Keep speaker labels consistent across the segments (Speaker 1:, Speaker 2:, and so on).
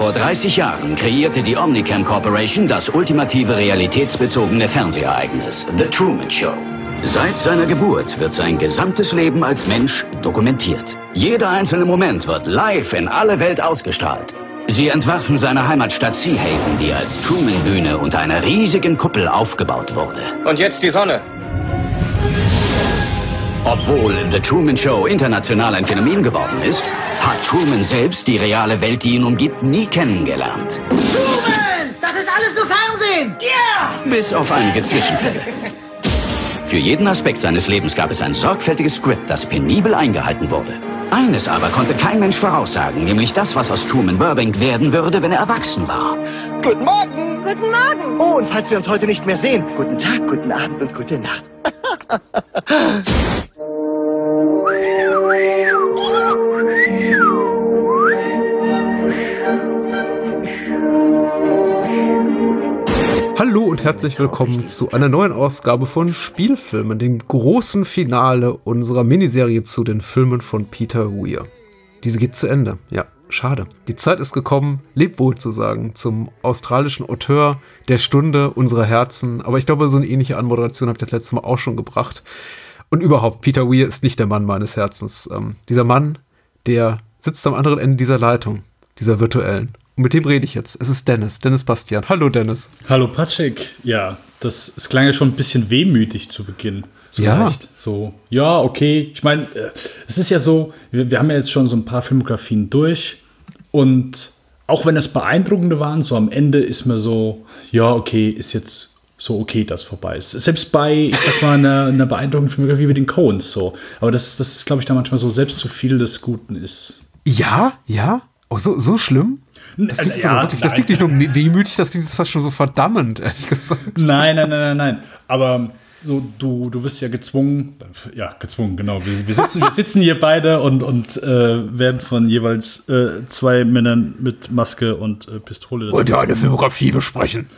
Speaker 1: Vor 30 Jahren kreierte die Omnicam Corporation das ultimative realitätsbezogene Fernsehereignis, The Truman Show. Seit seiner Geburt wird sein gesamtes Leben als Mensch dokumentiert. Jeder einzelne Moment wird live in alle Welt ausgestrahlt. Sie entwarfen seine Heimatstadt Seahaven, die als Truman-Bühne unter einer riesigen Kuppel aufgebaut wurde.
Speaker 2: Und jetzt die Sonne.
Speaker 1: Obwohl The Truman Show international ein Phänomen geworden ist, hat Truman selbst die reale Welt, die ihn umgibt, nie kennengelernt.
Speaker 3: Truman! Das ist alles nur Fernsehen! Ja! Yeah!
Speaker 1: Bis auf einige Zwischenfälle. Für jeden Aspekt seines Lebens gab es ein sorgfältiges Skript, das penibel eingehalten wurde. Eines aber konnte kein Mensch voraussagen, nämlich das, was aus Truman Burbank werden würde, wenn er erwachsen war.
Speaker 4: Guten Morgen!
Speaker 5: Guten Morgen!
Speaker 4: Oh, und falls wir uns heute nicht mehr sehen, guten Tag, guten Abend und gute Nacht.
Speaker 6: Hallo und herzlich willkommen zu einer neuen Ausgabe von Spielfilmen, dem großen Finale unserer Miniserie zu den Filmen von Peter Weir. Diese geht zu Ende. Ja, schade. Die Zeit ist gekommen, leb wohl zu sagen, zum australischen Auteur der Stunde unserer Herzen. Aber ich glaube, so eine ähnliche Anmoderation habe ich das letzte Mal auch schon gebracht. Und überhaupt, Peter Weir ist nicht der Mann meines Herzens. Ähm, dieser Mann, der sitzt am anderen Ende dieser Leitung, dieser virtuellen. Und mit dem rede ich jetzt. Es ist Dennis, Dennis Bastian. Hallo Dennis.
Speaker 7: Hallo Patrick. Ja, das, es klang ja schon ein bisschen wehmütig zu Beginn.
Speaker 6: So ja. Recht.
Speaker 7: So, ja, okay. Ich meine, äh, es ist ja so, wir, wir haben ja jetzt schon so ein paar Filmografien durch und auch wenn das beeindruckende waren, so am Ende ist mir so, ja, okay, ist jetzt so okay, dass vorbei ist. Selbst bei, ich sag mal, einer, einer beeindruckenden Filmografie wie den Coens so. Aber das, das ist, glaube ich, da manchmal so selbst zu viel des Guten ist.
Speaker 6: Ja, ja. Oh, so, so schlimm? Das liegt, ja, wirklich, das liegt nicht nur wehmütig, das liegt fast schon so verdammend, ehrlich gesagt.
Speaker 7: Nein, nein, nein, nein, nein. Aber so, du, du wirst ja gezwungen, ja, gezwungen, genau. Wir, wir, sitzen, wir sitzen hier beide und, und äh, werden von jeweils äh, zwei Männern mit Maske und äh, Pistole.
Speaker 6: Und ja eine Filmografie besprechen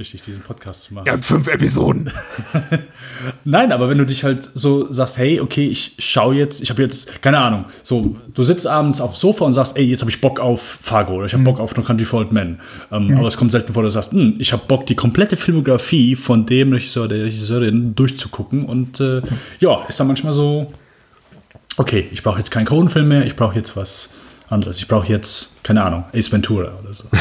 Speaker 7: richtig, diesen Podcast zu machen.
Speaker 6: Ja, fünf Episoden.
Speaker 7: Nein, aber wenn du dich halt so sagst, hey, okay, ich schaue jetzt, ich habe jetzt, keine Ahnung, so, du sitzt abends aufs Sofa und sagst, ey, jetzt habe ich Bock auf Fargo oder ich habe mhm. Bock auf No Country for Old Men. Ähm, mhm. Aber es kommt selten vor, dass du sagst, hm, ich habe Bock, die komplette Filmografie von dem Regisseur, der Regisseurin durchzugucken. Und äh, ja, ist dann manchmal so, okay, ich brauche jetzt keinen Cohen-Film mehr, ich brauche jetzt was anderes. Ich brauche jetzt, keine Ahnung, Ace Ventura oder so.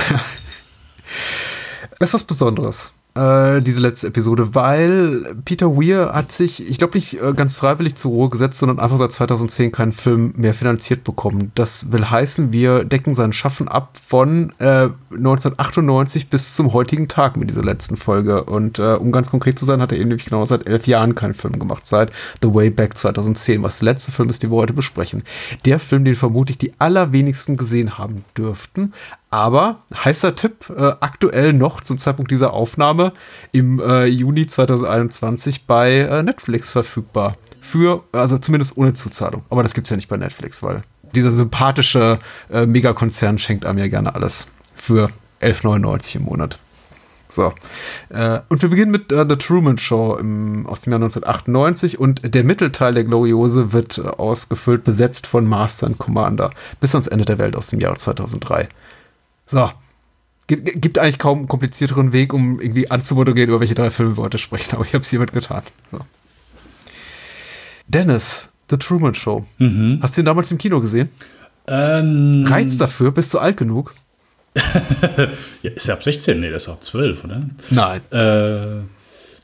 Speaker 6: Ist was Besonderes äh, diese letzte Episode, weil Peter Weir hat sich, ich glaube nicht äh, ganz freiwillig zur Ruhe gesetzt, sondern einfach seit 2010 keinen Film mehr finanziert bekommen. Das will heißen, wir decken sein Schaffen ab von äh, 1998 bis zum heutigen Tag mit dieser letzten Folge. Und äh, um ganz konkret zu sein, hat er eben nämlich genau seit elf Jahren keinen Film gemacht, seit The Way Back 2010, was der letzte Film ist, den wir heute besprechen. Der Film, den vermutlich die allerwenigsten gesehen haben dürften, aber heißer Tipp, äh, aktuell noch zum Zeitpunkt dieser Aufnahme im äh, Juni 2021 bei äh, Netflix verfügbar. Für, also zumindest ohne Zuzahlung. Aber das gibt es ja nicht bei Netflix, weil dieser sympathische äh, Megakonzern schenkt einem ja gerne alles. Für 11,99 im Monat. So. Äh, und wir beginnen mit äh, The Truman Show im, aus dem Jahr 1998 und der Mittelteil der Gloriose wird ausgefüllt, besetzt von Master and Commander bis ans Ende der Welt aus dem Jahr 2003. So. Gibt, gibt eigentlich kaum einen komplizierteren Weg, um irgendwie anzumoderieren, über welche drei Filme wir heute sprechen, aber ich habe es hiermit getan. So. Dennis, The Truman Show. Mhm. Hast du ihn damals im Kino gesehen? Ähm, Reiz dafür? Bist du alt genug?
Speaker 7: ja, ist er ab 16? Nee, das ist ab 12, oder?
Speaker 6: Nein.
Speaker 7: Äh,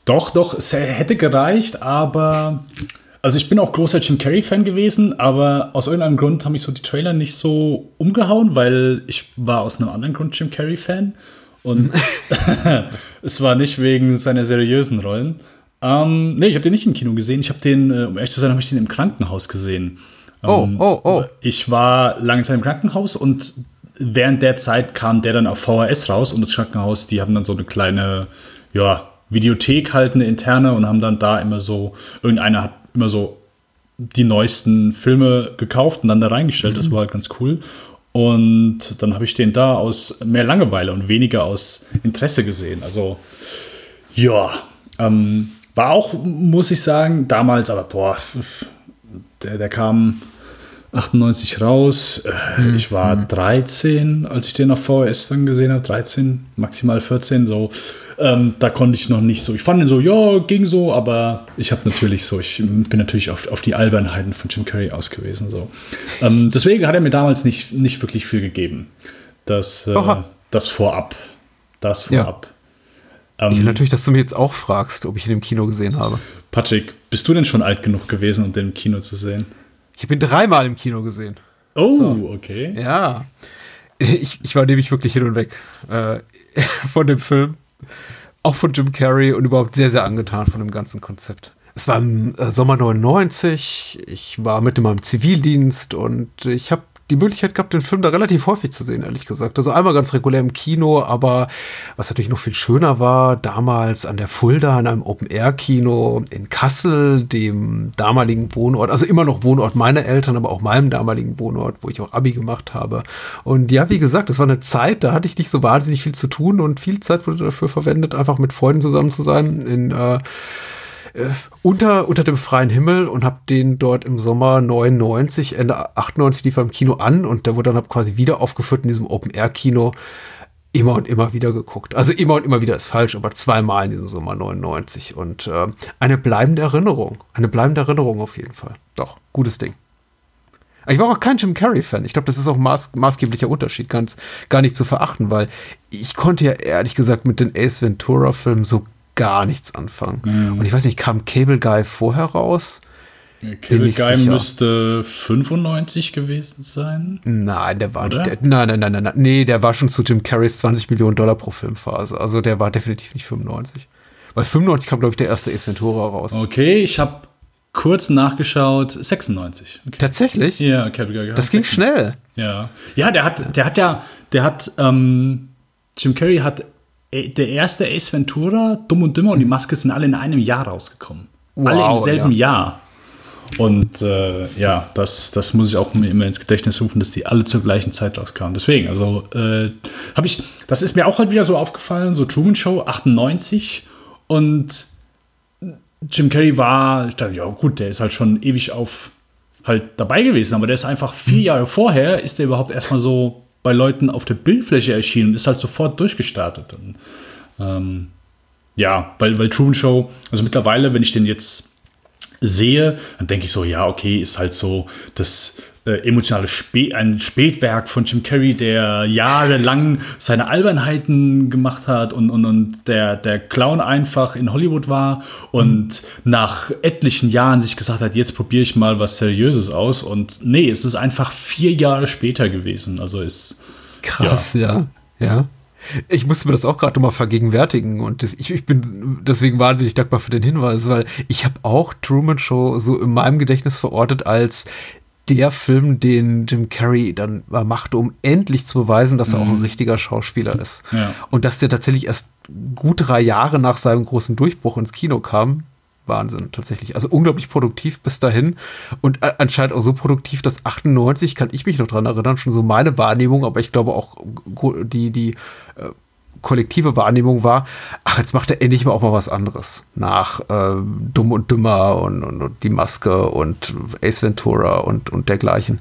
Speaker 7: doch, doch, es hätte gereicht, aber also ich bin auch großer Jim Carrey-Fan gewesen, aber aus irgendeinem Grund haben mich so die Trailer nicht so umgehauen, weil ich war aus einem anderen Grund Jim Carrey-Fan. Und es war nicht wegen seiner seriösen Rollen. Ähm, nee, ich habe den nicht im Kino gesehen. Ich habe den, äh, um ehrlich zu sein, habe ich den im Krankenhaus gesehen.
Speaker 6: Ähm, oh, oh, oh.
Speaker 7: Ich war lange Zeit im Krankenhaus und während der Zeit kam der dann auf VHS raus und das Krankenhaus, die haben dann so eine kleine, ja, Videothek halt eine interne und haben dann da immer so, irgendeiner hat immer so die neuesten Filme gekauft und dann da reingestellt. Mhm. Das war halt ganz cool. Und dann habe ich den da aus mehr Langeweile und weniger aus Interesse gesehen. Also, ja, ähm, war auch, muss ich sagen, damals, aber boah, der, der kam 98 raus. Äh, Ich war 13, als ich den auf VHS dann gesehen habe. 13, maximal 14, so. Ähm, da konnte ich noch nicht so. Ich fand ihn so, ja, ging so, aber ich habe natürlich so, ich bin natürlich auf, auf die Albernheiten von Jim Carrey ausgewiesen. So. Ähm, deswegen hat er mir damals nicht, nicht wirklich viel gegeben. Das, äh, das vorab. Das
Speaker 6: Ja.
Speaker 7: vorab.
Speaker 6: Ich will
Speaker 7: Ähm,
Speaker 6: natürlich, dass du mir jetzt auch fragst, ob ich ihn im Kino gesehen habe.
Speaker 7: Patrick, bist du denn schon alt genug gewesen, um den im Kino zu sehen?
Speaker 6: Ich habe ihn dreimal im Kino gesehen.
Speaker 7: Oh, okay.
Speaker 6: Ja. Ich, ich war nämlich wirklich hin und weg äh, von dem Film. Auch von Jim Carrey und überhaupt sehr, sehr angetan von dem ganzen Konzept. Es war im äh, Sommer 99. Ich war mit in meinem Zivildienst und ich habe die Möglichkeit gehabt, den Film da relativ häufig zu sehen, ehrlich gesagt. Also einmal ganz regulär im Kino, aber was natürlich noch viel schöner war, damals an der Fulda in einem Open-Air-Kino in Kassel, dem damaligen Wohnort, also immer noch Wohnort meiner Eltern, aber auch meinem damaligen Wohnort, wo ich auch Abi gemacht habe. Und ja, wie gesagt, das war eine Zeit, da hatte ich nicht so wahnsinnig viel zu tun und viel Zeit wurde dafür verwendet, einfach mit Freunden zusammen zu sein in äh, unter, unter dem freien Himmel und habe den dort im Sommer 99, Ende 98 lief er im Kino an und der wurde dann quasi wieder aufgeführt in diesem Open-Air-Kino. Immer und immer wieder geguckt. Also immer und immer wieder ist falsch, aber zweimal in diesem Sommer 99. Und äh, eine bleibende Erinnerung. Eine bleibende Erinnerung auf jeden Fall. Doch, gutes Ding. Ich war auch kein Jim Carrey-Fan. Ich glaube, das ist auch maß, maßgeblicher Unterschied, ganz gar nicht zu verachten, weil ich konnte ja ehrlich gesagt mit den Ace Ventura-Filmen so gar nichts anfangen. Und ich weiß nicht, kam Cable Guy vorher raus?
Speaker 7: Cable Guy
Speaker 6: sicher.
Speaker 7: müsste 95 gewesen sein.
Speaker 6: Nein, der war. Der, nein, nein, nein, nein, nein. Nee, der war schon zu Jim Carreys 20 Millionen Dollar pro Filmphase. Also der war definitiv nicht 95. Weil 95 kam, glaube ich, der erste Ace Ventura raus.
Speaker 7: Okay, ich habe kurz nachgeschaut. 96. Okay.
Speaker 6: Tatsächlich?
Speaker 7: Ja, Cable Guy.
Speaker 6: Das ging
Speaker 7: 96.
Speaker 6: schnell.
Speaker 7: Ja, ja, der hat, der hat ja, der hat, ähm, Jim Carrey hat der erste Ace Ventura, Dumm und Dümmer und die Maske sind alle in einem Jahr rausgekommen. alle im
Speaker 6: Wow,
Speaker 7: selben
Speaker 6: ja.
Speaker 7: Jahr. Und äh, ja, das, das muss ich auch mir immer ins Gedächtnis rufen, dass die alle zur gleichen Zeit rauskamen. Deswegen, also äh, habe ich, das ist mir auch halt wieder so aufgefallen, so Truman Show 98 und Jim Carrey war, ich dachte, ja gut, der ist halt schon ewig auf halt dabei gewesen, aber der ist einfach vier Jahre vorher, ist der überhaupt erstmal so bei Leuten auf der Bildfläche erschienen und ist halt sofort durchgestartet. Und, ähm, ja, weil, weil Truman Show, also mittlerweile, wenn ich den jetzt sehe, dann denke ich so, ja, okay, ist halt so das äh, emotionale Spä ein Spätwerk von Jim Carrey, der jahrelang seine Albernheiten gemacht hat und, und, und der, der Clown einfach in Hollywood war und nach etlichen Jahren sich gesagt hat, jetzt probiere ich mal was Seriöses aus. Und nee, es ist einfach vier Jahre später gewesen. Also ist
Speaker 6: Krass, ja. Ja. Ich musste mir das auch gerade mal vergegenwärtigen und das, ich, ich bin deswegen wahnsinnig dankbar für den Hinweis, weil ich habe auch Truman Show so in meinem Gedächtnis verortet als der Film, den Jim Carrey dann machte, um endlich zu beweisen, dass er auch ein richtiger Schauspieler ist.
Speaker 7: Ja.
Speaker 6: Und dass der tatsächlich erst gut drei Jahre nach seinem großen Durchbruch ins Kino kam. Wahnsinn, tatsächlich. Also unglaublich produktiv bis dahin. Und anscheinend auch so produktiv, dass 98, kann ich mich noch dran erinnern, schon so meine Wahrnehmung, aber ich glaube auch die, die äh, kollektive Wahrnehmung war, ach, jetzt macht er endlich mal auch mal was anderes. Nach äh, Dumm und Dümmer und, und, und die Maske und Ace Ventura und, und dergleichen.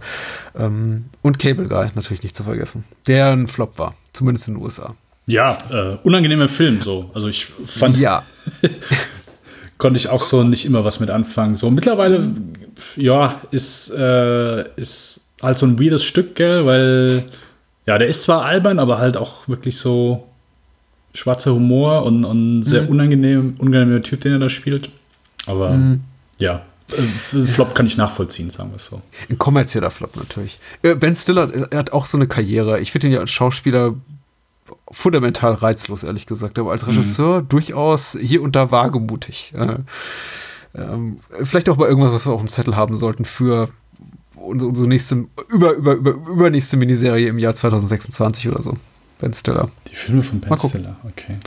Speaker 6: Ähm, und Cable Guy natürlich nicht zu vergessen. Der ein Flop war, zumindest in den USA.
Speaker 7: ja äh, unangenehmer Film so. Also ich fand
Speaker 6: Ja,
Speaker 7: konnte ich auch so nicht immer was mit anfangen. So mittlerweile, ja, ist, äh, ist halt so ein weirdes Stück, gell, weil, ja, der ist zwar albern, aber halt auch wirklich so schwarzer Humor und, und sehr unangenehm, unangenehmer Typ, den er da spielt. Aber, ja, äh, Flop kann ich nachvollziehen, sagen wir es so.
Speaker 6: Ein kommerzieller Flop natürlich. Äh, Ben Stiller, er hat auch so eine Karriere. Ich finde ihn ja als Schauspieler fundamental reizlos, ehrlich gesagt. Aber als Regisseur durchaus hier und da wagemutig. Äh, ähm, vielleicht auch mal irgendwas, was wir auf dem Zettel haben sollten für unsere, unsere nächste, über, über, über, übernächste Miniserie im Jahr 2026 oder so. Ben Stiller.
Speaker 7: Die Filme von Ben. Stiller, okay.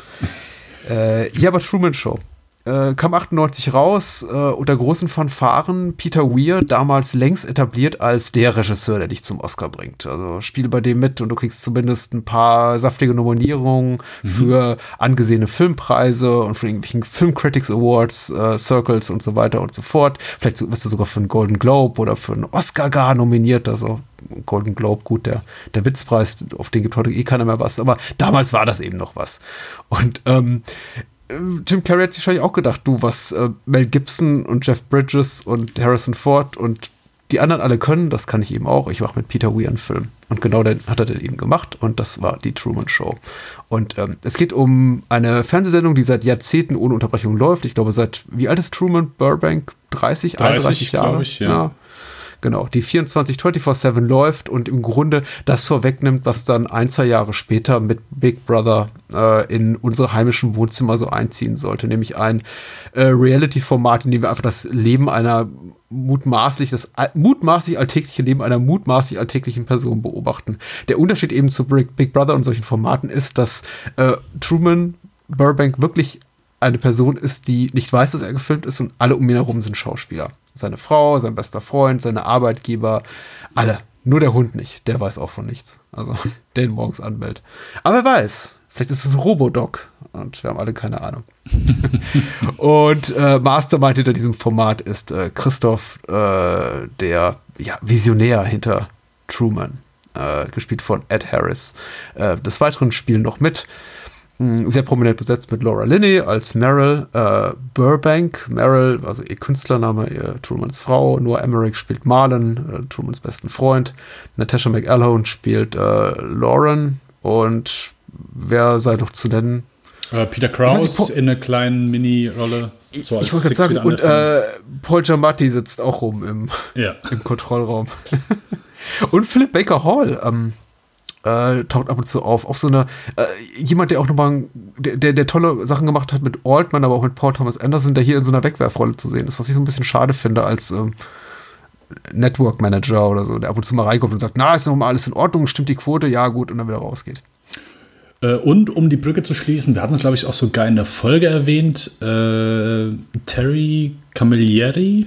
Speaker 6: Äh, ja, aber Truman Show. äh, kam 98 raus, äh, unter großen Fanfaren. Peter Weir, damals längst etabliert als der Regisseur, der dich zum Oscar bringt. Also spiel bei dem mit und du kriegst zumindest ein paar saftige Nominierungen mhm. für angesehene Filmpreise und für irgendwelchen Film Critics Awards, äh, Circles und so weiter und so fort. Vielleicht wirst du sogar für einen Golden Globe oder für einen Oscar gar nominiert. Also Golden Globe, gut, der, der Witzpreis, auf den gibt heute eh keiner mehr was, aber damals war das eben noch was. Und ähm, Jim Carrey hat sich wahrscheinlich auch gedacht, du, was äh, Mel Gibson und Jeff Bridges und Harrison Ford und die anderen alle können, das kann ich eben auch. Ich mache mit Peter Weir einen Film. Und genau den hat er dann eben gemacht und das war die Truman Show. Und ähm, es geht um eine Fernsehsendung, die seit Jahrzehnten ohne Unterbrechung läuft. Ich glaube, seit, wie alt ist Truman Burbank? 30, 30 31 Jahre? Ich, ja. ja genau, die 24-24-7 läuft und im Grunde das vorwegnimmt, was dann ein, zwei Jahre später mit Big Brother äh, in unsere heimischen Wohnzimmer so einziehen sollte, nämlich ein äh, Reality-Format, in dem wir einfach das Leben einer mutmaßlich, das mutmaßlich alltägliche Leben einer mutmaßlich alltäglichen Person beobachten. Der Unterschied eben zu Big Brother und solchen Formaten ist, dass äh, Truman Burbank wirklich eine Person ist, die nicht weiß, dass er gefilmt ist und alle um ihn herum sind Schauspieler. Seine Frau, sein bester Freund, seine Arbeitgeber, alle. Nur der Hund nicht, der weiß auch von nichts. Also, den morgens anmeldet. Aber wer weiß, vielleicht ist es ein Robodoc und wir haben alle keine Ahnung. und äh, Mastermind hinter diesem Format ist äh, Christoph, äh, der ja, Visionär hinter Truman, äh, gespielt von Ed Harris. Äh, des Weiteren spielen noch mit sehr prominent besetzt mit Laura Linney als Meryl äh, Burbank. Meryl, also ihr Künstlername, ihr Trumans Frau. Noah Emmerich spielt Marlon, äh, Trumans besten Freund. Natasha McAlhone spielt äh, Lauren. Und wer sei noch zu nennen?
Speaker 7: Uh, Peter Krause in einer kleinen Mini-Rolle.
Speaker 6: So ich wollte gerade sagen, und äh, Paul Giamatti sitzt auch rum im, ja. im Kontrollraum. und Philip Baker Hall. Ähm, äh, taucht ab und zu auf. Auch so eine, äh, jemand, der auch nochmal, der, der, der, tolle Sachen gemacht hat mit Altman, aber auch mit Paul Thomas Anderson, der hier in so einer Wegwerfrolle zu sehen ist, was ich so ein bisschen schade finde als ähm, Network Manager oder so, der ab und zu mal reinkommt und sagt, na, ist nochmal alles in Ordnung, stimmt die Quote, ja gut, und dann wieder rausgeht.
Speaker 7: Äh, und um die Brücke zu schließen, wir hatten es, glaube ich, auch sogar in der Folge erwähnt, äh, Terry Camilleri,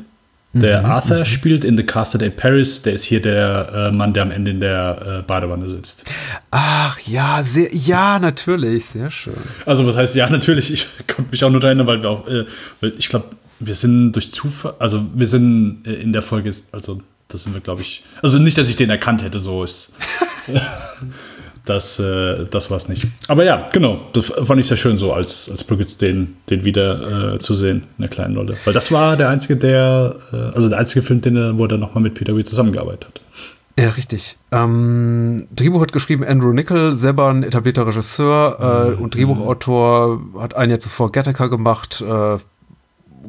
Speaker 7: der mhm. Arthur mhm. spielt in The Castle at Paris, der ist hier der äh, Mann, der am Ende in der äh, Badewanne sitzt.
Speaker 6: Ach ja, sehr, ja, natürlich, sehr schön.
Speaker 7: Also was heißt ja, natürlich, ich konnte mich auch nur erinnern, weil wir auch, äh, weil ich glaube, wir sind durch Zufall, also wir sind äh, in der Folge, also das sind wir, glaube ich, also nicht, dass ich den erkannt hätte, so ist. das, äh, das war es nicht. Aber ja, genau, das fand ich sehr schön so, als, als Brücke den, den wieder äh, zu sehen in der kleinen Rolle. Weil das war der einzige, der, äh, also der einzige Film, den er, wo er nochmal mit Peter Weir zusammengearbeitet hat.
Speaker 6: Ja, richtig. Ähm, Drehbuch hat geschrieben Andrew Nickel, selber ein etablierter Regisseur äh, mhm. und Drehbuchautor, hat ein Jahr zuvor Gattaca gemacht, äh,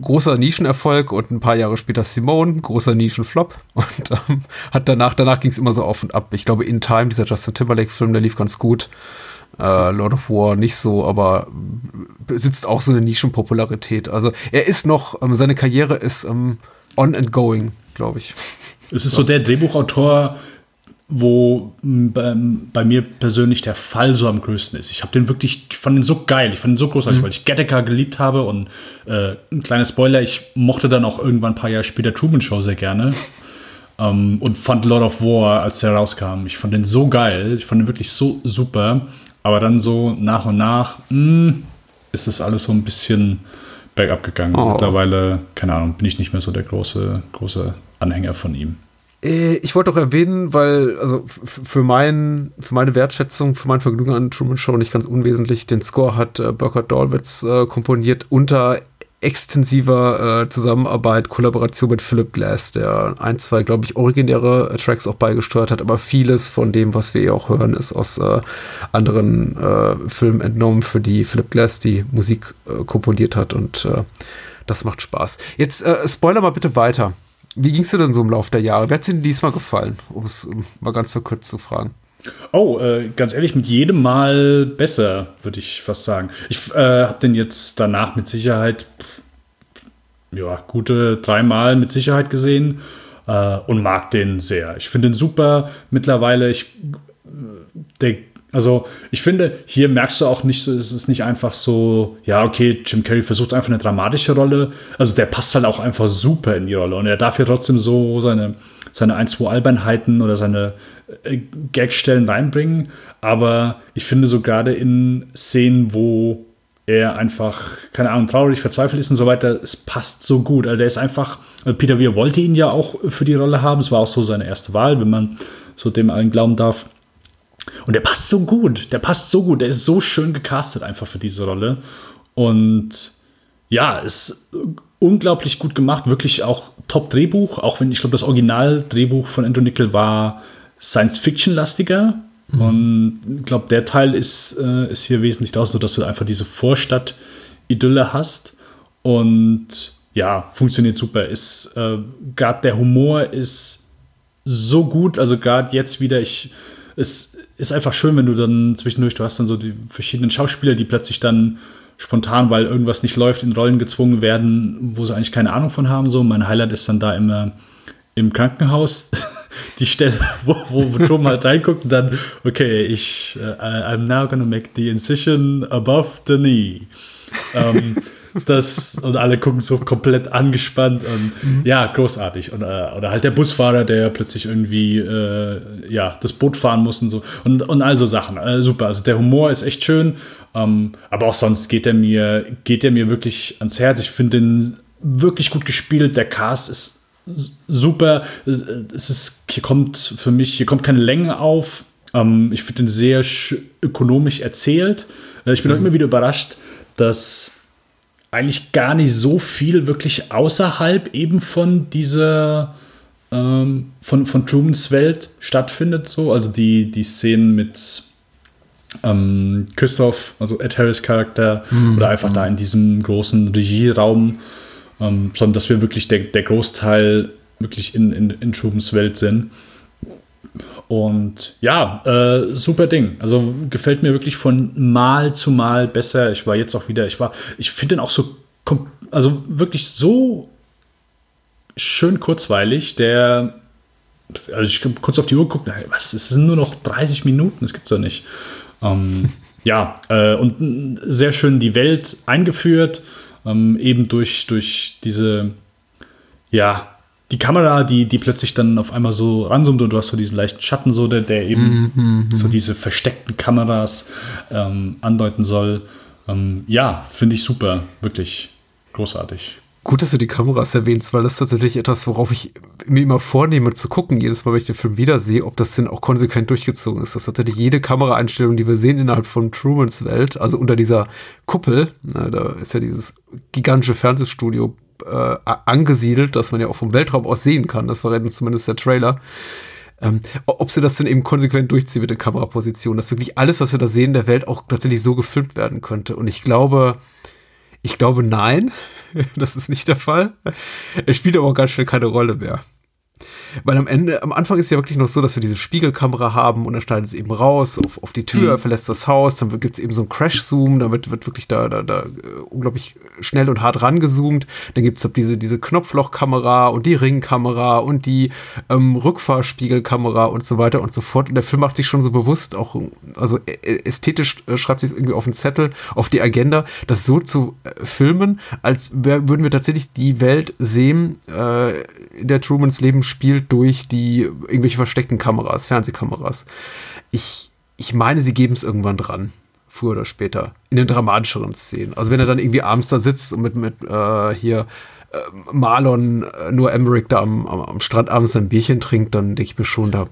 Speaker 6: großer Nischenerfolg und ein paar Jahre später Simone, großer Nischenflop. Und ähm, hat danach, danach ging es immer so auf und ab. Ich glaube, In Time, dieser Justin Timberlake-Film, der lief ganz gut. Äh, Lord of War nicht so, aber besitzt auch so eine Nischenpopularität. Also er ist noch, ähm, seine Karriere ist ähm, on and going, glaube ich.
Speaker 7: Es ist so der Drehbuchautor, wo bei, bei, mir persönlich der Fall so am größten ist. Ich habe den wirklich, ich fand den so geil, ich fand den so großartig, mhm. weil ich Gattaca geliebt habe und äh, ein kleiner Spoiler, ich mochte dann auch irgendwann ein paar Jahre später Truman Show sehr gerne ähm, und fand Lord of War, als der rauskam, ich fand den so geil, ich fand den wirklich so super, aber dann so nach und nach mh, hm, ist das alles so ein bisschen bergab gegangen. Oh. Mittlerweile, keine Ahnung, bin ich nicht mehr so der große, große Anhänger von ihm.
Speaker 6: Äh, ich wollte auch erwähnen, weil, also für, mein, für meine Wertschätzung, für mein Vergnügen an Truman Show nicht ganz unwesentlich, den Score hat äh, Burkhard Dolwitz äh, komponiert unter extensiver äh, Zusammenarbeit, Kollaboration mit Philip Glass, der ein, zwei, glaube ich, originäre Tracks auch beigesteuert hat, aber vieles von dem, was wir hier auch hören, ist aus äh, anderen äh, Filmen entnommen, für die Philip Glass die Musik äh, komponiert hat und äh, das macht Spaß. Jetzt äh, spoiler mal bitte weiter. Wie ging es dir denn so im Laufe der Jahre? Wer hat dir diesmal gefallen, um es mal ganz verkürzt zu fragen?
Speaker 7: Oh, äh, ganz ehrlich, mit jedem Mal besser, würde ich fast sagen. Ich äh, habe den jetzt danach mit Sicherheit, ja, gute dreimal mit Sicherheit gesehen äh, und mag den sehr. Ich finde den super. Mittlerweile, ich, der Also ich finde, hier merkst du auch nicht so, es ist nicht einfach so, ja, okay, Jim Carrey versucht einfach eine dramatische Rolle. Also der passt halt auch einfach super in die Rolle und er darf hier trotzdem so seine, seine ein, zwei Albernheiten oder seine äh, Gagstellen reinbringen. Aber ich finde so gerade in Szenen, wo er einfach, keine Ahnung, traurig, verzweifelt ist und so weiter, es passt so gut. Also der ist einfach, also Peter Weir wollte ihn ja auch für die Rolle haben. Es war auch so seine erste Wahl, wenn man so dem allen glauben darf. Und der passt so gut, der passt so gut, der ist so schön gecastet einfach für diese Rolle. Und ja, ist unglaublich gut gemacht, wirklich auch Top-Drehbuch, auch wenn ich glaube, das Original-Drehbuch von Andrew Nickel war Science-Fiction-lastiger. Mhm. Und ich glaube, der Teil ist, äh, ist hier wesentlich da, so dass du einfach diese Vorstadt-Idylle hast. Und ja, funktioniert super. Ist äh, gerade der Humor ist so gut, also gerade jetzt wieder, ich, es ist einfach schön, wenn du dann zwischendurch, du hast dann so die verschiedenen Schauspieler, die plötzlich dann spontan, weil irgendwas nicht läuft, in Rollen gezwungen werden, wo sie eigentlich keine Ahnung von haben. So, mein Highlight ist dann da immer im Krankenhaus die Stelle, wo, wo Tom halt reinguckt und dann, okay, ich, uh, I'm now gonna make the incision above the knee. Um, das, und alle gucken so komplett angespannt und mhm. ja, großartig. Und, äh, oder halt der Busfahrer, der plötzlich irgendwie äh, ja, das Boot fahren muss und so. Und, und all so Sachen. Äh, super. Also der Humor ist echt schön. Ähm, aber auch sonst geht er mir, geht er mir wirklich ans Herz. Ich finde den wirklich gut gespielt. Der Cast ist super. Es ist, hier kommt für mich, hier kommt keine Länge auf. Ähm, ich finde den sehr ökonomisch erzählt. Äh, ich bin mhm. auch immer wieder überrascht, dass eigentlich gar nicht so viel wirklich außerhalb eben von dieser ähm, von, von Trumans Welt stattfindet. So. Also die, die Szenen mit ähm, Christoph, also Ed Harris Charakter, mhm. oder einfach da in diesem großen Regieraum, ähm, sondern dass wir wirklich der, der Großteil wirklich in, in, in Trumans Welt sind. Und ja, äh, super Ding. Also gefällt mir wirklich von Mal zu Mal besser. Ich war jetzt auch wieder, ich war, ich finde den auch so, also wirklich so schön kurzweilig. Der, also ich habe kurz auf die Uhr geguckt, was, es sind nur noch 30 Minuten, das gibt's doch nicht. Ähm, ja, äh, und sehr schön die Welt eingeführt, ähm, eben durch, durch diese, ja, die Kamera, die, die plötzlich dann auf einmal so ranzoomt und du hast so diesen leichten Schatten, so der, der eben mm -hmm. so diese versteckten Kameras ähm, andeuten soll. Ähm, ja, finde ich super, wirklich großartig.
Speaker 6: Gut, dass du die Kameras erwähnst, weil das ist tatsächlich etwas, worauf ich mir immer vornehme zu gucken, jedes Mal, wenn ich den Film wiedersehe, ob das denn auch konsequent durchgezogen ist. Das ist tatsächlich jede Kameraeinstellung, die wir sehen innerhalb von Trumans Welt, also unter dieser Kuppel, na, da ist ja dieses gigantische Fernsehstudio äh, angesiedelt, dass man ja auch vom Weltraum aus sehen kann. Das verrät uns zumindest der Trailer. Ähm, ob sie das denn eben konsequent durchziehen mit der Kameraposition, dass wirklich alles, was wir da sehen, der Welt auch tatsächlich so gefilmt werden könnte. Und ich glaube, ich glaube nein, das ist nicht der Fall. Es spielt aber auch ganz schnell keine Rolle mehr. Weil am Ende, am Anfang ist ja wirklich noch so, dass wir diese Spiegelkamera haben und dann schneidet es eben raus auf, auf die Tür, mhm. verlässt das Haus, dann gibt es eben so einen Crash-Zoom, da wird, wird wirklich da, da, da äh, unglaublich schnell und hart rangezoomt. Dann gibt es halt diese, diese Knopflochkamera und die Ringkamera und die ähm, Rückfahrspiegelkamera und so weiter und so fort. Und der Film macht sich schon so bewusst, auch, also ästhetisch äh, schreibt sich irgendwie auf den Zettel, auf die Agenda, das so zu äh, filmen, als wär, würden wir tatsächlich die Welt sehen, äh, in der Trumans Leben spielt durch die irgendwelche versteckten Kameras, Fernsehkameras. Ich, ich meine, sie geben es irgendwann dran. Früher oder später. In den dramatischeren Szenen. Also wenn er dann irgendwie abends da sitzt und mit, mit äh, hier äh, Marlon, äh, nur Emmerich da am, am, am Strand abends ein Bierchen trinkt, dann denke ich mir schon, da,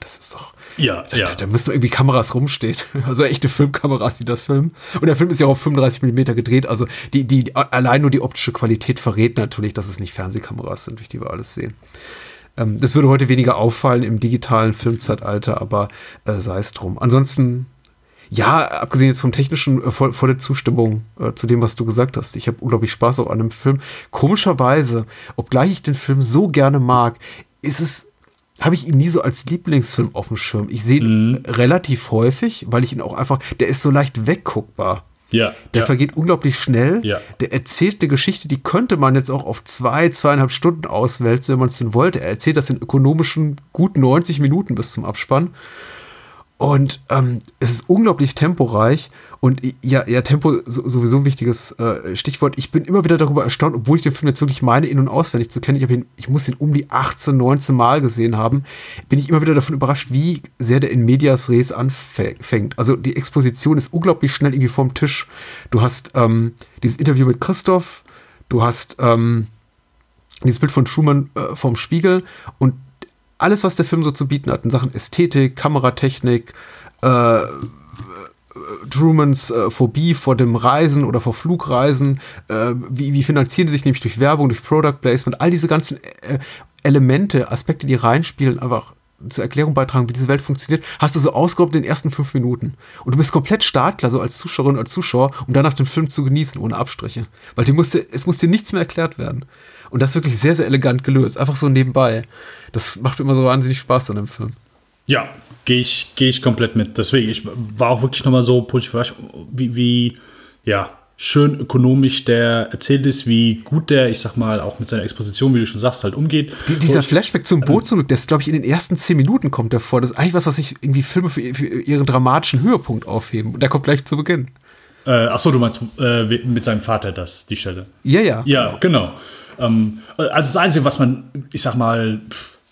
Speaker 6: das ist doch
Speaker 7: ja,
Speaker 6: da,
Speaker 7: ja.
Speaker 6: Da, da, müssen irgendwie Kameras rumstehen. Also echte Filmkameras, die das filmen. Und der Film ist ja auch auf 35 mm gedreht. Also die, die, allein nur die optische Qualität verrät natürlich, dass es nicht Fernsehkameras sind, durch die wir alles sehen. Ähm, das würde heute weniger auffallen im digitalen Filmzeitalter, aber äh, sei es drum. Ansonsten ja, abgesehen jetzt vom technischen, äh, voll, volle Zustimmung äh, zu dem, was du gesagt hast. Ich habe unglaublich Spaß auch an dem Film. Komischerweise, obgleich ich den Film so gerne mag, ist es habe ich ihn nie so als Lieblingsfilm auf dem Schirm. Ich sehe ihn mhm. relativ häufig, weil ich ihn auch einfach, der ist so leicht wegguckbar.
Speaker 7: Ja.
Speaker 6: Der
Speaker 7: ja.
Speaker 6: vergeht unglaublich schnell.
Speaker 7: Ja.
Speaker 6: Der erzählt eine Geschichte, die könnte man jetzt auch auf zwei, zweieinhalb Stunden auswälzen, wenn man es denn wollte. Er erzählt das in ökonomischen gut 90 Minuten bis zum Abspann. Und ähm, es ist unglaublich temporeich und ja, ja, Tempo sowieso ein wichtiges äh, Stichwort. Ich bin immer wieder darüber erstaunt, obwohl ich den Film jetzt wirklich meine, in- und auswendig zu kennen. Ich, ihn, ich muss ihn um die 18, 19 Mal gesehen haben. Bin ich immer wieder davon überrascht, wie sehr der in Medias Res anfängt. Also die Exposition ist unglaublich schnell irgendwie vorm Tisch. Du hast ähm, dieses Interview mit Christoph, du hast ähm, dieses Bild von Truman äh, vom Spiegel und alles, was der Film so zu bieten hat in Sachen Ästhetik, Kameratechnik, äh, Trumans äh, Phobie vor dem Reisen oder vor Flugreisen, äh, wie, wie finanzieren sie sich nämlich durch Werbung, durch Product Placement, all diese ganzen äh, Elemente, Aspekte, die reinspielen, einfach zur Erklärung beitragen, wie diese Welt funktioniert, hast du so ausgehoben in den ersten fünf Minuten. Und du bist komplett startklar, so als Zuschauerin, als Zuschauer, um danach den Film zu genießen, ohne Abstriche. Weil die musste, es muss dir nichts mehr erklärt werden. Und das ist wirklich sehr, sehr elegant gelöst. Einfach so nebenbei. Das macht immer so wahnsinnig Spaß an dem Film.
Speaker 7: Ja, gehe ich, geh ich komplett mit. Deswegen, ich war auch wirklich nochmal so positiv wie, wie, ja, schön ökonomisch der erzählt ist, wie gut der, ich sag mal, auch mit seiner Exposition, wie du schon sagst, halt umgeht.
Speaker 6: Die, dieser Flashback zum Boot zurück, der ist, glaube ich, in den ersten zehn Minuten kommt davor. Das ist eigentlich was, was sich irgendwie Filme für, für, ihren dramatischen Höhepunkt aufheben. Und der kommt gleich zu Beginn.
Speaker 7: Äh, achso, du meinst äh, mit seinem Vater das, die Stelle.
Speaker 6: Ja, ja.
Speaker 7: Ja, genau. genau. Ähm, also das Einzige, was man, ich sag mal,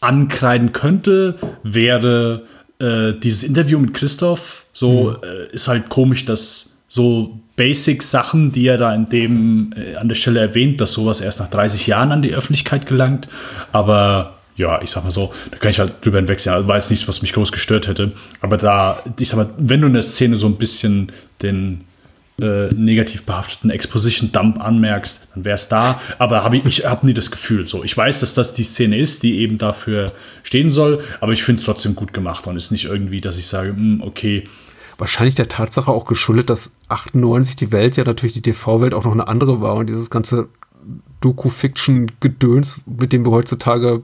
Speaker 7: ankreiden könnte, wäre äh, dieses Interview mit Christoph. So mhm. äh, ist halt komisch, dass so Basic-Sachen, die er da in dem äh, an der Stelle erwähnt, dass sowas erst nach 30 Jahren an die Öffentlichkeit gelangt. Aber ja, ich sag mal so, da kann ich halt drüber hinwegsehen. Also war jetzt nichts, was mich groß gestört hätte. Aber da, ich sag mal, wenn du in der Szene so ein bisschen den äh, negativ behafteten Exposition-Dump anmerkst, dann wäre es da. Aber hab ich, ich habe nie das Gefühl. So, ich weiß, dass das die Szene ist, die eben dafür stehen soll, aber ich finde es trotzdem gut gemacht und ist nicht irgendwie, dass ich sage, mh, hm, okay.
Speaker 6: Wahrscheinlich der Tatsache auch geschuldet, dass 98 die Welt ja natürlich die TV-Welt auch noch eine andere war und dieses ganze Doku-Fiction-Gedöns, mit dem wir heutzutage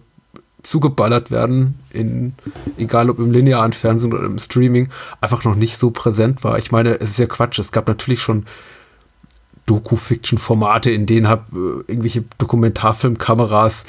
Speaker 6: zugeballert werden, in, egal ob im linearen Fernsehen oder im Streaming, einfach noch nicht so präsent war. Ich meine, es ist ja Quatsch. Es gab natürlich schon Doku-Fiction-Formate, in denen hab, äh, irgendwelche Dokumentarfilmkameras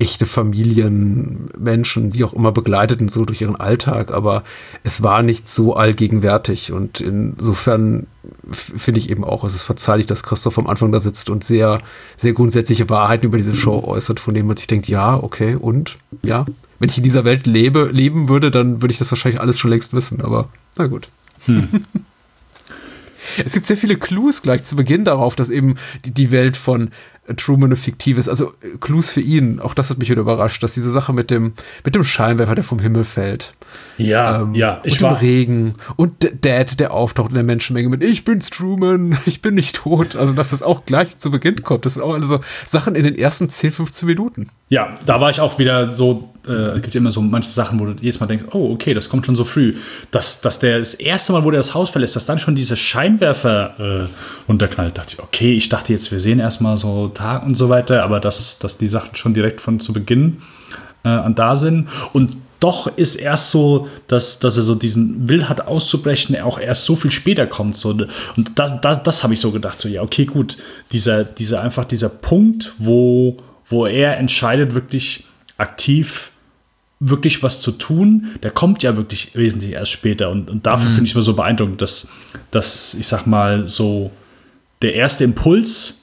Speaker 6: echte Familien, Menschen, wie auch immer begleiteten so durch ihren Alltag, aber es war nicht so allgegenwärtig und insofern finde ich eben auch, es ist verzeihlich, dass Christoph am Anfang da sitzt und sehr, sehr grundsätzliche Wahrheiten über diese Show äußert, von denen man sich denkt, ja, okay, und ja, wenn ich in dieser Welt lebe, leben würde, dann würde ich das wahrscheinlich alles schon längst wissen, aber na gut. Hm. Es gibt sehr viele Clues gleich zu Beginn darauf, dass eben die, die Welt von Truman eine fiktive ist. Also äh, Clues für ihn. Auch das hat mich wieder überrascht, dass diese Sache mit dem, mit dem Scheinwerfer, der vom Himmel fällt.
Speaker 7: Ja, ähm, ja.
Speaker 6: Ich und dem Regen. Und Dad, der auftaucht in der Menschenmenge mit Ich bin's Truman, ich bin nicht tot. Also, dass das auch gleich zu Beginn kommt. Das sind auch also Sachen in den ersten 10, 15 Minuten.
Speaker 7: Ja, da war ich auch wieder so, äh, es gibt immer so manche Sachen, wo du jedes Mal denkst, oh, okay, das kommt schon so früh. Dass, dass der das erste Mal, wo der das Haus verlässt, dass dann schon dieser Scheinwerfer äh, runterknallt, dachte ich, okay, ich dachte jetzt, wir sehen erstmal so Tag und so weiter, aber dass, dass die Sachen schon direkt von zu Beginn äh, an da sind. Und doch ist erst so, dass, dass er so diesen Will hat auszubrechen, er auch erst so viel später kommt. So. Und das, das, das habe ich so gedacht, so ja, okay, gut, dieser, dieser einfach dieser Punkt, wo, wo er entscheidet, wirklich aktiv wirklich was zu tun, der kommt ja wirklich wesentlich erst später. Und, und dafür mhm. finde ich mir so beeindruckend, dass, dass, ich sag mal, so der erste Impuls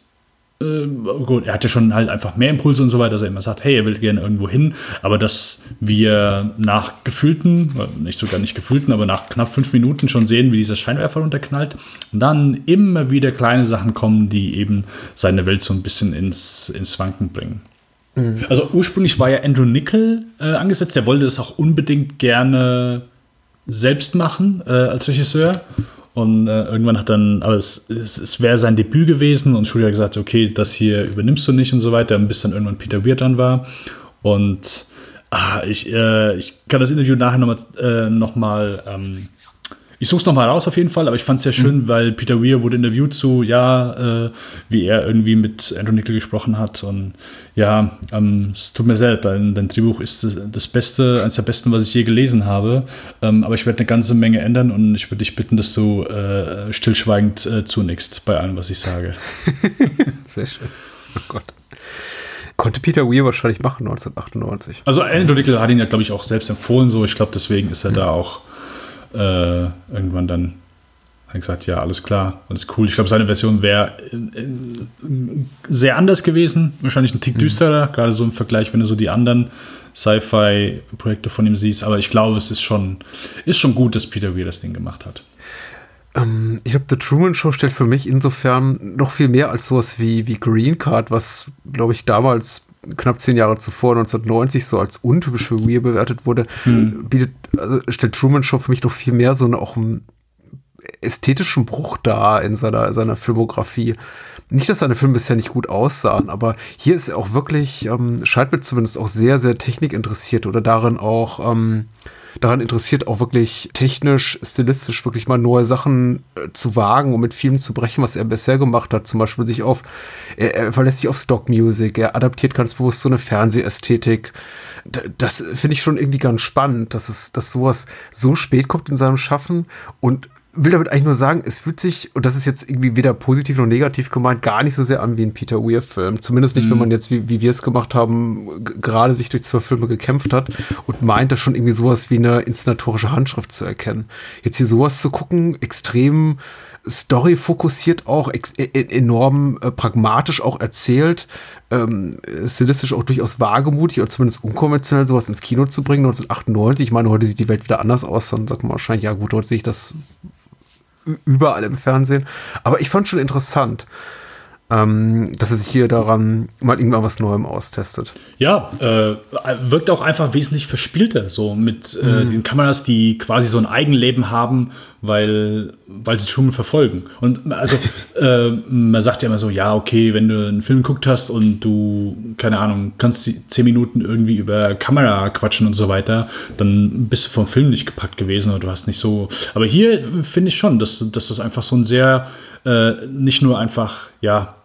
Speaker 7: äh, gut, er hat ja schon halt einfach mehr Impulse und so weiter, dass er immer sagt, hey, er will gerne irgendwo hin, aber dass wir nach gefühlten, nicht sogar nicht gefühlten, aber nach knapp fünf Minuten schon sehen, wie dieser Scheinwerfer runterknallt und dann immer wieder kleine Sachen kommen, die eben seine Welt so ein bisschen ins, ins Wanken bringen. Mhm. Also ursprünglich war ja Andrew Nickel äh, angesetzt, der wollte es auch unbedingt gerne selbst machen äh, als Regisseur. Und äh, irgendwann hat dann, aber es, es, es wäre sein Debüt gewesen und Studio hat gesagt, okay, das hier übernimmst du nicht und so weiter, bis dann irgendwann Peter Weir dran war. Und ah, ich, äh, ich kann das Interview nachher nochmal äh, noch ähm, ich suche es nochmal raus auf jeden Fall, aber ich fand es sehr schön, mhm. weil Peter Weir wurde interviewt zu, ja, äh, wie er irgendwie mit Andrew Nickel gesprochen hat. Und ja, ähm, es tut mir sehr leid, dein, dein Drehbuch ist das, das, Beste, eines der besten, was ich je gelesen habe. Ähm, aber ich werde eine ganze Menge ändern und ich würde dich bitten, dass du äh, stillschweigend äh, zunickst bei allem, was ich sage.
Speaker 6: sehr schön. Oh Gott. Konnte Peter Weir wahrscheinlich machen 1998.
Speaker 7: Also Andrew Nickel hat ihn ja, glaube ich, auch selbst empfohlen, so. Ich glaube, deswegen ist er mhm. da auch äh, irgendwann dann hat gesagt, ja, alles klar, alles cool. Ich glaube, seine Version wäre sehr anders gewesen, wahrscheinlich ein Tick mhm. düsterer, gerade so im Vergleich, wenn du so die anderen Sci-Fi-Projekte von ihm siehst. Aber ich glaube, es ist schon, ist schon gut, dass Peter Weir das Ding gemacht hat.
Speaker 6: Ähm, ich glaube, The Truman Show stellt für mich insofern noch viel mehr als sowas wie, wie Green Card, was, glaube ich, damals knapp zehn Jahre zuvor, 1990, so als untypisch für Weir bewertet wurde, hm. bietet, also stellt Truman Show für mich noch viel mehr so eine, auch einen ästhetischen Bruch dar in seiner, seiner Filmografie. Nicht, dass seine Filme bisher nicht gut aussahen, aber hier ist er auch wirklich, ähm, scheint mir zumindest auch sehr, sehr technikinteressiert oder darin auch, ähm, daran interessiert, auch wirklich technisch, stilistisch wirklich mal neue Sachen äh, zu wagen und mit Filmen zu brechen, was er bisher gemacht hat. Zum Beispiel sich auf, er, er verlässt sich auf Stock Music, er adaptiert ganz bewusst so eine Fernsehästhetik. Das finde ich schon irgendwie ganz spannend, dass es, dass sowas so spät kommt in seinem Schaffen und will damit eigentlich nur sagen, es fühlt sich, und das ist jetzt irgendwie weder positiv noch negativ gemeint, gar nicht so sehr an wie ein Peter Weir-Film. Zumindest nicht, mhm. wenn man jetzt, wie, wie wir es gemacht haben, gerade sich durch zwei Filme gekämpft hat und meint, da schon irgendwie sowas wie eine inszenatorische Handschrift zu erkennen. Jetzt hier sowas zu gucken, extrem Story fokussiert auch, e, e enorm äh, pragmatisch auch erzählt, ähm, stilistisch auch durchaus wagemutig oder zumindest unkonventionell sowas ins Kino zu bringen. 1998, ich meine, heute sieht die Welt wieder anders aus, dann sagt man wahrscheinlich, ja gut, heute sehe ich das überall im Fernsehen. Aber ich fand schon interessant, ähm, dass er sich hier daran mal irgendwann was Neuem austestet.
Speaker 7: Ja, äh, wirkt auch einfach wesentlich verspielter, so mit äh, mhm. diesen Kameras, die quasi so ein Eigenleben haben, weil, weil sie Truman verfolgen. Und also, äh, man sagt ja immer so, ja, okay, wenn du einen Film geguckt hast und du, keine Ahnung, kannst zehn Minuten irgendwie über Kamera quatschen und so weiter, dann bist du vom Film nicht gepackt gewesen oder du hast nicht so. Aber hier finde ich schon, dass, dass das einfach so ein sehr, äh, nicht nur einfach, ja,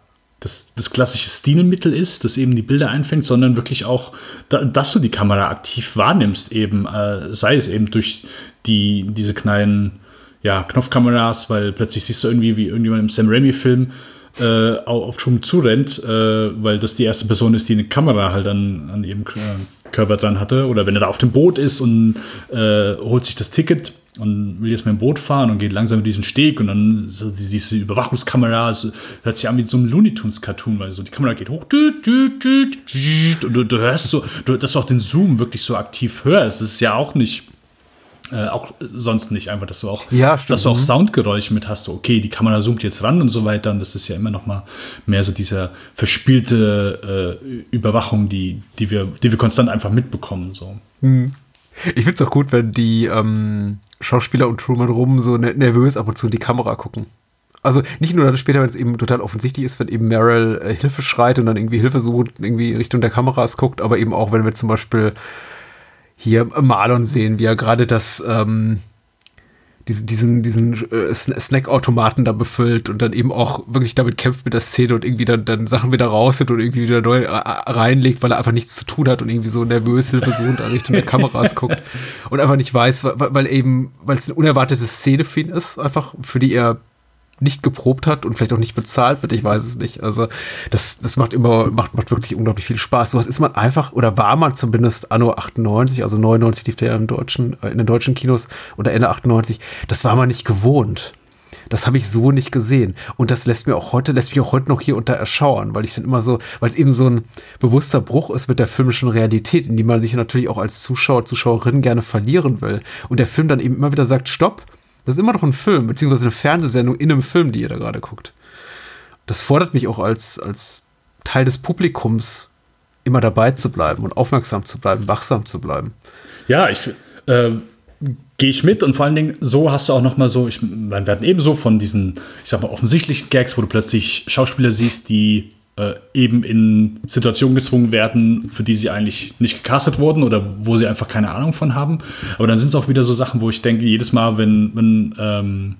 Speaker 7: das, das klassische Stilmittel ist, das eben die Bilder einfängt, sondern wirklich auch, da, dass du die Kamera aktiv wahrnimmst, eben, äh, sei es eben durch die, diese kleinen ja, Knopfkameras, weil plötzlich siehst du irgendwie, wie irgendjemand im Sam Raimi-Film äh, auf Schum zurennt, äh, weil das die erste Person ist, die eine Kamera halt an, an ihrem Körper dran hatte. Oder wenn er da auf dem Boot ist und äh, holt sich das Ticket und will jetzt mit dem Boot fahren und geht langsam mit diesem Steg und dann so diese Überwachungskamera, es hört sich an wie so ein Looney Tunes Cartoon, weil so die Kamera geht hoch und du, du hörst so, du, dass du auch den Zoom wirklich so aktiv hörst. Das ist ja auch nicht äh, auch sonst nicht einfach, dass du auch,
Speaker 6: ja,
Speaker 7: dass du auch mhm. Soundgeräusche mit hast. Okay, die Kamera zoomt jetzt ran und so weiter. Und das ist ja immer noch mal mehr so diese verspielte äh, Überwachung, die, die, wir, die wir konstant einfach mitbekommen. So.
Speaker 6: Mhm. Ich finde es auch gut, wenn die ähm, Schauspieler und Truman rum so ne-, nervös ab und zu in die Kamera gucken. Also nicht nur dann später, wenn es eben total offensichtlich ist, wenn eben Meryl äh, Hilfe schreit und dann irgendwie Hilfe sucht, irgendwie Richtung der Kameras guckt, aber eben auch, wenn wir zum Beispiel hier Marlon sehen, wie er gerade das, ähm, diesen, diesen, diesen äh, Snackautomaten da befüllt und dann eben auch wirklich damit kämpft mit der Szene und irgendwie dann, dann Sachen wieder raus und irgendwie wieder neu äh, reinlegt, weil er einfach nichts zu tun hat und irgendwie so nervös hilfesuchend in Richtung der Kameras guckt und einfach nicht weiß, weil, weil eben, weil es eine unerwartete Szene für ihn ist, einfach für die er nicht geprobt hat und vielleicht auch nicht bezahlt wird, ich weiß es nicht. Also das, das macht immer, macht, macht wirklich unglaublich viel Spaß. So was ist man einfach, oder war man zumindest anno 98, also 99 lief der im deutschen, äh, in den deutschen Kinos oder Ende 98, das war man nicht gewohnt. Das habe ich so nicht gesehen. Und das lässt mir auch heute, lässt mich auch heute noch hier unter erschauern, weil ich dann immer so, weil es eben so ein bewusster Bruch ist mit der filmischen Realität, in die man sich natürlich auch als Zuschauer, Zuschauerin gerne verlieren will. Und der Film dann eben immer wieder sagt, stopp, das ist immer noch ein Film, beziehungsweise eine Fernsehsendung in einem Film, die ihr da gerade guckt. Das fordert mich auch als, als Teil des Publikums, immer dabei zu bleiben und aufmerksam zu bleiben, wachsam zu bleiben.
Speaker 7: Ja, ich äh, gehe ich mit und vor allen Dingen so hast du auch noch mal so, ich, wir werden ebenso von diesen, ich sag mal, offensichtlichen Gags, wo du plötzlich Schauspieler siehst, die äh, eben in Situationen gezwungen werden, für die sie eigentlich nicht gecastet wurden oder wo sie einfach keine Ahnung von haben. Aber dann sind es auch wieder so Sachen, wo ich denke, jedes Mal, wenn, wenn ähm,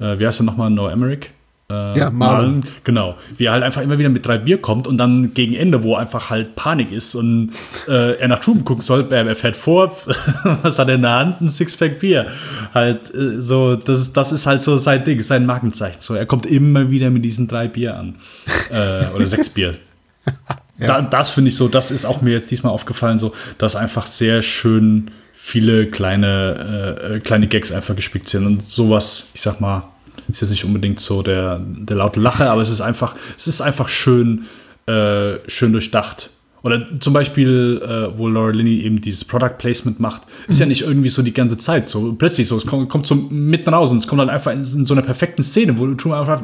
Speaker 7: äh, wie heißt er nochmal, No Emmerich?
Speaker 6: Äh, ja, Marlon.
Speaker 7: Genau. Wie er halt einfach immer wieder mit drei Bier kommt und dann gegen Ende, wo einfach halt Panik ist und äh, er nach Truben gucken soll, er, er, fährt vor, was hat er in der Hand? Ein Sixpack Bier. Halt äh, so, das, das ist halt so sein Ding, sein Markenzeichen. So, er kommt immer wieder mit diesen drei Bier an. Äh, oder sechs Bier. ja. da, das finde ich so, das ist auch mir jetzt diesmal aufgefallen, so, dass einfach sehr schön viele kleine, äh, kleine Gags einfach gespickt sind und sowas, ich sag mal, ist jetzt nicht unbedingt so der, der laute Lache, aber es ist einfach, es ist einfach schön, äh, schön durchdacht. Oder zum Beispiel, äh, wo Laura Linney eben dieses Product Placement macht, ist mhm. ja nicht irgendwie so die ganze Zeit so. Plötzlich so, es kommt, kommt so mitten raus und es kommt dann einfach in, in so einer perfekten Szene, wo du einfach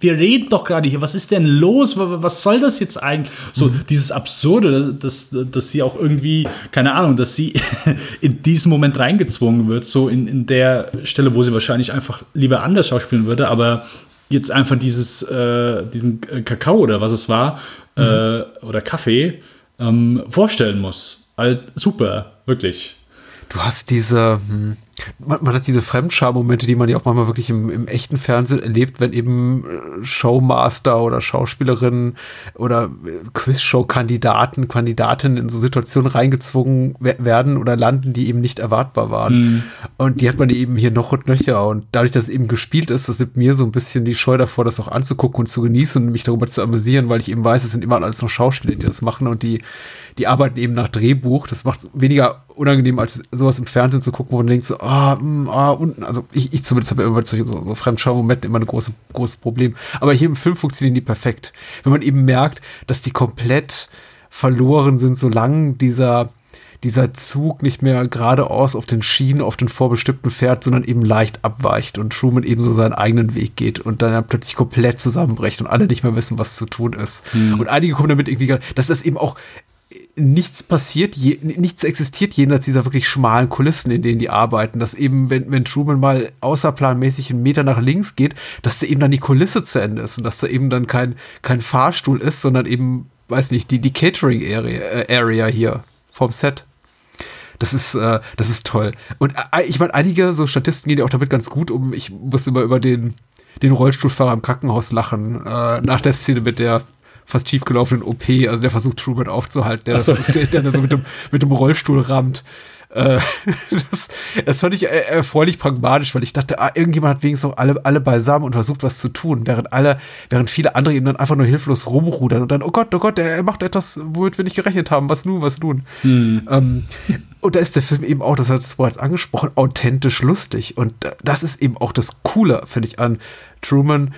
Speaker 7: wir reden doch gerade hier, was ist denn los? Was soll das jetzt eigentlich? So, mhm. dieses Absurde, dass, dass, dass sie auch irgendwie, keine Ahnung, dass sie in diesen Moment reingezwungen wird, so in, in der Stelle, wo sie wahrscheinlich einfach lieber anders schauspielen würde, aber jetzt einfach dieses, äh, diesen äh, Kakao oder was es war, mhm. äh, oder Kaffee ähm, vorstellen muss. Halt super, wirklich.
Speaker 6: Du hast diese, hm, man, man, hat diese Fremdscham-Momente, die man ja auch manchmal wirklich im, im, echten Fernsehen erlebt, wenn eben äh, Showmaster oder Schauspielerinnen oder äh, Quizshow-Kandidaten, Kandidatinnen in so Situationen reingezwungen werden oder landen, die eben nicht erwartbar waren. Mhm. Und die hat man eben hier noch und nöcher. Und dadurch, dass es eben gespielt ist, das nimmt mir so ein bisschen die Scheu davor, das auch anzugucken und zu genießen und mich darüber zu amüsieren, weil ich eben weiß, es sind immer alles noch Schauspieler, die das machen und die die arbeiten eben nach Drehbuch. Das macht es weniger unangenehm, als sowas im Fernsehen zu gucken, wo man denkt so, ah, oh, ah, unten. Also ich, ich zumindest habe immer so, so Fremdschau-Momenten immer ein großes, großes Problem. Aber hier im Film funktionieren die perfekt. Wenn man eben merkt, dass die komplett verloren sind, solange dieser dieser Zug nicht mehr geradeaus auf den Schienen, auf den vorbestimmten fährt, sondern eben leicht abweicht und Truman eben so seinen eigenen Weg geht und dann plötzlich komplett zusammenbricht und alle nicht mehr wissen, was zu tun ist. Hm. Und einige kommen damit irgendwie, dass das eben auch nichts passiert, je, nichts existiert jenseits dieser wirklich schmalen Kulissen, in denen die arbeiten. Dass eben, wenn, wenn Truman mal außerplanmäßig einen Meter nach links geht, dass da eben dann die Kulisse zu Ende ist und dass da eben dann kein, kein Fahrstuhl ist, sondern eben, weiß nicht, die, die Catering-Area äh, Area hier vom Set. Das ist, äh, das ist toll. Und äh, ich meine, einige so Statisten gehen ja auch damit ganz gut um. Ich muss immer über den, den Rollstuhlfahrer im Krankenhaus lachen, äh, nach der Szene mit der fast schiefgelaufenen OP. Also der versucht Truman aufzuhalten, der, so. der, der, der so mit dem, mit dem Rollstuhl rammt. Äh, das, das fand ich erfreulich pragmatisch, weil ich dachte, ah, irgendjemand hat wenigstens noch alle, alle beisammen und versucht, was zu tun, während alle, während viele andere eben dann einfach nur hilflos rumrudern und dann, oh Gott, oh Gott, er macht etwas, womit wir nicht gerechnet haben, was nun, was nun. Hm. Ähm, und da ist der Film eben auch, das hat es bereits angesprochen, authentisch lustig. Und das ist eben auch das Coole, finde ich, an Truman,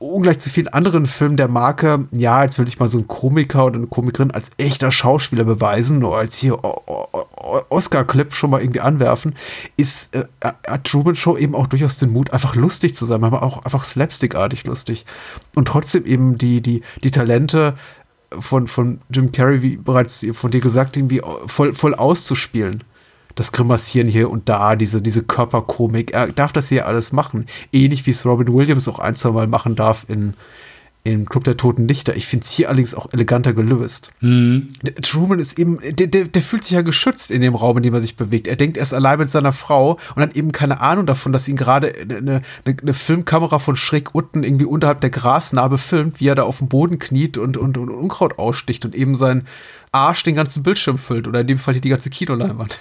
Speaker 6: ungleich zu vielen anderen Filmen der Marke, ja, jetzt will ich mal so ein Komiker oder eine Komikerin als echter Schauspieler beweisen, oder als hier Oscar-Clip schon mal irgendwie anwerfen, ist äh, hat Truman Show eben auch durchaus den Mut, einfach lustig zu sein, aber auch einfach slapstickartig lustig. Und trotzdem eben die, die, die Talente von, von Jim Carrey, wie bereits von dir gesagt, irgendwie voll, voll auszuspielen das Grimassieren hier und da, diese, diese Körperkomik. Er darf das hier alles machen. Ähnlich wie es Robin Williams auch ein, zwei Mal machen darf in, in Club der Toten Lichter. Ich finde es hier allerdings auch eleganter gelöst. Mhm. Truman ist eben, der, der, der, fühlt sich ja geschützt in dem Raum, in dem er sich bewegt. Er denkt, er ist allein mit seiner Frau und hat eben keine Ahnung davon, dass ihn gerade eine, eine, eine, Filmkamera von schräg unten irgendwie unterhalb der Grasnarbe filmt, wie er da auf dem Boden kniet und, und, und Unkraut aussticht und eben sein Arsch den ganzen Bildschirm füllt oder in dem Fall hier die ganze Kinoleinwand.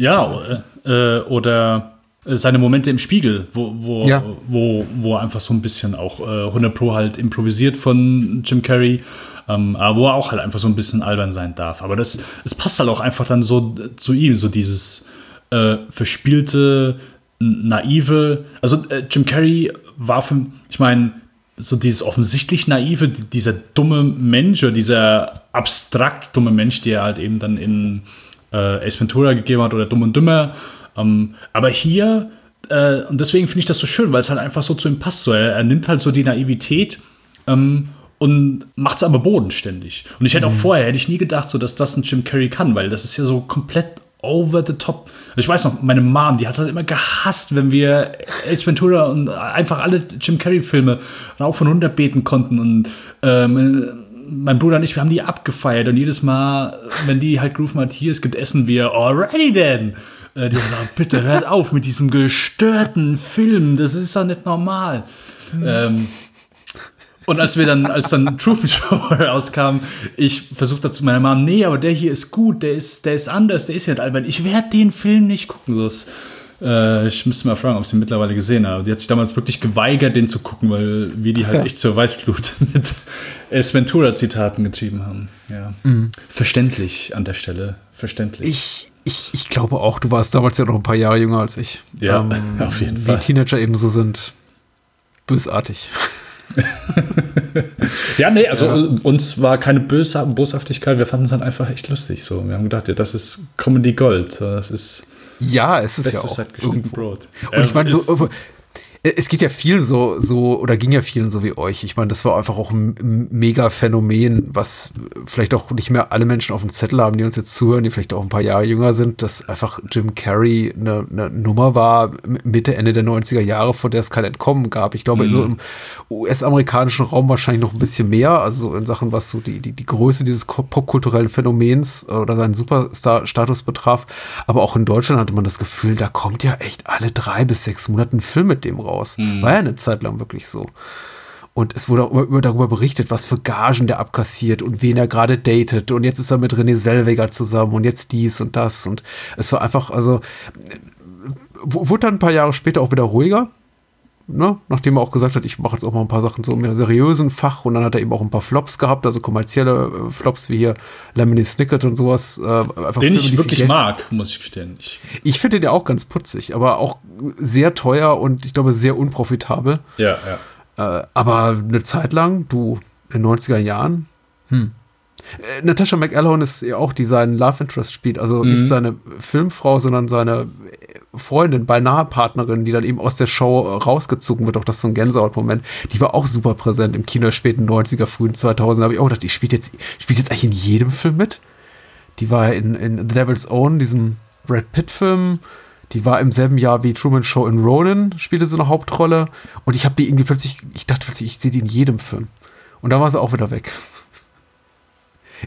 Speaker 7: Ja, äh, oder seine Momente im Spiegel, wo, wo, ja. wo, wo er einfach so ein bisschen auch äh, 100 Pro halt improvisiert von Jim Carrey, ähm, aber wo er auch halt einfach so ein bisschen albern sein darf. Aber das, es passt halt auch einfach dann so zu ihm, so dieses äh, verspielte, naive. Also äh, Jim Carrey war für, ich meine, so dieses offensichtlich naive, dieser dumme Mensch oder dieser abstrakt dumme Mensch, der halt eben dann in äh, Ace Ventura gegeben hat oder Dumm und Dümmer. Ähm, aber hier, äh, und deswegen finde ich das so schön, weil es halt einfach so zu ihm passt. So, er, er nimmt halt so die Naivität ähm, und macht es aber bodenständig. Und ich hätte mhm. auch vorher, hätte ich nie gedacht, so, dass das ein Jim Carrey kann, weil das ist ja so komplett over the top. Ich weiß noch, meine Mom, die hat das immer gehasst, wenn wir Ace Ventura und einfach alle Jim Carrey-Filme rauf und runter beten konnten und ähm, mein Bruder und ich, wir haben die abgefeiert und jedes Mal, wenn die halt hier, es gibt Essen, wir, already then. Äh, die haben gesagt, bitte hört auf mit diesem gestörten Film, das ist doch nicht normal. Ähm, und als wir dann, als dann Truman Show rauskam, ich versuchte zu meiner Mom, nee, aber der hier ist gut, der ist, der ist anders, der ist ja nicht albern. Ich werde den Film nicht gucken. So, Äh, ich müsste mal fragen, ob sie mittlerweile gesehen haben. Die hat sich damals wirklich geweigert, den zu gucken, weil wir die halt ja. echt zur Weißglut mit S. Ventura-Zitaten getrieben haben. Ja. Mhm. Verständlich an der Stelle. Verständlich.
Speaker 6: Ich, ich, ich glaube auch, du warst damals ja noch ein paar Jahre jünger als ich.
Speaker 7: Ja, ähm, auf jeden Fall.
Speaker 6: Wie Teenager eben so sind. Bösartig.
Speaker 7: ja, nee, also ja. uns war keine Bös Boshaftigkeit, wir fanden es dann einfach echt lustig. So. Wir haben gedacht, ja, das ist Comedy Gold. Das ist
Speaker 6: ja, es ist ja auch Brot. Und ich meine, so, es geht ja vielen so, so, oder ging ja vielen so wie euch. Ich meine, das war einfach auch ein mega Phänomen, was vielleicht auch nicht mehr alle Menschen auf dem Zettel haben, die uns jetzt zuhören, die vielleicht auch ein paar Jahre jünger sind, dass einfach Jim Carrey eine, eine Nummer war, Mitte, Ende der 90er Jahre, von der es kein Entkommen gab. Ich glaube, mhm. so im US-amerikanischen Raum wahrscheinlich noch ein bisschen mehr, also in Sachen, was so die, die, die Größe dieses popkulturellen Phänomens äh, oder seinen Superstar-Status betraf. Aber auch in Deutschland hatte man das Gefühl, da kommt ja echt alle drei bis sechs Monate ein Film mit dem raus raus. Mhm. War ja eine Zeit lang wirklich so. Und es wurde auch immer darüber berichtet, was für Gagen der abkassiert und wen er gerade datet. Und jetzt ist er mit René Selweger zusammen und jetzt dies und das. Und es war einfach, also, wurde dann ein paar Jahre später auch wieder ruhiger ne, nachdem er auch gesagt hat, ich mache jetzt auch mal ein paar Sachen so im seriösen Fach und dann hat er eben auch ein paar Flops gehabt, also kommerzielle äh, Flops wie hier Lemony Snicket und sowas.
Speaker 7: Äh, den Filme, ich wirklich mag, muss ich gestehen.
Speaker 6: Ich, ich finde den ja auch ganz putzig, aber auch sehr teuer und ich glaube sehr unprofitabel.
Speaker 7: Ja, ja.
Speaker 6: Äh, aber eine Zeit lang, du, in den 90er Jahren, hm. Äh, Natasha McElhone ist ja auch, die seinen Love Interest spielt. Also mhm. nicht seine Filmfrau, sondern seine Freundin, beinahe Partnerin, die dann eben aus der Show rausgezogen wird. Auch das so ein Gänsehaut-Moment. Die war auch super präsent im Kino späten 90er, frühen 2000er. Da habe ich auch gedacht, die spielt jetzt, spielt jetzt eigentlich in jedem Film mit. Die war in, in The Devil's Own, diesem Brad Pitt-Film. Die war im selben Jahr wie Truman Show in Ronin, spielte so eine Hauptrolle. Und ich habe die irgendwie plötzlich, ich dachte plötzlich, ich sehe die in jedem Film. Und da war sie auch wieder weg.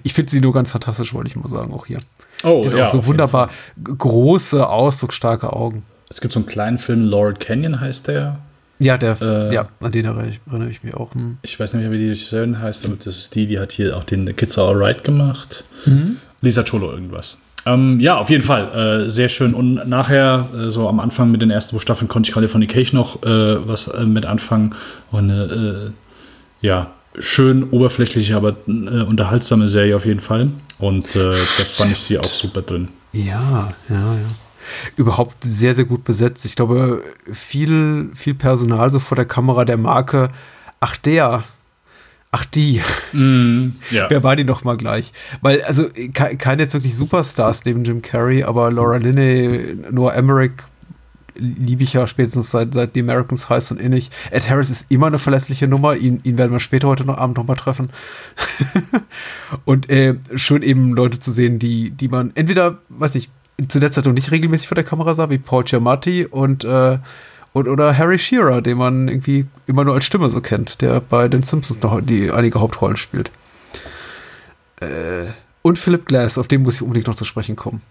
Speaker 6: Ich finde sie nur ganz fantastisch, wollte ich mal sagen, auch hier. Oh, Der hat ja, auch so wunderbar große, ausdrucksstarke Augen.
Speaker 7: Es gibt so einen kleinen Film, Laurel Canyon heißt der.
Speaker 6: Ja, der, äh, ja, an den erinnere ich, erinnere ich mich auch. Hm.
Speaker 7: Ich weiß nicht mehr, wie die schön heißt, aber das ist die, die hat hier auch den Kids Are Alright gemacht. Mhm. Lisa Cholo irgendwas. Ähm, ja, auf jeden Fall. Äh, sehr schön. Und nachher, äh, so am Anfang mit den ersten Staffeln, konnte ich Californication noch äh, was äh, mit anfangen. Und äh, ja, schön oberflächliche, aber äh, unterhaltsame Serie auf jeden Fall. Und äh, da fand ich sie auch super drin.
Speaker 6: Ja, ja, ja. Überhaupt sehr, sehr gut besetzt. Ich glaube, viel, viel Personal so vor der Kamera der Marke. Ach, der. Ach, die. Mm, ja. Wer war die noch mal gleich? Weil, also, keine jetzt wirklich Superstars neben Jim Carrey, aber Laura Linney, Noah Emmerich, liebe ich ja spätestens seit, seit The Americans heißt und innig. Ed Harris ist immer eine verlässliche Nummer. Ihn, ihn werden wir später heute noch Abend nochmal treffen. und äh, schön eben Leute zu sehen, die, die man entweder, weiß ich, zu der Zeit noch nicht regelmäßig vor der Kamera sah, wie Paul Giamatti und, äh, und oder Harry Shearer, den man irgendwie immer nur als Stimme so kennt, der bei den Simpsons noch die einige Hauptrollen spielt. Äh, und Philip Glass, auf den muss ich unbedingt noch zu sprechen kommen.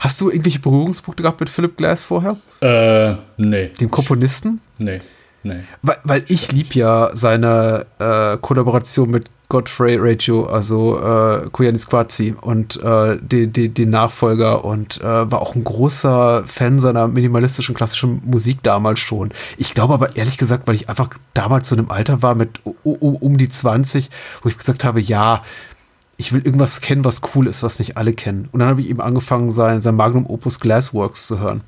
Speaker 6: Hast du irgendwelche Berührungspunkte gehabt mit Philip Glass vorher?
Speaker 7: Äh, nee.
Speaker 6: Dem Komponisten?
Speaker 7: Nee, nee.
Speaker 6: Weil, weil ich lieb ja seine äh, Kollaboration mit Godfrey Reggio, also äh, Koyanis Quazi und äh, den, den, den Nachfolger und äh, war auch ein großer Fan seiner minimalistischen klassischen Musik damals schon. Ich glaube aber ehrlich gesagt, weil ich einfach damals so in einem Alter war mit um die 20, wo ich gesagt habe, ja, ich will irgendwas kennen, was cool ist, was nicht alle kennen. Und dann habe ich eben angefangen, sein, sein Magnum Opus Glassworks zu hören.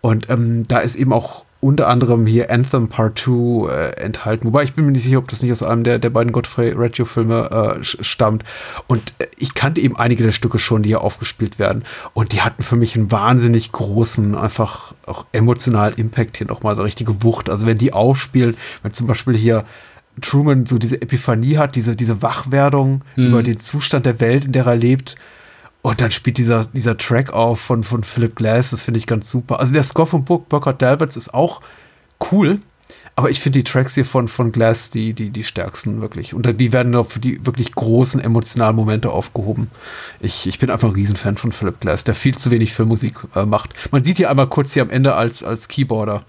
Speaker 6: Und ähm, da ist eben auch unter anderem hier Anthem Part 2 äh, enthalten. Wobei ich bin mir nicht sicher, ob das nicht aus einem der, der beiden Godfrey Reggio-Filme äh, stammt. Und äh, ich kannte eben einige der Stücke schon, die hier aufgespielt werden. Und die hatten für mich einen wahnsinnig großen, einfach auch emotionalen Impact hier nochmal, so richtige Wucht. Also wenn die aufspielen, wenn zum Beispiel hier Truman so diese Epiphanie hat, diese, diese Wachwerdung mhm. über den Zustand der Welt, in der er lebt. Und dann spielt dieser, dieser Track auf von, von Philip Glass, das finde ich ganz super. Also der Score von Burkhard Dalberts ist auch cool, aber ich finde die Tracks hier von, von Glass die, die, die stärksten wirklich. Und die werden noch für die wirklich großen emotionalen Momente aufgehoben. Ich, ich bin einfach ein Riesenfan von Philip Glass, der viel zu wenig Filmmusik äh, macht. Man sieht hier einmal kurz hier am Ende als, als Keyboarder.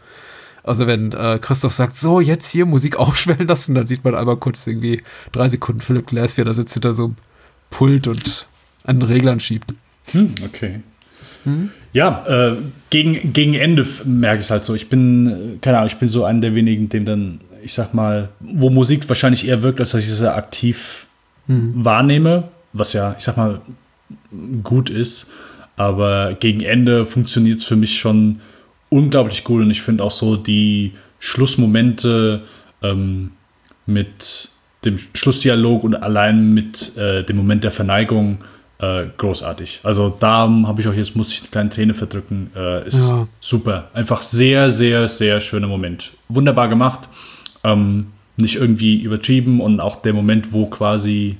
Speaker 6: Also wenn äh, Christoph sagt, so jetzt hier Musik aufschwellen lassen, dann sieht man einmal kurz irgendwie drei Sekunden Philipp Glass, wie er da sitzt hinter so einem Pult und an den Reglern schiebt.
Speaker 7: Hm, okay. Ja, äh, gegen, gegen Ende merke ich es halt so. Ich bin, äh, keine Ahnung, ich bin so einer der wenigen, dem dann, ich sag mal, wo Musik wahrscheinlich eher wirkt, als dass ich sie aktiv wahrnehme, was ja, ich sag mal, gut ist. Aber gegen Ende funktioniert es für mich schon unglaublich gut und ich finde auch so die Schlussmomente ähm, mit dem Schlussdialog und allein mit äh, dem Moment der Verneigung äh, großartig. Also da habe ich auch jetzt, muss ich eine kleine Träne verdrücken. Äh, ist
Speaker 6: Ja.
Speaker 7: super. Einfach sehr, sehr, sehr schöner Moment. Wunderbar gemacht. Ähm, nicht irgendwie übertrieben und auch der Moment, wo quasi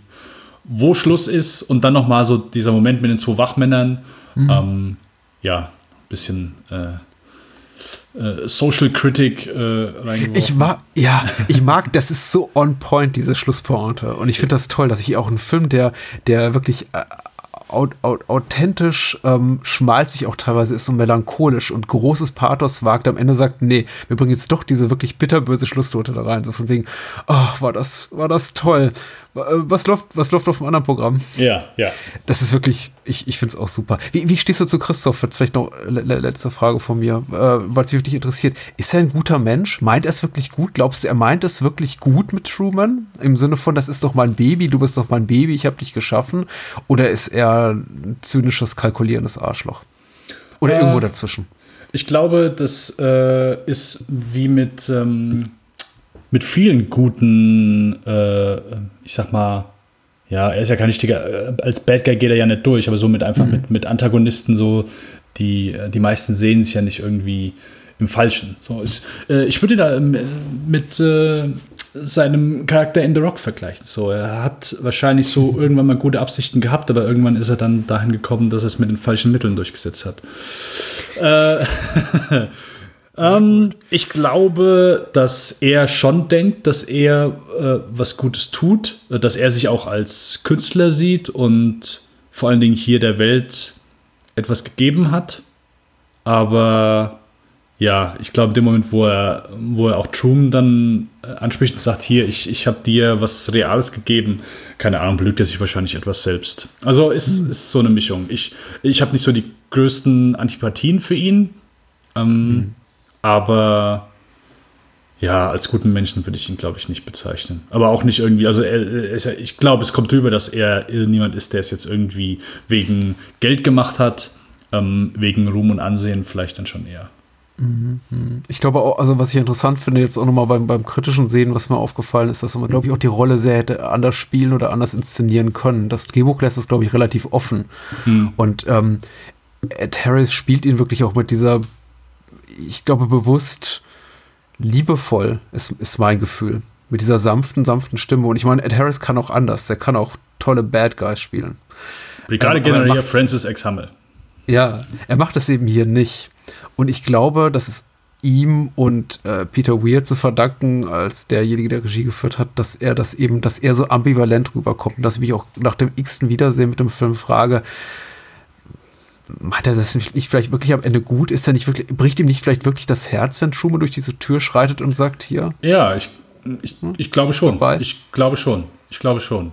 Speaker 7: wo Schluss ist und dann noch mal so dieser Moment mit den zwei Wachmännern. Ähm, ja, bisschen äh, Social Critic äh, reingeworfen.
Speaker 6: Ich mag, ja, ich mag, das ist so on point, diese Schlusspointe. Und ich finde das toll, dass ich auch einen Film, der, der wirklich äh, au- au- authentisch, ähm, schmalzig auch teilweise ist und melancholisch und großes Pathos wagt, am Ende sagt, nee, wir bringen jetzt doch diese wirklich bitterböse Schlussnote da rein. So von wegen, ach, war das, war das toll. Äh, Was läuft, was läuft auf dem anderen Programm?
Speaker 7: ja, ja.
Speaker 6: Das ist wirklich, ich, ich finde es auch super. Wie, wie stehst du zu Christoph? Jetzt vielleicht noch le le- letzte Frage von mir, äh, weil es mich wirklich interessiert. Ist er ein guter Mensch? Meint er es wirklich gut? Glaubst du, er meint es wirklich gut mit Truman? Im Sinne von, das ist doch mein Baby, du bist doch mein Baby, ich habe dich geschaffen? Oder ist er ein zynisches, kalkulierendes Arschloch? Oder
Speaker 7: Äh,
Speaker 6: irgendwo dazwischen?
Speaker 7: Ich glaube, das äh, ist wie mit, ähm, mit vielen guten, äh, ich sag mal, ja, er ist ja kein richtiger, äh, als Bad Guy geht er ja nicht durch, aber so mit einfach mit, mit Antagonisten, so, die, äh, die meisten sehen sich ja nicht irgendwie im Falschen. So ist, äh, ich würde da ähm, mit äh, seinem Charakter in The Rock vergleichen. So, er hat wahrscheinlich so irgendwann mal gute Absichten gehabt, aber irgendwann ist er dann dahin gekommen, dass er es mit den falschen Mitteln durchgesetzt hat. Äh, ähm, ich glaube, dass er schon denkt, dass er äh, was Gutes tut, äh, dass er sich auch als Künstler sieht und vor allen Dingen hier der Welt etwas gegeben hat. Aber ja, ich glaube, in dem Moment, wo er, wo er auch Truman dann äh, anspricht und sagt, hier, ich, ich habe dir was Reales gegeben, keine Ahnung, belügt er sich wahrscheinlich etwas selbst. Also es ist so eine Mischung. Ich, ich habe nicht so die größten Antipathien für ihn, ähm, aber ja, als guten Menschen würde ich ihn, glaube ich, nicht bezeichnen. Aber auch nicht irgendwie, also er, er ich glaube, es kommt rüber, dass er niemand ist, der es jetzt irgendwie wegen Geld gemacht hat, ähm, wegen Ruhm und Ansehen vielleicht dann schon eher.
Speaker 6: Ich glaube auch, also was ich interessant finde, jetzt auch nochmal beim, beim kritischen Sehen, was mir aufgefallen ist, dass man, glaube ich, auch die Rolle sehr hätte anders spielen oder anders inszenieren können. Das Drehbuch lässt es, glaube ich, relativ offen. Und ähm, Ed Harris spielt ihn wirklich auch mit dieser, ich glaube, bewusst liebevoll, ist, ist mein Gefühl. Mit dieser sanften, sanften Stimme. Und ich meine, Ed Harris kann auch anders. Der kann auch tolle Bad Guys spielen.
Speaker 7: Brigade
Speaker 6: Ähm,
Speaker 7: Francis X. Hummel.
Speaker 6: Ja, er macht das eben hier nicht. Und ich glaube, dass es ihm und äh, Peter Weir zu verdanken, als derjenige, der Regie geführt hat, dass er das eben, dass er so ambivalent rüberkommt. Und dass ich mich auch nach dem x-ten Wiedersehen mit dem Film frage, meint er das nicht, nicht vielleicht wirklich am Ende gut? Ist er nicht wirklich, bricht ihm nicht vielleicht wirklich das Herz, wenn Truman durch diese Tür schreitet und sagt, hier?
Speaker 7: Ja, ich, ich, ich glaube schon.
Speaker 6: Vorbei.
Speaker 7: Ich glaube schon. Ich glaube schon.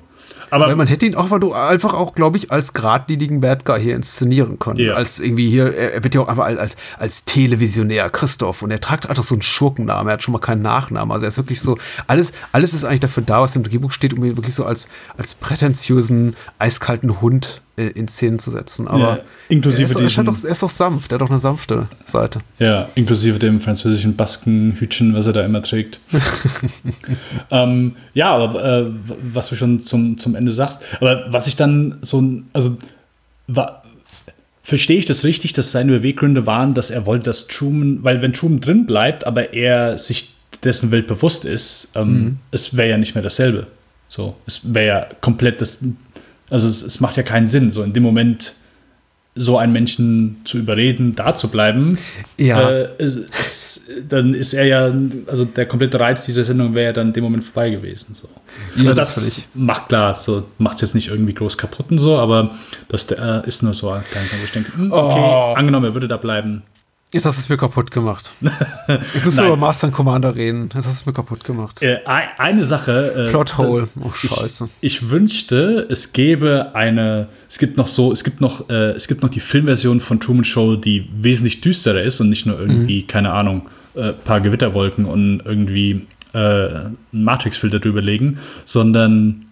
Speaker 7: Aber
Speaker 6: Weil man hätte ihn auch, weil du einfach auch, glaube ich, als geradlinigen Bad Guy hier inszenieren können.
Speaker 7: Ja.
Speaker 6: Als irgendwie hier, er wird ja auch einfach als, als, als Televisionär Christoph und er tragt einfach so einen Schurkennamen, er hat schon mal keinen Nachnamen. Also er ist wirklich so, alles, alles ist eigentlich dafür da, was im Drehbuch steht, um ihn wirklich so als, als prätentiösen, eiskalten Hund in Szenen zu setzen. Aber
Speaker 7: Ja, inklusive
Speaker 6: er ist, doch- er, scheint doch, er ist doch sanft, er hat doch eine sanfte Seite.
Speaker 7: Ja, inklusive dem französischen Baskenhütchen, was er da immer trägt. ähm, ja, aber äh, was du schon zum, zum Ende sagst, aber was ich dann so, also wa, verstehe ich das richtig, dass seine Beweggründe waren, dass er wollte, dass Truman, weil wenn Truman drin bleibt, aber er sich dessen Welt bewusst ist, ähm, es wäre ja nicht mehr dasselbe. So, es wäre ja komplett das, also es, es macht ja keinen Sinn, so in dem Moment so einen Menschen zu überreden, da zu bleiben,
Speaker 6: Ja.
Speaker 7: äh, es, dann ist er ja, also der komplette Reiz dieser Sendung wäre ja dann in dem Moment vorbei gewesen. So.
Speaker 6: Ja,
Speaker 7: also das
Speaker 6: natürlich.
Speaker 7: macht klar, so macht es jetzt nicht irgendwie groß kaputt und so, aber das äh, ist nur so ein kleines, wo ich denke, hm, okay,
Speaker 6: Oh.
Speaker 7: angenommen, er würde da bleiben.
Speaker 6: Jetzt hast du es mir kaputt gemacht. Jetzt musst du über Master Commander reden. Jetzt hast du es mir kaputt gemacht.
Speaker 7: Äh, eine Sache.
Speaker 6: Äh, Plothole. Oh, scheiße.
Speaker 7: Ich, ich, wünschte, es gäbe eine. Es gibt noch so, es gibt noch, äh, es gibt noch die Filmversion von Truman Show, die wesentlich düsterer ist und nicht nur irgendwie, mhm. keine Ahnung, äh, paar Gewitterwolken und irgendwie äh, Matrix-Filter drüber legen, sondern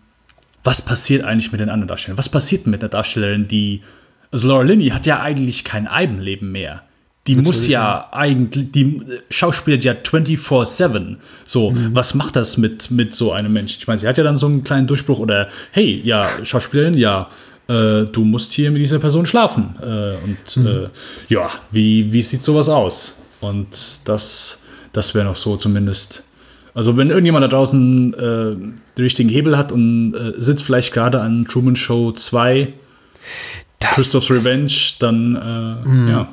Speaker 7: was passiert eigentlich mit den anderen Darstellern? Was passiert mit der Darstellerin, die. Also Laura Linney hat ja eigentlich kein Eibenleben mehr die muss ja eigentlich, die schauspielt ja 24-7. So, mhm. was macht das mit, mit so einem Menschen? Ich meine, sie hat ja dann so einen kleinen Durchbruch oder, hey, ja, Schauspielerin, ja, äh, du musst hier mit dieser Person schlafen. Äh, und mhm. äh, ja, wie, wie sieht sowas aus? Und das, das wäre noch so zumindest. Also, wenn irgendjemand da draußen äh, den richtigen Hebel hat und äh, sitzt vielleicht gerade an Truman Show 2, Christopher's Revenge, dann äh, mhm. ja.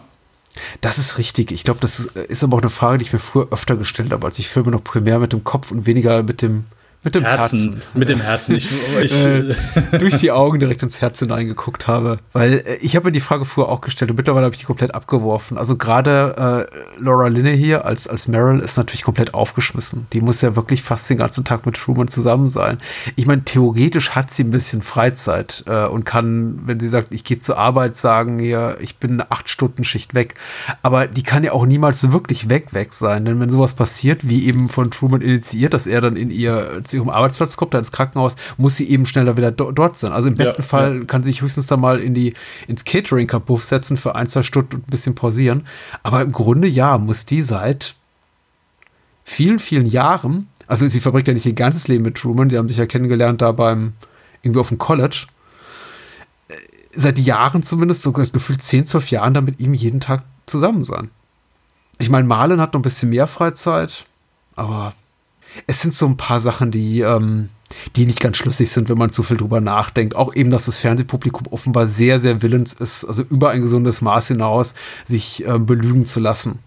Speaker 6: Das ist richtig. Ich glaube, das ist aber auch eine Frage, die ich mir früher öfter gestellt habe, als ich Filme noch primär mit dem Kopf und weniger mit dem mit dem Herzen. Herzen.
Speaker 7: Mit dem Herzen. Ich, ich
Speaker 6: äh, durch die Augen direkt ins Herz hineingeguckt habe. Weil äh, ich habe mir die Frage früher auch gestellt und mittlerweile habe ich die komplett abgeworfen. Also gerade äh, Laura Linne hier als, als Meryl ist natürlich komplett aufgeschmissen. Die muss ja wirklich fast den ganzen Tag mit Truman zusammen sein. Ich meine, theoretisch hat sie ein bisschen Freizeit äh, und kann, wenn sie sagt, ich gehe zur Arbeit, sagen, hier, ich bin eine acht Stunden Schicht weg. Aber die kann ja auch niemals wirklich weg, weg sein. Denn wenn sowas passiert, wie eben von Truman initiiert, dass er dann in ihr zu ihrem Arbeitsplatz kommt, da ins Krankenhaus, muss sie eben schneller wieder do dort sein. Also im besten ja, Fall ja. kann sie sich höchstens da mal in die, ins Catering-Kabuff setzen für ein, zwei Stunden und ein bisschen pausieren. Aber im Grunde ja, muss die seit vielen, vielen Jahren, also sie verbringt ja nicht ihr ganzes Leben mit Truman, die haben sich ja kennengelernt da beim, irgendwie auf dem College, äh, seit Jahren zumindest, so gefühlt 10, 12 Jahren da mit ihm jeden Tag zusammen sein. Ich meine, Marlon hat noch ein bisschen mehr Freizeit, aber es sind so ein paar Sachen, die, ähm, die nicht ganz schlüssig sind, wenn man zu viel drüber nachdenkt. Auch eben, dass das Fernsehpublikum offenbar sehr, sehr willens ist, also über ein gesundes Maß hinaus, sich äh, belügen zu lassen.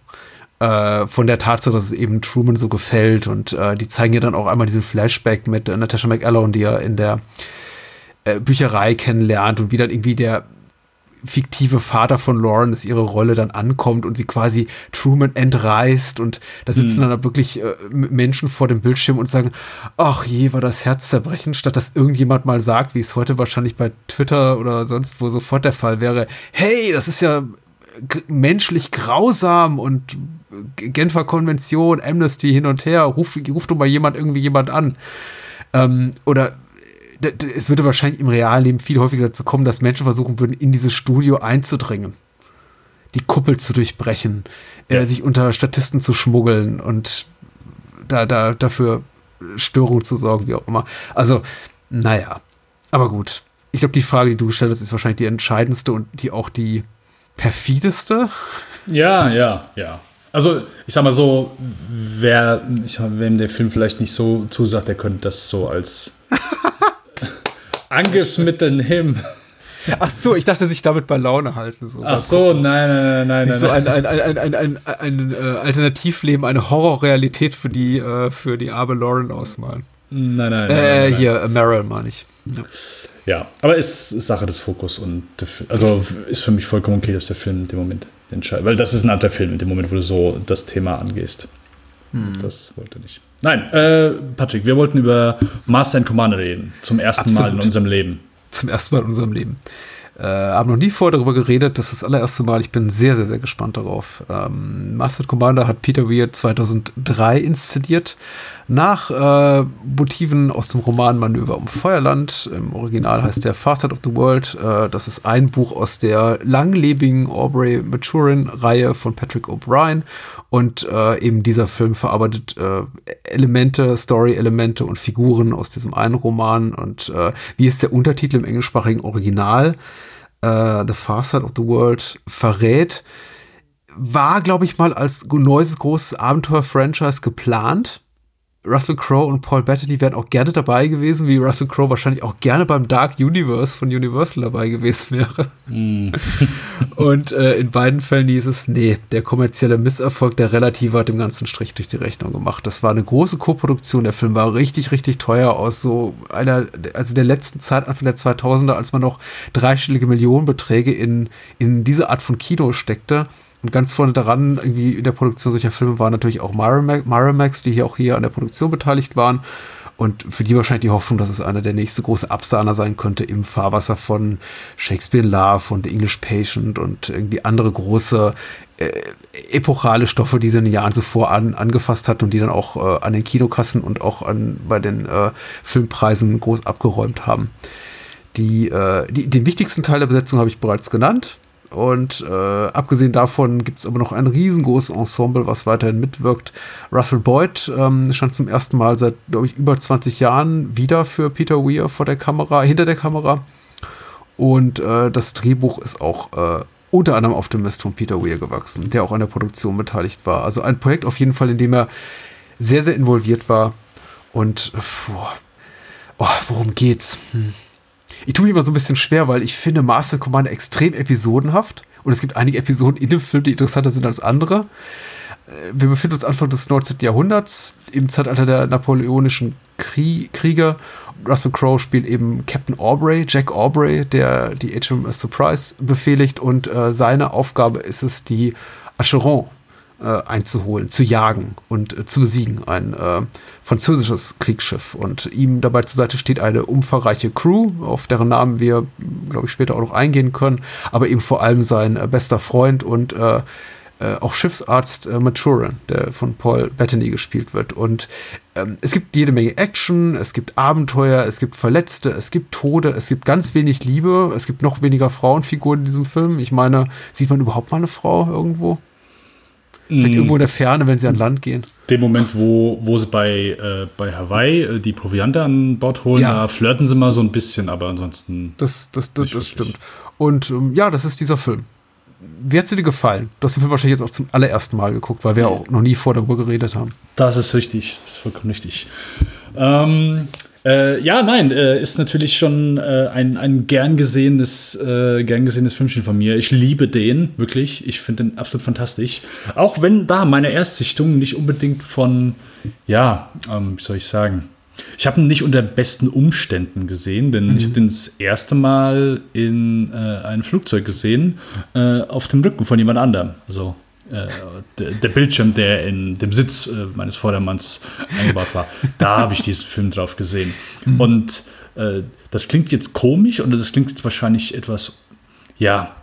Speaker 6: Äh, von der Tatsache, dass es eben Truman so gefällt. Und äh, die zeigen ja dann auch einmal diesen Flashback mit äh, Natasha McAllen, die er in der äh, Bücherei kennenlernt und wie dann irgendwie der fiktive Vater von Lawrence ihre Rolle dann ankommt und sie quasi Truman entreißt und da sitzen mhm. dann wirklich äh, Menschen vor dem Bildschirm und sagen, ach je, war das Herz zerbrechen, statt dass irgendjemand mal sagt, wie es heute wahrscheinlich bei Twitter oder sonst wo sofort der Fall wäre, hey, das ist ja menschlich grausam und Genfer Konvention, Amnesty hin und her, ruft ruf doch mal jemand irgendwie jemand an. Ähm, oder es würde wahrscheinlich im Realleben viel häufiger dazu kommen, dass Menschen versuchen würden, in dieses Studio einzudringen, die Kuppel zu durchbrechen, äh, ja. äh, sich unter Statisten zu schmuggeln und da, da, dafür Störungen zu sorgen, wie auch immer. Also, naja, aber gut. Ich glaube, die Frage, die du gestellt hast, ist wahrscheinlich die entscheidendste und die auch die perfideste.
Speaker 7: Ja, ja, ja. Also, ich sag mal so, wer, ich, wem der Film vielleicht nicht so zusagt, der könnte das so als Angriffsmittel nehmen.
Speaker 6: Ach so, ich dachte, sich damit bei Laune halten. So.
Speaker 7: Ach so, nein, nein, nein, nein.
Speaker 6: so ein, ein, ein, ein, ein, ein, äh, Alternativleben, eine Horrorrealität für die, äh, für die arme Lauren ausmalen.
Speaker 7: Nein, nein,
Speaker 6: nein. Äh, nein, hier, Meryl meine ich.
Speaker 7: Ja. aber ist, ist Sache des Fokus und also ist für mich vollkommen okay, dass der Film in dem Moment entscheidet. Weil das ist ein anderer Film in dem Moment, wo du so das Thema angehst. Hm. Das wollte nicht. Nein, äh, Patrick, wir wollten über Master and Commander reden. Zum ersten Absolut. Mal in unserem Leben.
Speaker 6: Zum ersten Mal in unserem Leben. Äh, haben noch nie vorher darüber geredet. Das ist das allererste Mal. Ich bin sehr, sehr, sehr gespannt darauf. Ähm, Master Commander hat Peter Weir 2003 inszeniert. Nach äh, Motiven aus dem Roman Manöver um Feuerland. Im Original heißt der Far Side of the World. Äh, das ist ein Buch aus der langlebigen Aubrey Maturin-Reihe von Patrick O'Brien. Und äh, eben dieser Film verarbeitet äh, Elemente, Story-Elemente und Figuren aus diesem einen Roman. Und äh, wie ist der Untertitel im englischsprachigen Original? Äh, the Far Side of the World verrät. War, glaube ich, mal als neues großes Abenteuer-Franchise geplant Russell Crowe und Paul Bettany wären auch gerne dabei gewesen, wie Russell Crowe wahrscheinlich auch gerne beim Dark Universe von Universal dabei gewesen wäre. Mm. und äh, in beiden Fällen hieß es, nee, der kommerzielle Misserfolg der Relative hat dem ganzen Strich durch die Rechnung gemacht. Das war eine große Koproduktion. Der Film war richtig, richtig teuer aus so einer, also der letzten Zeit, Anfang der 2000er, als man noch dreistellige Millionenbeträge in, in diese Art von Kino steckte. Und ganz vorne daran, irgendwie in der Produktion solcher Filme, waren natürlich auch Miramax, die hier auch hier an der Produktion beteiligt waren. Und für die wahrscheinlich die Hoffnung, dass es einer der nächste große Absahner sein könnte im Fahrwasser von Shakespeare in Love und The English Patient und irgendwie andere große äh, epochale Stoffe, die sie in den Jahren zuvor an, angefasst hat und die dann auch äh, an den Kinokassen und auch an, bei den äh, Filmpreisen groß abgeräumt haben. Die, äh, die, den wichtigsten Teil der Besetzung habe ich bereits genannt. Und äh, abgesehen davon gibt es aber noch ein riesengroßes Ensemble, was weiterhin mitwirkt. Russell Boyd ähm, stand zum ersten Mal seit, glaube ich, über 20 Jahren wieder für Peter Weir vor der Kamera, hinter der Kamera. Und äh, das Drehbuch ist auch äh, unter anderem auf dem Mist von Peter Weir gewachsen, der auch an der Produktion beteiligt war. Also ein Projekt auf jeden Fall, in dem er sehr, sehr involviert war. Und boah, oh, worum geht's? Hm. Ich tue mich immer so ein bisschen schwer, weil ich finde Master Commander extrem episodenhaft. Und es gibt einige Episoden in dem Film, die interessanter sind als andere. Äh, wir befinden uns Anfang des 19. Jahrhunderts, im Zeitalter der napoleonischen Kriege. Russell Crowe spielt eben Captain Aubrey, Jack Aubrey, der die HMS Surprise befehligt. Und äh, seine Aufgabe ist es, die Acheron einzuholen, zu jagen und äh, zu besiegen. Ein äh, französisches Kriegsschiff. Und ihm dabei zur Seite steht eine umfangreiche Crew, auf deren Namen wir, glaube ich, später auch noch eingehen können. Aber eben vor allem sein äh, bester Freund und äh, äh, auch Schiffsarzt äh, Maturin, der von Paul Bettany gespielt wird. Und ähm, es gibt jede Menge Action, es gibt Abenteuer, es gibt Verletzte, es gibt Tode, es gibt ganz wenig Liebe, es gibt noch weniger Frauenfiguren in diesem Film. Ich meine, sieht man überhaupt mal eine Frau irgendwo? Vielleicht mm. irgendwo in der Ferne, wenn sie an Land gehen.
Speaker 7: Dem Moment, wo, wo sie bei, äh, bei Hawaii äh, die Proviante an Bord holen, ja. da flirten sie mal so ein bisschen, aber ansonsten.
Speaker 6: Das, das, das, das stimmt. Und ähm, ja, das ist dieser Film. Wie hat sie dir gefallen? Du hast den Film wahrscheinlich jetzt auch zum allerersten Mal geguckt, weil wir ja. auch noch nie vor darüber geredet haben.
Speaker 7: Das ist richtig, das ist vollkommen richtig. Ähm, äh, ja, nein, äh, ist natürlich schon äh, ein, ein gern gesehenes, äh, gern gesehenes Filmchen von mir. Ich liebe den, wirklich. Ich finde den absolut fantastisch. Auch wenn da meine Erstsichtung nicht unbedingt von, ja, ähm, wie soll ich sagen, ich habe ihn nicht unter besten Umständen gesehen, denn mhm. ich habe den das erste Mal in äh, einem Flugzeug gesehen, äh, auf dem Rücken von jemand anderem. Also äh, der, der, Bildschirm, der in dem Sitz äh, meines Vordermanns eingebaut war, da habe ich diesen Film drauf gesehen. Mhm. Und äh, das klingt jetzt komisch oder das klingt jetzt wahrscheinlich etwas, ja,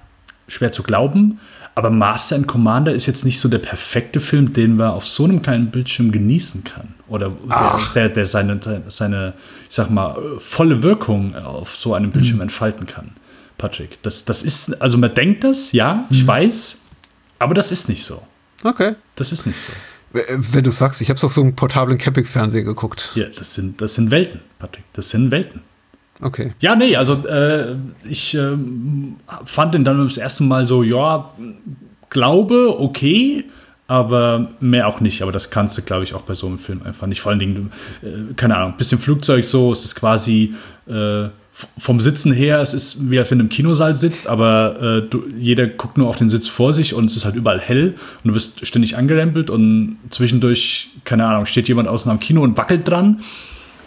Speaker 7: schwer zu glauben, aber Master and Commander ist jetzt nicht so der perfekte Film, den man auf so einem kleinen Bildschirm genießen kann. Oder der, der, der, seine, seine, ich sag mal, volle Wirkung auf so einem Bildschirm mhm. entfalten kann. Patrick, das, das ist, also man denkt das, ja, ich mhm. weiß, aber das ist nicht so.
Speaker 6: Okay.
Speaker 7: Das ist nicht so.
Speaker 6: Wenn du sagst, ich habe es auf so einem portablen Campingfernseher geguckt.
Speaker 7: Ja, das sind, das sind Welten, Patrick. Das sind Welten.
Speaker 6: Okay.
Speaker 7: Ja, nee, also äh, ich äh, fand den dann das erste Mal so, ja, glaube, okay, aber mehr auch nicht. Aber das kannst du, glaube ich, auch bei so einem Film einfach nicht. Vor allen Dingen, äh, keine Ahnung, bisschen Flugzeug so, es ist quasi äh, vom Sitzen her, es ist wie als wenn du im Kinosaal sitzt, aber äh, du, jeder guckt nur auf den Sitz vor sich und es ist halt überall hell und du wirst ständig angerempelt und zwischendurch, keine Ahnung, steht jemand außen am Kino und wackelt dran.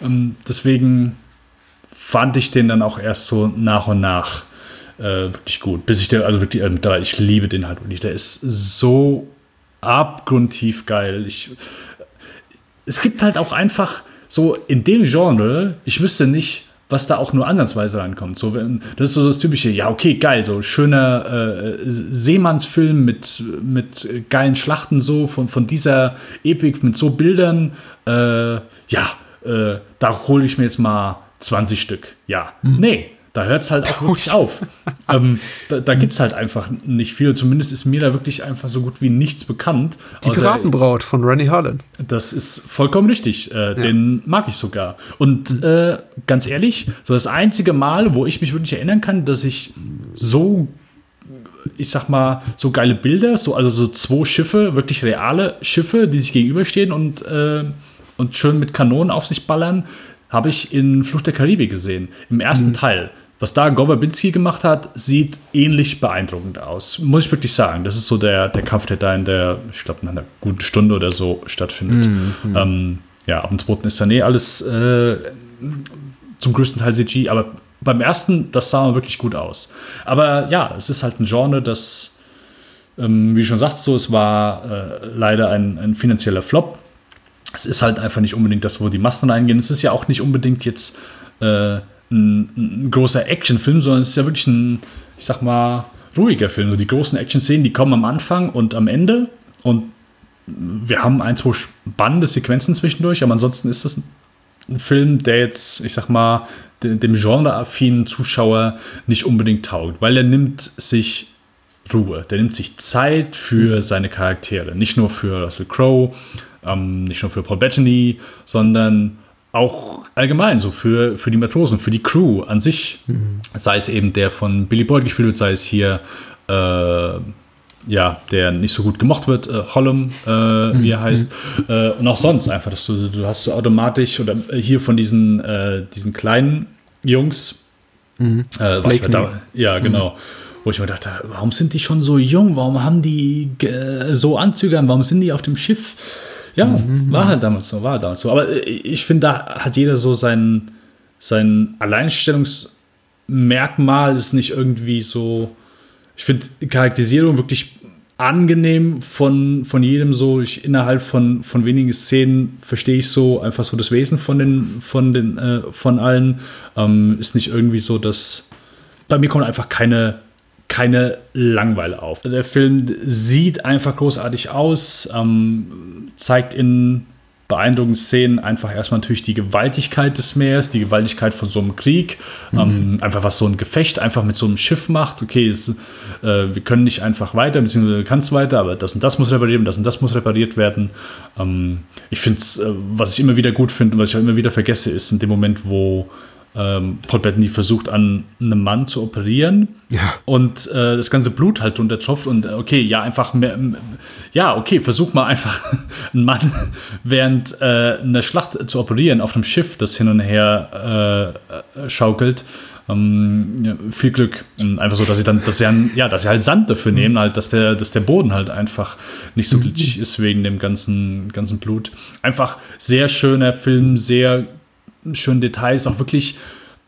Speaker 7: Ähm, deswegen fand ich den dann auch erst so nach und nach äh, wirklich gut. Bis ich der, also wirklich, äh, da, ich liebe den halt wirklich. Der ist so abgrundtief geil. Ich, es gibt halt auch einfach so in dem Genre, ich wüsste nicht, was da auch nur ansatzweise reinkommt. So, das ist so das typische, ja, okay, geil, so schöner äh, Seemannsfilm mit, mit geilen Schlachten, so von, von dieser Epik, mit so Bildern. Äh, ja, äh, da hole ich mir jetzt mal 20 Stück. Ja, mhm. nee, da hört es halt auch wirklich auf. ähm, da da gibt es halt einfach nicht viel. Zumindest ist mir da wirklich einfach so gut wie nichts bekannt.
Speaker 6: Die Piratenbraut von Rennie Harlan.
Speaker 7: Das ist vollkommen richtig. Äh, ja. Den mag ich sogar. Und äh, ganz ehrlich, so das einzige Mal, wo ich mich wirklich erinnern kann, dass ich so ich sag mal, so geile Bilder, so, also so zwei Schiffe, wirklich reale Schiffe, die sich gegenüberstehen und, äh, und schön mit Kanonen auf sich ballern, habe ich in Flucht der Karibik gesehen, im ersten mhm. Teil. Was da Gowabinski gemacht hat, sieht ähnlich beeindruckend aus. Muss ich wirklich sagen. Das ist so der, der Kampf, der da in der, ich glaube, in einer guten Stunde oder so stattfindet. Mhm. Ähm, ja, ab dem zweiten ist dann eh alles äh, zum größten Teil CG, aber beim ersten, das sah wirklich gut aus. Aber ja, es ist halt ein Genre, das ähm, wie du schon sagst, so, es war äh, leider ein, ein finanzieller Flop. Es ist halt einfach nicht unbedingt das, wo die Massen reingehen. Es ist ja auch nicht unbedingt jetzt äh, ein, ein, großer Actionfilm, sondern es ist ja wirklich ein, ich sag mal, ruhiger Film. So die großen Action-Szenen, die kommen am Anfang und am Ende. Und wir haben ein, zwei spannende Sequenzen zwischendurch, aber ansonsten ist das ein Film, der jetzt, ich sag mal, dem genreaffinen Zuschauer nicht unbedingt taugt, weil er nimmt sich Ruhe, der nimmt sich Zeit für seine Charaktere, nicht nur für Russell Crowe, ähm, nicht nur für Paul Bettany, sondern auch allgemein so für, für die Matrosen, für die Crew an sich, mhm. sei es eben der von Billy Boyd gespielt wird, sei es hier äh, ja, der nicht so gut gemocht wird, äh, Hollum, äh, mhm. wie er heißt, mhm. äh, und auch sonst einfach, dass du, du hast so automatisch oder äh, hier von diesen, äh, diesen kleinen Jungs, mhm. Äh, was da, ja, genau. Mhm. Wo ich mir dachte, warum sind die schon so jung? Warum haben die so Anzüge an? Warum sind die auf dem Schiff? Ja, mhm. war halt damals so, war halt damals so. Aber ich finde, da hat jeder so sein, sein Alleinstellungsmerkmal, ist nicht irgendwie so ich finde Charakterisierung wirklich angenehm von, von jedem so. Ich, innerhalb von, von wenigen Szenen verstehe ich so einfach so das Wesen von den, von den, äh, von allen. Ähm, ist nicht irgendwie so, dass bei mir kommt einfach keine, keine Langweile auf. Der Film sieht einfach großartig aus, ähm, zeigt in beeindruckenden Szenen einfach erstmal natürlich die Gewaltigkeit des Meeres, die Gewaltigkeit von so einem Krieg, mhm. ähm, einfach was so ein Gefecht einfach mit so einem Schiff macht. Okay, es, äh, wir können nicht einfach weiter, beziehungsweise du kannst weiter, aber das und das muss repariert werden, das und das muss repariert werden. Ähm, ich finde es, äh, was ich immer wieder gut finde und was ich auch immer wieder vergesse, ist in dem Moment, wo ähm, Paul Bettany versucht, an einem Mann zu operieren ja. und äh, das ganze Blut halt drunter tropft und äh, okay, ja, einfach mehr, ja, okay, versuch mal einfach einen Mann während äh, einer Schlacht zu operieren auf einem Schiff, das hin und her äh, schaukelt. Ähm, ja, viel Glück. Und einfach so, dass sie dann, dass sie, an, ja, dass sie halt Sand dafür nehmen, halt, dass der, dass der Boden halt einfach nicht so glitschig ist wegen dem ganzen, ganzen Blut. Einfach sehr schöner Film, sehr schönen Details, auch wirklich.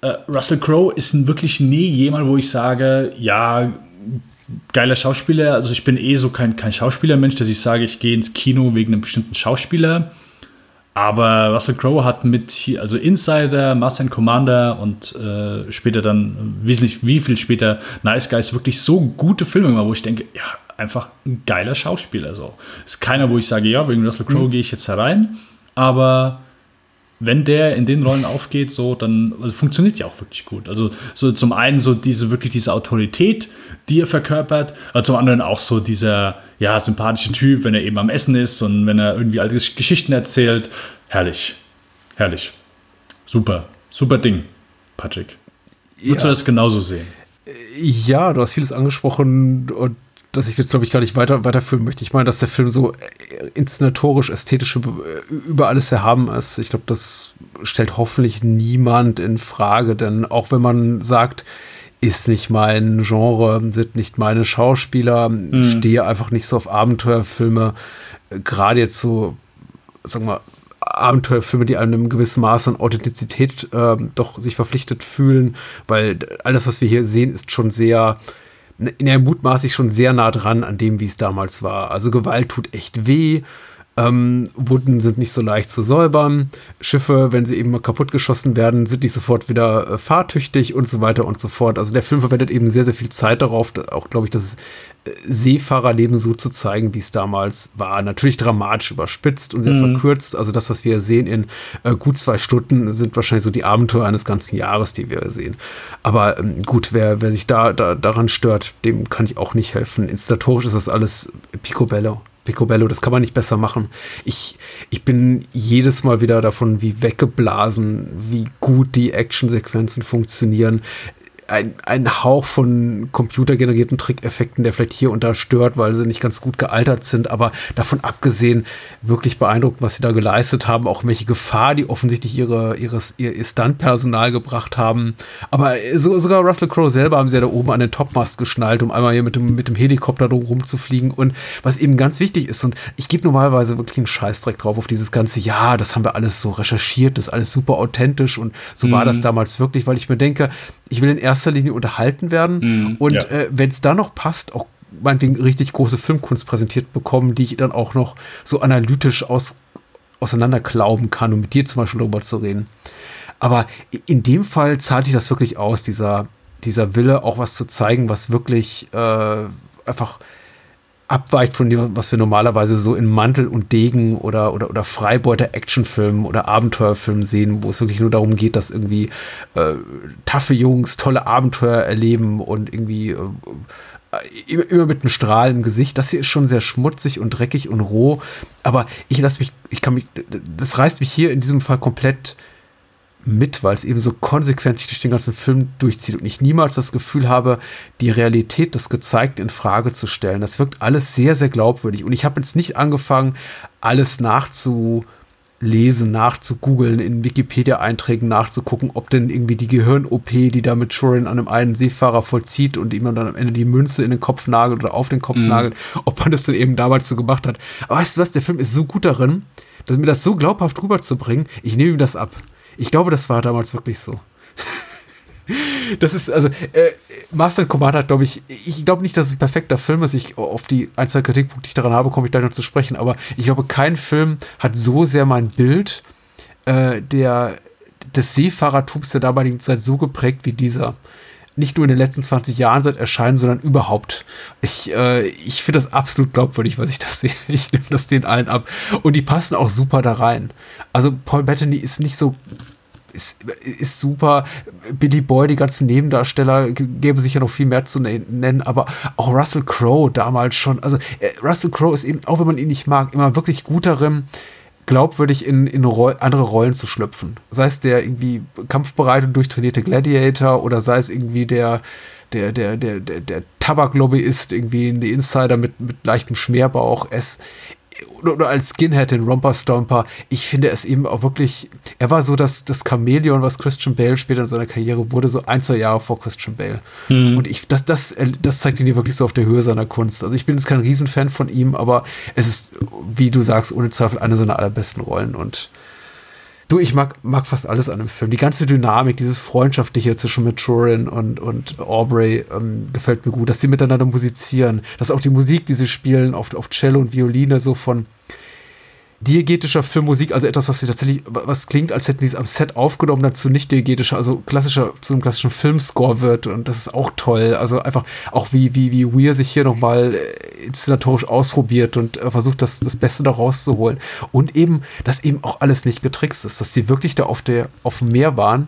Speaker 7: Äh, Russell Crowe ist wirklich nie jemand, wo ich sage, ja, geiler Schauspieler. Also ich bin eh so kein, kein Schauspielermensch, dass ich sage, ich gehe ins Kino wegen einem bestimmten Schauspieler. Aber Russell Crowe hat mit, also Insider, Master and Commander und äh, später dann, wesentlich wie viel später, Nice Guys wirklich so gute Filme gemacht, wo ich denke, ja, einfach ein geiler Schauspieler. So. Ist keiner, wo ich sage, ja, wegen Russell Crowe mhm. gehe ich jetzt herein. Aber wenn der in den Rollen aufgeht, so, dann also funktioniert ja auch wirklich gut. Also so zum einen so diese wirklich diese Autorität, die er verkörpert, aber zum anderen auch so dieser ja sympathische Typ, wenn er eben am Essen ist und wenn er irgendwie alte Geschichten erzählt. Herrlich, herrlich, super, super Ding, Patrick. Würdest ja. du das genauso sehen?
Speaker 6: Ja, du hast vieles angesprochen und dass ich jetzt, glaube ich, gar nicht weiter, weiterführen möchte. Ich meine, dass der Film so äh, inszenatorisch, ästhetisch über alles erhaben ist. Ich glaube, das stellt hoffentlich niemand in Frage, denn auch wenn man sagt, ist nicht mein Genre, sind nicht meine Schauspieler, mhm. stehe einfach nicht so auf Abenteuerfilme. Gerade jetzt so, sagen wir, Abenteuerfilme, die einem in einem gewissen Maß an Authentizität äh, doch sich verpflichtet fühlen, weil alles, was wir hier sehen, ist schon sehr in der mutmaßlich schon sehr nah dran an dem, wie es damals war. Also Gewalt tut echt weh. Ähm, Wunden sind nicht so leicht zu säubern. Schiffe, wenn sie eben mal kaputtgeschossen werden, sind nicht sofort wieder äh, fahrtüchtig und so weiter und so fort. Also der Film verwendet eben sehr, sehr viel Zeit darauf, auch glaube ich, das äh, Seefahrerleben so zu zeigen, wie es damals war. Natürlich dramatisch überspitzt und sehr mhm. verkürzt. Also das, was wir sehen in äh, gut zwei Stunden, sind wahrscheinlich so die Abenteuer eines ganzen Jahres, die wir sehen. Aber ähm, gut, wer, wer sich da, da daran stört, dem kann ich auch nicht helfen. Instatorisch ist das alles picobello. Picobello, das kann man nicht besser machen. Ich, ich bin jedes Mal wieder davon wie weggeblasen, wie gut die Actionsequenzen funktionieren ein, ein Hauch von computergenerierten Trickeffekten, der vielleicht hier und da stört, weil sie nicht ganz gut gealtert sind, aber davon abgesehen wirklich beeindruckt, was sie da geleistet haben, auch welche Gefahr die offensichtlich ihre, ihres, ihr, Stuntpersonal gebracht haben. Aber so, sogar Russell Crowe selber haben sie ja da oben an den Topmast geschnallt, um einmal hier mit dem, mit dem Helikopter drum rumzufliegen und was eben ganz wichtig ist und ich gebe normalerweise wirklich einen Scheißdreck drauf auf dieses ganze, ja, das haben wir alles so recherchiert, das ist alles super authentisch und so mhm. war das damals wirklich, weil ich mir denke, ich will in erster Linie unterhalten werden. Mhm, und ja. äh, wenn es da noch passt, auch meinetwegen richtig große Filmkunst präsentiert bekommen, die ich dann auch noch so analytisch aus, auseinanderklauben kann, um mit dir zum Beispiel darüber zu reden. Aber in dem Fall zahlt sich das wirklich aus, dieser, dieser Wille, auch was zu zeigen, was wirklich äh, einfach abweicht von dem, was wir normalerweise so in Mantel und Degen oder, oder, oder Freibeuter-Actionfilmen oder Abenteuerfilmen sehen, wo es wirklich nur darum geht, dass irgendwie äh, taffe Jungs tolle Abenteuer erleben und irgendwie äh, immer, immer mit einem Strahl im Gesicht. Das hier ist schon sehr schmutzig und dreckig und roh, aber ich lasse mich, ich kann mich, das reißt mich hier in diesem Fall komplett mit, weil es eben so konsequent sich durch den ganzen Film durchzieht und ich niemals das Gefühl habe, die Realität des Gezeigten in Frage zu stellen. Das wirkt alles sehr, sehr glaubwürdig und ich habe jetzt nicht angefangen, alles nachzulesen, nachzugoogeln, in Wikipedia-Einträgen nachzugucken, ob denn irgendwie die Gehirn-OP, die da mit Shorin an einem einen Seefahrer vollzieht und ihm dann am Ende die Münze in den Kopf nagelt oder auf den Kopf mhm. nagelt, ob man das dann eben damals so gemacht hat. Aber weißt du was, der Film ist so gut darin, dass mir das so glaubhaft rüberzubringen, ich nehme ihm das ab. Ich glaube, das war damals wirklich so. Das ist, also, äh, Master Commander hat, glaube ich, ich glaube nicht, dass es ein perfekter Film ist. Ich, auf die ein, zwei Kritikpunkte, die ich daran habe, komme ich gleich noch zu sprechen. Aber ich glaube, kein Film hat so sehr mein Bild äh, der, des Seefahrertums der damaligen Zeit so geprägt wie dieser. Nicht nur in den letzten 20 Jahren seit Erscheinen, sondern überhaupt. Ich, äh, ich finde das absolut glaubwürdig, was ich da sehe. Ich nehme das denen allen ab. Und die passen auch super da rein. Also Paul Bettany ist nicht so ist, ist super. Billy Boy, die ganzen Nebendarsteller gäbe sich ja noch viel mehr zu ne-, nennen, aber auch Russell Crowe damals schon. Also äh, Russell Crowe ist eben, auch wenn man ihn nicht mag, immer wirklich gut darin, glaubwürdig in, in Roll, andere Rollen zu schlüpfen. Sei es der irgendwie kampfbereit und durchtrainierte Gladiator oder sei es irgendwie der der, der, der, der, der Tabaklobbyist, irgendwie in die Insider mit, mit leichtem Schmerbauch. Es, oder, als Skinhead in Romper Stomper, ich finde es eben auch wirklich, er war so das, das Chamäleon, was Christian Bale später in seiner Karriere wurde, so ein, zwei Jahre vor Christian Bale. Mhm. Und ich, das, das, das zeigt ihn hier wirklich so auf der Höhe seiner Kunst. Also ich bin jetzt kein Riesenfan von ihm, aber es ist, wie du sagst, ohne Zweifel eine seiner allerbesten Rollen und Du, ich mag, mag fast alles an dem Film. Die ganze Dynamik, dieses Freundschaftliche zwischen Maturin und, und Aubrey ähm, gefällt mir gut, dass sie miteinander musizieren, dass auch die Musik, die sie spielen, auf, auf Cello und Violine so von, diegetischer Filmmusik, also etwas, was sie tatsächlich, was klingt, als hätten sie es am Set aufgenommen, dazu nicht diegetischer, also klassischer, zu einem klassischen Filmscore wird und das ist auch toll. Also einfach auch wie, wie, wie Weir sich hier nochmal äh, inszenatorisch ausprobiert und äh, versucht, das, das Beste da rauszuholen. Und eben, dass eben auch alles nicht getrickst ist, dass die wirklich da auf der, auf dem Meer waren.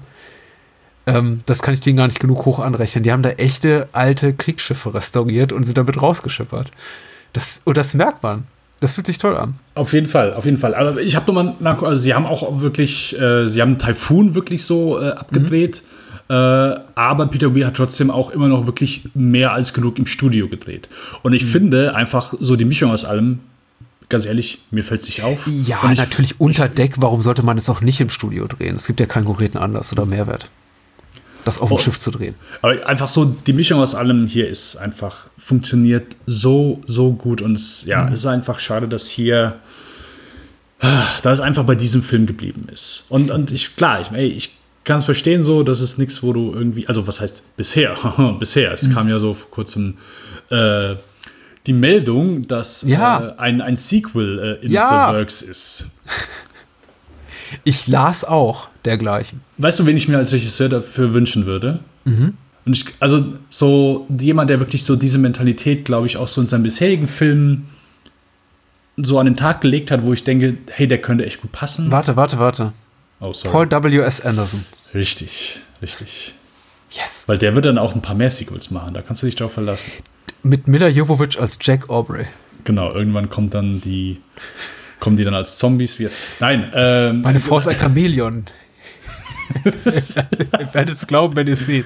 Speaker 6: Ähm, das kann ich denen gar nicht genug hoch anrechnen. Die haben da echte alte Kriegsschiffe restauriert und sind damit rausgeschippert. Das, und das merkt man. Das fühlt sich toll an.
Speaker 7: Auf jeden Fall, auf jeden Fall. Aber ich habe nochmal nach, also sie haben auch wirklich, äh, sie haben Typhoon wirklich so äh, abgedreht. Mhm. Äh, aber Peter Weir hat trotzdem auch immer noch wirklich mehr als genug im Studio gedreht. Und ich mhm. finde einfach so die Mischung aus allem, ganz ehrlich, mir fällt es nicht auf.
Speaker 6: Ja, ich, natürlich unter Deck. Warum sollte man es auch nicht im Studio drehen? Es gibt ja keinen konkreten Anlass oder Mehrwert das auf dem oh. Schiff zu drehen.
Speaker 7: Aber einfach so, die Mischung aus allem hier ist einfach, funktioniert so, so gut. Und es ja, mhm. ist einfach schade, dass hier, da es einfach bei diesem Film geblieben ist. Und, und ich, klar, ich, ey, ich kann es verstehen so, das ist nichts, wo du irgendwie, also was heißt bisher? bisher, es mhm. kam ja so vor kurzem äh, die Meldung, dass
Speaker 6: ja.
Speaker 7: äh, ein, ein Sequel äh, in ja. the Works ist.
Speaker 6: Ich las auch dergleichen.
Speaker 7: Weißt du, wen ich mir als Regisseur dafür wünschen würde? Mhm. Und ich, also so jemand, der wirklich so diese Mentalität, glaube ich, auch so in seinen bisherigen Filmen so an den Tag gelegt hat, wo ich denke, hey, der könnte echt gut passen.
Speaker 6: Warte, warte, warte. Oh, sorry. Paul W.S. Anderson.
Speaker 7: Richtig, richtig.
Speaker 6: Yes.
Speaker 7: Weil der wird dann auch ein paar mehr Sequels machen, da kannst du dich darauf verlassen.
Speaker 6: Mit Mila Jovovich als Jack Aubrey.
Speaker 7: Genau, irgendwann kommt dann die Kommen die dann als Zombies? Wir Nein. Ähm,
Speaker 6: Meine Frau ist ein Chamäleon. ihr werdet es glauben, wenn ihr es seht.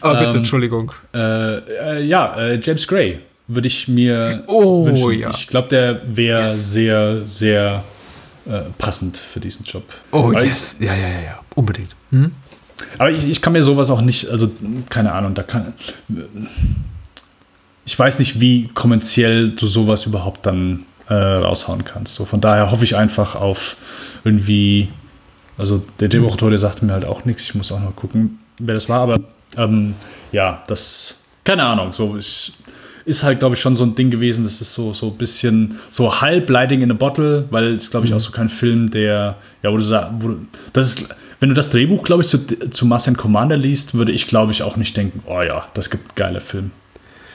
Speaker 6: Aber bitte, ähm, Entschuldigung.
Speaker 7: Äh, äh, ja, äh, James Gray würde ich mir
Speaker 6: oh, wünschen.
Speaker 7: Ja. Ich glaube, der wäre yes. sehr, sehr äh, passend für diesen Job.
Speaker 6: Oh, Weil yes. Ja, ja, ja, ja. Unbedingt. Hm?
Speaker 7: Aber ich, ich kann mir sowas auch nicht, also keine Ahnung, da kann. Ich weiß nicht, wie kommerziell du sowas überhaupt dann äh, raushauen kannst. So, von daher hoffe ich einfach auf irgendwie, also der Drehbuchautor, der sagte mir halt auch nichts, ich muss auch noch gucken, wer das war, aber ähm, ja, das keine Ahnung, so ist, ist halt, glaube ich, schon so ein Ding gewesen, das ist so, so ein bisschen so halb Lighting in a Bottle, weil es, glaube ich, mhm. auch so kein Film, der, ja, wo du sagst, das ist, wenn du das Drehbuch, glaube ich, zu, zu Mars Commander liest, würde ich, glaube ich, auch nicht denken, oh ja, das gibt einen geilen Film.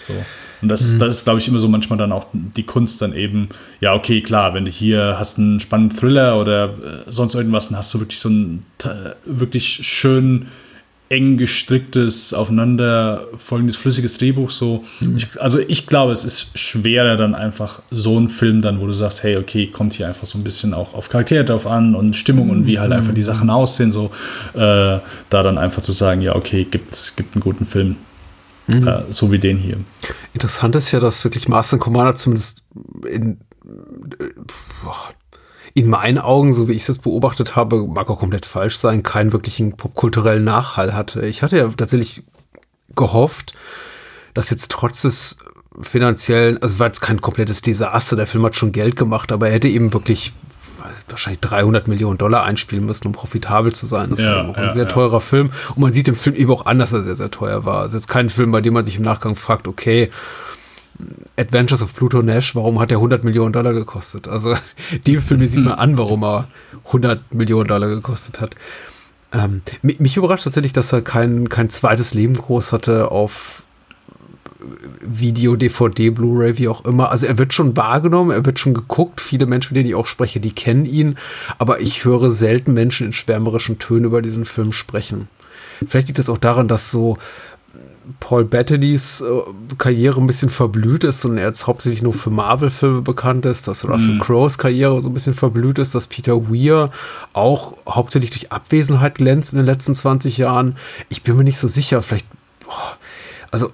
Speaker 7: So. Und das, mhm. das ist, glaube ich, immer so manchmal dann auch die Kunst dann eben, ja, okay, klar, wenn du hier hast einen spannenden Thriller oder äh, sonst irgendwas, dann hast du wirklich so ein wirklich schön eng gestricktes, aufeinander folgendes flüssiges Drehbuch so. Mhm. Ich, also ich glaube, es ist schwerer dann einfach so ein Film dann, wo du sagst, hey, okay, kommt hier einfach so ein bisschen auch auf Charaktere drauf an und Stimmung und wie halt einfach die Sachen aussehen, so äh, da dann einfach zu sagen, ja, okay, gibt, gibt einen guten Film. Mhm. Äh, so wie den hier.
Speaker 6: Interessant ist ja, dass wirklich Master Commander zumindest in, in meinen Augen, so wie ich es beobachtet habe, mag auch komplett falsch sein, keinen wirklichen popkulturellen Nachhall hatte. Ich hatte ja tatsächlich gehofft, dass jetzt trotz des finanziellen, also es war jetzt kein komplettes Desaster, der Film hat schon Geld gemacht, aber er hätte eben wirklich wahrscheinlich 300 Millionen Dollar einspielen müssen, um profitabel zu sein. Das ja, war auch ein ja, sehr teurer. Film. Und man sieht im Film eben auch an, dass er sehr, sehr teuer war. Es ist jetzt kein Film, bei dem man sich im Nachgang fragt, okay, Adventures of Pluto Nash, warum hat er 100 Millionen Dollar gekostet? Also, dem Film sieht man an, warum er 100 Millionen Dollar gekostet hat. Ähm, mich überrascht tatsächlich, dass er kein, kein zweites Leben groß hatte auf Video, DVD, Blu-ray, wie auch immer. Also er wird schon wahrgenommen, er wird schon geguckt. Viele Menschen, mit denen ich auch spreche, die kennen ihn. Aber ich höre selten Menschen in schwärmerischen Tönen über diesen Film sprechen. Vielleicht liegt das auch daran, dass so Paul Bettanys äh, Karriere ein bisschen verblüht ist und er jetzt hauptsächlich nur für Marvel-Filme bekannt ist, dass Russell mm. Crowes Karriere so ein bisschen verblüht ist, dass Peter Weir auch hauptsächlich durch Abwesenheit glänzt in den letzten 20 Jahren. Ich bin mir nicht so sicher, vielleicht oh, also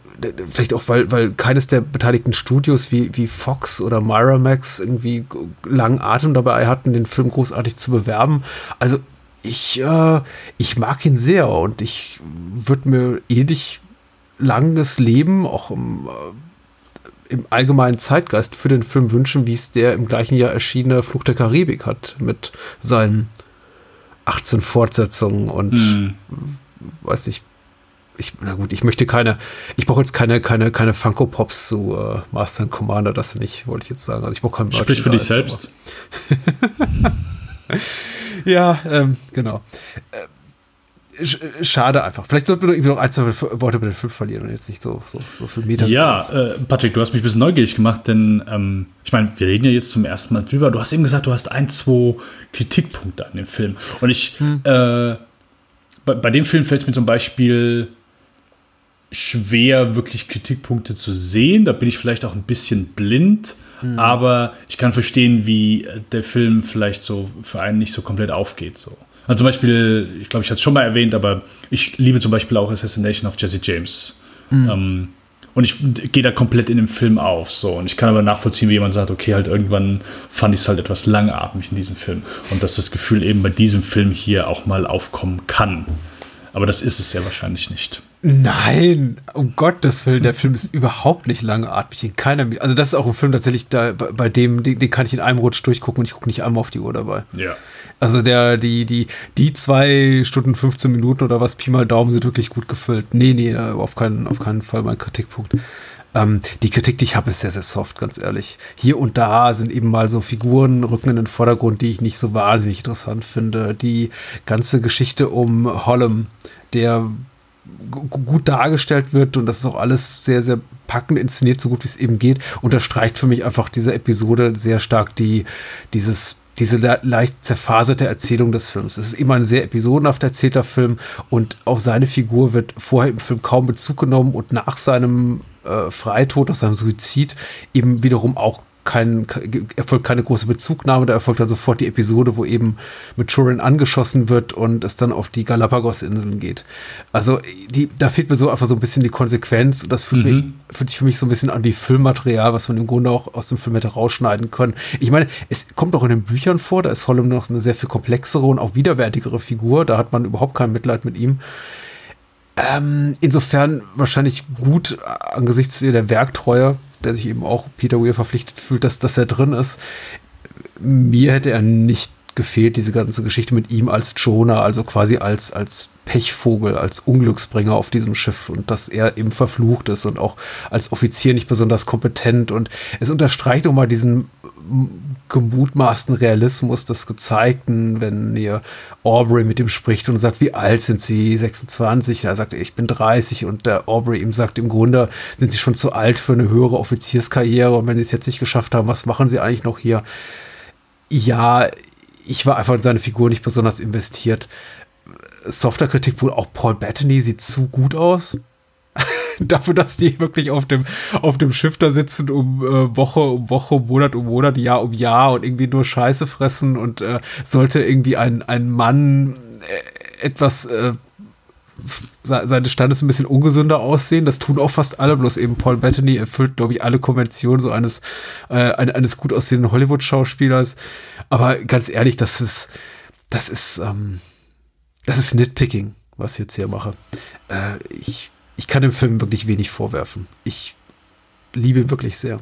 Speaker 6: vielleicht auch, weil, weil keines der beteiligten Studios wie, wie Fox oder Miramax irgendwie langen Atem dabei hatten, den Film großartig zu bewerben. Also ich, äh, ich mag ihn sehr und ich würde mir ewig langes Leben, auch im, äh, im allgemeinen Zeitgeist für den Film wünschen, wie es der im gleichen Jahr erschienene Fluch der Karibik hat, mit seinen 18 Fortsetzungen und hm. weiß ich, ich, na gut, ich möchte keine, ich brauche jetzt keine, keine, keine Funko Pops zu äh, Master and Commander, das nicht, wollte ich jetzt sagen. Also ich brauche kein
Speaker 7: Sprich für dich selbst.
Speaker 6: ja, ähm, genau. Äh, schade einfach. Vielleicht sollten wir noch, irgendwie noch ein, zwei Worte über den Film verlieren und jetzt nicht so, so, so viel Meter.
Speaker 7: Ja, äh, Patrick, du hast mich ein bisschen neugierig gemacht, denn ähm, ich meine, wir reden ja jetzt zum ersten Mal drüber. Du hast eben gesagt, du hast ein, zwei Kritikpunkte an dem Film. Und ich, hm. äh, bei, bei dem Film fällt es mir zum Beispiel schwer, wirklich Kritikpunkte zu sehen. Da bin ich vielleicht auch ein bisschen blind. Mhm. Aber ich kann verstehen, wie der Film vielleicht so für einen nicht so komplett aufgeht. So. Also zum Beispiel, ich glaube, ich hatte es schon mal erwähnt, aber ich liebe zum Beispiel auch Assassination of Jesse James. Mhm. Ähm, und ich gehe da komplett in dem Film auf. So. Und ich kann aber nachvollziehen, wie jemand sagt, okay, halt irgendwann fand ich es halt etwas langatmig in diesem Film. Und dass das Gefühl eben bei diesem Film hier auch mal aufkommen kann. Aber das ist es ja wahrscheinlich nicht.
Speaker 6: Nein, um Gottes Willen, der Film ist überhaupt nicht langatmig in keiner. Also das ist auch ein Film tatsächlich, da, bei dem, den, den kann ich in einem Rutsch durchgucken und ich gucke nicht einmal auf die Uhr dabei.
Speaker 7: Ja.
Speaker 6: Also der, die, die, die zwei Stunden 15 Minuten oder was Pi mal Daumen sind wirklich gut gefüllt. Nee, nee, auf keinen, auf keinen Fall mein Kritikpunkt. Ähm, die Kritik, die ich habe, ist sehr, sehr soft, ganz ehrlich. Hier und da sind eben mal so Figuren rücken in den Vordergrund, die ich nicht so wahnsinnig interessant finde. Die ganze Geschichte um Hollem, der gut dargestellt wird und das ist auch alles sehr, sehr packend inszeniert, so gut wie es eben geht, unterstreicht für mich einfach diese Episode sehr stark die, dieses diese leicht zerfaserte Erzählung des Films. Es ist immer ein sehr episodenhaft erzählter Film und auf seine Figur wird vorher im Film kaum Bezug genommen und nach seinem äh, Freitod, nach seinem Suizid eben wiederum auch kein, erfolgt keine große Bezugnahme, da erfolgt dann sofort die Episode, wo eben mit Turin angeschossen wird und es dann auf die Galapagos-Inseln geht. Also die, da fehlt mir so einfach so ein bisschen die Konsequenz und das fühlt, mhm. mich, fühlt sich für mich so ein bisschen an wie Filmmaterial, was man im Grunde auch aus dem Film hätte rausschneiden können. Ich meine, es kommt auch in den Büchern vor, da ist Hollem noch eine sehr viel komplexere und auch widerwärtigere Figur, da hat man überhaupt kein Mitleid mit ihm. Ähm, insofern wahrscheinlich gut angesichts der Werktreue der sich eben auch Peter Weir verpflichtet fühlt, dass, dass er drin ist. Mir hätte er nicht gefehlt, diese ganze Geschichte mit ihm als Jonah, also quasi als, als Pechvogel, als Unglücksbringer auf diesem Schiff und dass er eben verflucht ist und auch als Offizier nicht besonders kompetent und es unterstreicht nochmal diesen gemutmaßten Realismus des Gezeigten, wenn ihr Aubrey mit ihm spricht und sagt, wie alt sind sie? 26. Er sagt, ich bin 30 und der Aubrey ihm sagt, im Grunde sind sie schon zu alt für eine höhere Offizierskarriere und wenn sie es jetzt nicht geschafft haben, was machen sie eigentlich noch hier? Ja, ich war einfach in seine Figur nicht besonders investiert. Softer Kritikpunkt, auch Paul Bettany sieht zu gut aus. dafür, dass die wirklich auf dem, auf dem Schiff da sitzen, um äh, Woche um Woche, Monat um Monat, Jahr um Jahr und irgendwie nur Scheiße fressen und äh, sollte irgendwie ein, ein Mann äh, etwas äh, seines Standes ein bisschen ungesünder aussehen. Das tun auch fast alle, bloß eben Paul Bettany erfüllt, glaube ich, alle Konventionen so eines, äh, eines gut aussehenden Hollywood-Schauspielers. Aber ganz ehrlich, das ist, das ist, ähm, das ist Nitpicking, was ich jetzt hier mache. Äh, ich ich kann dem Film wirklich wenig vorwerfen. Ich liebe ihn wirklich sehr.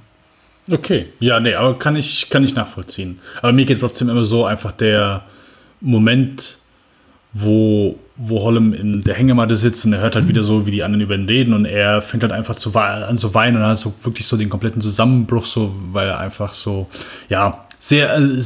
Speaker 7: Okay, ja, nee, aber kann ich, kann ich nachvollziehen. Aber mir geht trotzdem immer so einfach der Moment, wo, wo Hollem in der Hängematte sitzt und er hört halt wieder so, wie die anderen über ihn reden und er fängt halt einfach zu an zu weinen und hat so wirklich so den kompletten Zusammenbruch, so, weil er einfach so, ja, sehr, äh,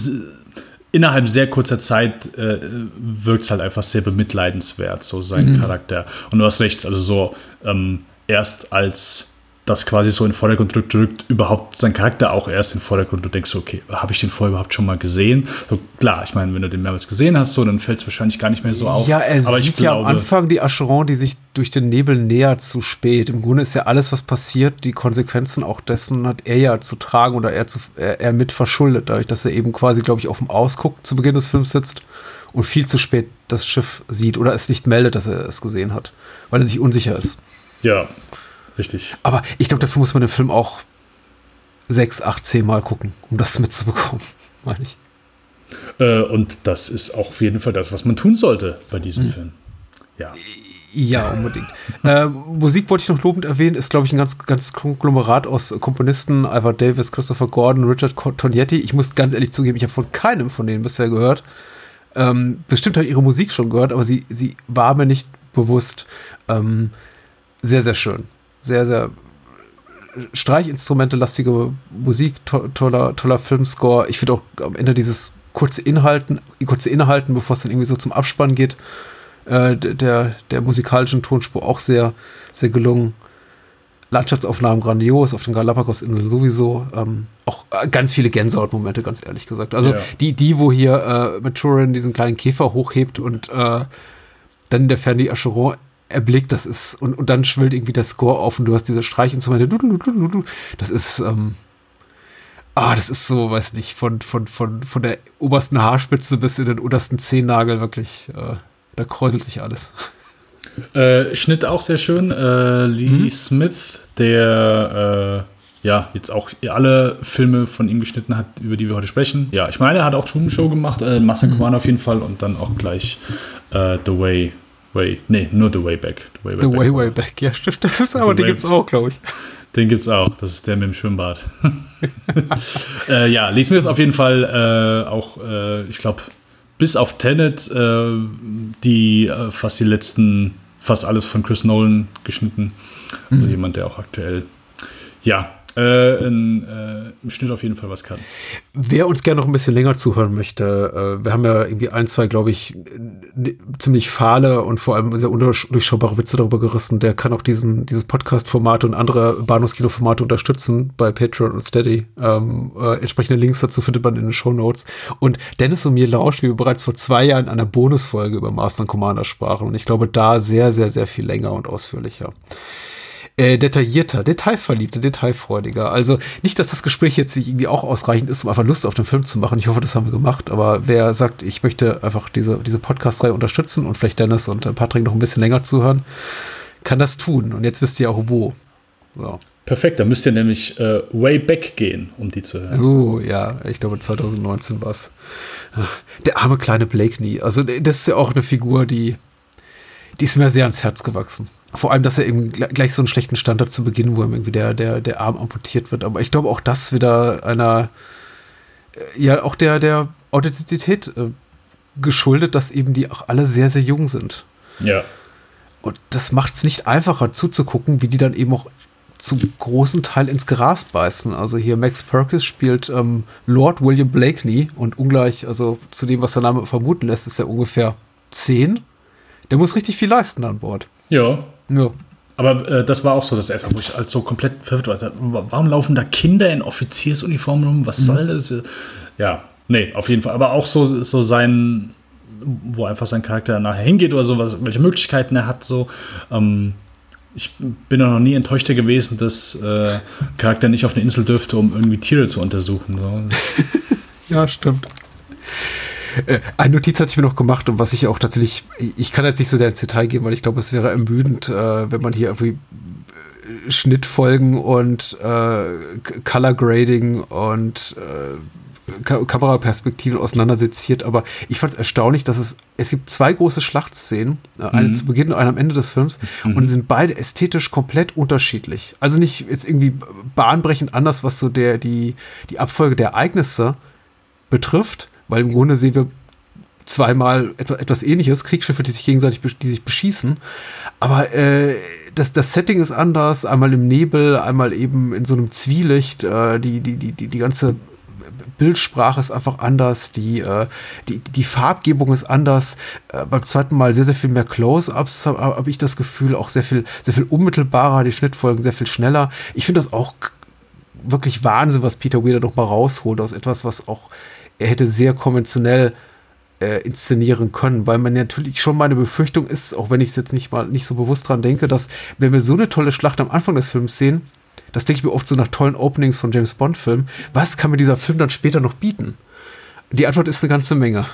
Speaker 7: innerhalb sehr kurzer Zeit äh, wirkt es halt einfach sehr bemitleidenswert, so sein mhm. Charakter. Und du hast recht, also so ähm, erst als das quasi so in den Vordergrund drückt, drückt überhaupt sein Charakter auch erst in den Vordergrund. Du denkst, okay, habe ich den vorher überhaupt schon mal gesehen? So klar, ich meine, wenn du den mehrmals gesehen hast, so, dann fällt es wahrscheinlich gar nicht mehr so auf.
Speaker 6: Ja, er Aber sieht ja am Anfang die Acheron, die sich durch den Nebel nähert zu spät. Im Grunde ist ja alles, was passiert, die Konsequenzen auch dessen hat er ja zu tragen oder er, zu, er, er mit verschuldet, dadurch, dass er eben quasi, glaube ich, auf dem Ausguck zu Beginn des Films sitzt und viel zu spät das Schiff sieht oder es nicht meldet, dass er es gesehen hat, weil er sich unsicher ist.
Speaker 7: Ja, Richtig.
Speaker 6: Aber ich glaube, dafür muss man den Film auch sechs, acht, zehn Mal gucken, um das mitzubekommen, meine ich.
Speaker 7: Äh, und das ist auch auf jeden Fall das, was man tun sollte bei diesem mhm. Film. Ja.
Speaker 6: Ja, unbedingt. äh, Musik wollte ich noch lobend erwähnen, ist, glaube ich, ein ganz, ganz Konglomerat aus Komponisten, Ivor Davis, Christopher Gordon, Richard Tonietti. Ich muss ganz ehrlich zugeben, ich habe von keinem von denen bisher gehört. Ähm, bestimmt habe ich ihre Musik schon gehört, aber sie, sie war mir nicht bewusst. Ähm, sehr, sehr schön sehr, sehr Streichinstrumente-lastige Musik, to toller, toller Filmscore. Ich finde auch am Ende dieses kurze Inhalten, kurze Inhalten, bevor es dann irgendwie so zum Abspann geht, äh, der, der musikalischen Tonspur auch sehr, sehr gelungen. Landschaftsaufnahmen grandios, auf den Galapagos-Inseln sowieso. Ähm, auch äh, ganz viele Gänsehautmomente, ganz ehrlich gesagt. Also ja. die, die, wo hier äh, mit Turin diesen kleinen Käfer hochhebt und äh, dann in der Ferne die Acheron erblickt, das ist, und, und dann schwillt irgendwie der Score auf und du hast diese Streichinstrumente, das ist, ähm, ah, das ist so, weiß nicht, von, von, von, von der obersten Haarspitze bis in den untersten Zehennagel wirklich, äh, da kräuselt sich alles.
Speaker 7: Äh, Schnitt auch sehr schön. Äh, Lee mhm. Smith, der äh, ja jetzt auch alle Filme von ihm geschnitten hat, über die wir heute sprechen. Ja, ich meine, er hat auch Truman Show gemacht, äh, Master mhm. auf jeden Fall und dann auch gleich äh, The Way Way, nee, nur The Way Back.
Speaker 6: The Way, way, the back, way, way Back, ja, stimmt. Das ist aber, den gibt es auch, glaube ich.
Speaker 7: Den gibt es auch. Das ist der mit dem Schwimmbad. äh, ja, Lee Smith auf jeden Fall äh, auch, äh, ich glaube, bis auf Tenet, äh, die äh, fast die letzten, fast alles von Chris Nolan geschnitten. Also mhm. jemand, der auch aktuell, ja, äh, in, äh, im Schnitt auf jeden Fall was kann.
Speaker 6: Wer uns gerne noch ein bisschen länger zuhören möchte, äh, wir haben ja irgendwie ein, zwei, glaube ich, ziemlich fahle und vor allem sehr undurchschaubare Witze darüber gerissen, der kann auch diesen, dieses Podcast-Formate und andere Bahnhofskino-Formate unterstützen bei Patreon und Steady. Ähm, äh, entsprechende Links dazu findet man in den Show Notes. Und Dennis und mir lauscht, wie wir bereits vor zwei Jahren in einer Bonusfolge über Master Commander sprachen. Und ich glaube, da sehr, sehr, sehr viel länger und ausführlicher äh, detaillierter, detailverliebter, detailfreudiger. Also nicht, dass das Gespräch jetzt nicht irgendwie auch ausreichend ist, um einfach Lust auf den Film zu machen. Ich hoffe, das haben wir gemacht. Aber wer sagt, ich möchte einfach diese, diese Podcast-Reihe unterstützen und vielleicht Dennis und äh, Patrick noch ein bisschen länger zuhören, kann das tun. Und jetzt wisst ihr auch wo.
Speaker 7: So. Perfekt, da müsst ihr nämlich äh, way back gehen, um die zu hören.
Speaker 6: Oh, ja, ich glaube 2019 war es. Der arme kleine Blakeney. Also, das ist ja auch eine Figur, die, die ist mir sehr ans Herz gewachsen. Vor allem, dass er eben gleich so einen schlechten Stand hat zu Beginn, wo ihm irgendwie der, der, der Arm amputiert wird. Aber ich glaube auch das wieder einer, äh, ja, auch der, der Authentizität äh, geschuldet, dass eben die auch alle sehr, sehr jung sind.
Speaker 7: Ja.
Speaker 6: Und das macht es nicht einfacher zuzugucken, wie die dann eben auch zum großen Teil ins Gras beißen. Also hier Max Perkins spielt ähm, Lord William Blakeney und ungleich, also zu dem, was der Name vermuten lässt, ist er ungefähr zehn. Der muss richtig viel leisten an Bord.
Speaker 7: Ja.
Speaker 6: Ja.
Speaker 7: Aber äh, das war auch so das erste, wo ich als so komplett verwirrt war. Warum laufen da Kinder in Offiziersuniformen rum? Was soll das? Ja, nee, auf jeden Fall. Aber auch so, so sein, wo einfach sein Charakter nachher hingeht oder so, was, welche Möglichkeiten er hat, so. Ähm, ich bin noch nie enttäuschter gewesen, dass äh, Charakter nicht auf eine Insel dürfte, um irgendwie Tiere zu untersuchen. So.
Speaker 6: ja, stimmt. Äh, eine Notiz hatte ich mir noch gemacht und was ich auch tatsächlich, ich kann jetzt nicht so sehr ins Detail gehen, weil ich glaube, es wäre ermüdend, äh, wenn man hier irgendwie äh, Schnittfolgen und äh, Color Grading und äh, Kameraperspektiven auseinandersetziert, aber ich fand es erstaunlich, dass es, es gibt zwei große Schlachtszenen, äh, eine mhm. zu Beginn und eine am Ende des Films, mhm. und sind beide ästhetisch komplett unterschiedlich. Also nicht jetzt irgendwie bahnbrechend anders, was so der, die, die Abfolge der Ereignisse betrifft, weil im Grunde sehen wir zweimal etwas, ähnliches, Kriegsschiffe, die sich gegenseitig die sich beschießen. Aber äh, das, das Setting ist anders, einmal im Nebel, einmal eben in so einem Zwielicht, äh, die, die, die, die, die ganze Bildsprache ist einfach anders, die, äh, die, die Farbgebung ist anders. Äh, beim zweiten Mal sehr, sehr viel mehr Close-Ups, habe hab ich das Gefühl, auch sehr viel, sehr viel unmittelbarer, die Schnittfolgen sehr viel schneller. Ich finde das auch wirklich Wahnsinn, was Peter Weir da noch mal rausholt aus etwas, was auch er hätte sehr konventionell äh, inszenieren können, weil man natürlich schon meine Befürchtung ist, auch wenn ich es jetzt nicht mal nicht so bewusst dran denke, dass wenn wir so eine tolle Schlacht am Anfang des Films sehen, das denke ich mir oft so nach tollen Openings von James Bond Filmen, was kann mir dieser Film dann später noch bieten? Die Antwort ist eine ganze Menge.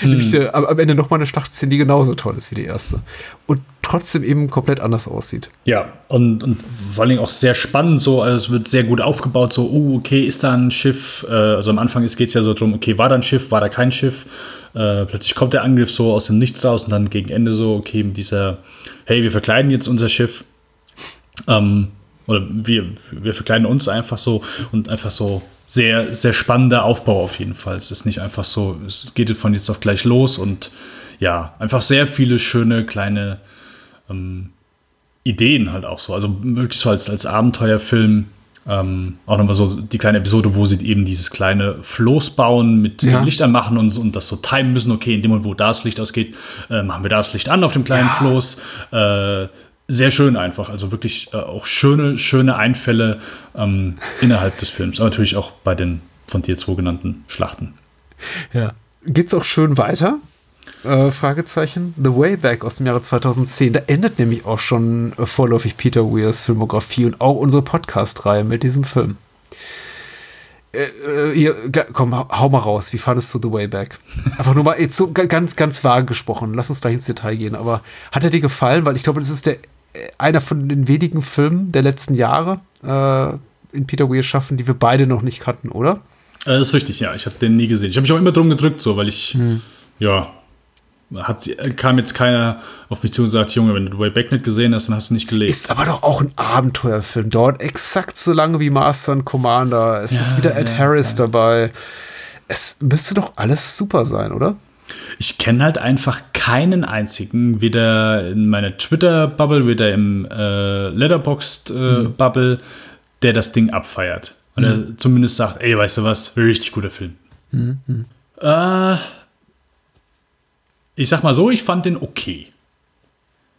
Speaker 6: Hm. Nämlich äh, am Ende nochmal eine Schlachtszene, die genauso toll ist wie die erste. Und trotzdem eben komplett anders aussieht.
Speaker 7: Ja, und, und vor allen Dingen auch sehr spannend, so, also es wird sehr gut aufgebaut, so, oh, okay, ist da ein Schiff? Äh, also am Anfang geht es ja so darum, okay, war da ein Schiff, war da kein Schiff? Äh, plötzlich kommt der Angriff so aus dem Nichts raus und dann gegen Ende so, okay, mit dieser, hey, wir verkleiden jetzt unser Schiff. Ähm, oder wir, wir verkleiden uns einfach so und einfach so sehr, sehr spannender Aufbau auf jeden Fall. Es ist nicht einfach so, es geht von jetzt auf gleich los und ja, einfach sehr viele schöne kleine ähm, Ideen halt auch so. Also möglichst so als, als Abenteuerfilm. Ähm, auch nochmal so die kleine Episode, wo sie eben dieses kleine Floß bauen mit ja. dem Licht anmachen und, und das so timen müssen. Okay, in dem Moment, wo das Licht ausgeht, äh, machen wir das Licht an auf dem kleinen ja. Floß. Äh, sehr schön einfach. Also wirklich äh, auch schöne, schöne Einfälle ähm, innerhalb des Films. Aber natürlich auch bei den von dir zwei genannten Schlachten.
Speaker 6: Ja. Geht's auch schön weiter? Äh, Fragezeichen. The Way Back aus dem Jahre 2010. Da endet nämlich auch schon äh, vorläufig Peter Weirs Filmografie und auch unsere Podcast-Reihe mit diesem Film. Äh, äh hier, komm, hau mal raus. Wie fandest du The Way Back? Einfach nur mal jetzt so ganz, ganz vage gesprochen. Lass uns gleich ins Detail gehen. Aber hat er dir gefallen? Weil ich glaube, das ist der einer von den wenigen Filmen der letzten Jahre äh, in Peter Weir schaffen, die wir beide noch nicht kannten, oder?
Speaker 7: Äh, das ist richtig, ja. Ich habe den nie gesehen. Ich habe mich auch immer drum gedrückt, so, weil ich, hm. ja, hat, kam jetzt keiner auf mich zu und sagt, Junge, wenn du Way Back nicht gesehen hast, dann hast du nicht gelebt.
Speaker 6: Ist aber doch auch ein Abenteuerfilm. Dauert exakt so lange wie Master and Commander. Es ja, ist wieder Ed ja, Harris ja. dabei. Es müsste doch alles super sein, oder?
Speaker 7: Ich kenne halt einfach keinen einzigen, weder in meiner Twitter-Bubble, weder im äh, Letterboxd-Bubble, äh, mhm. der das Ding abfeiert. Und mhm. er zumindest sagt, ey, weißt du was, richtig guter Film. Mhm. Äh, ich sag mal so, ich fand den okay.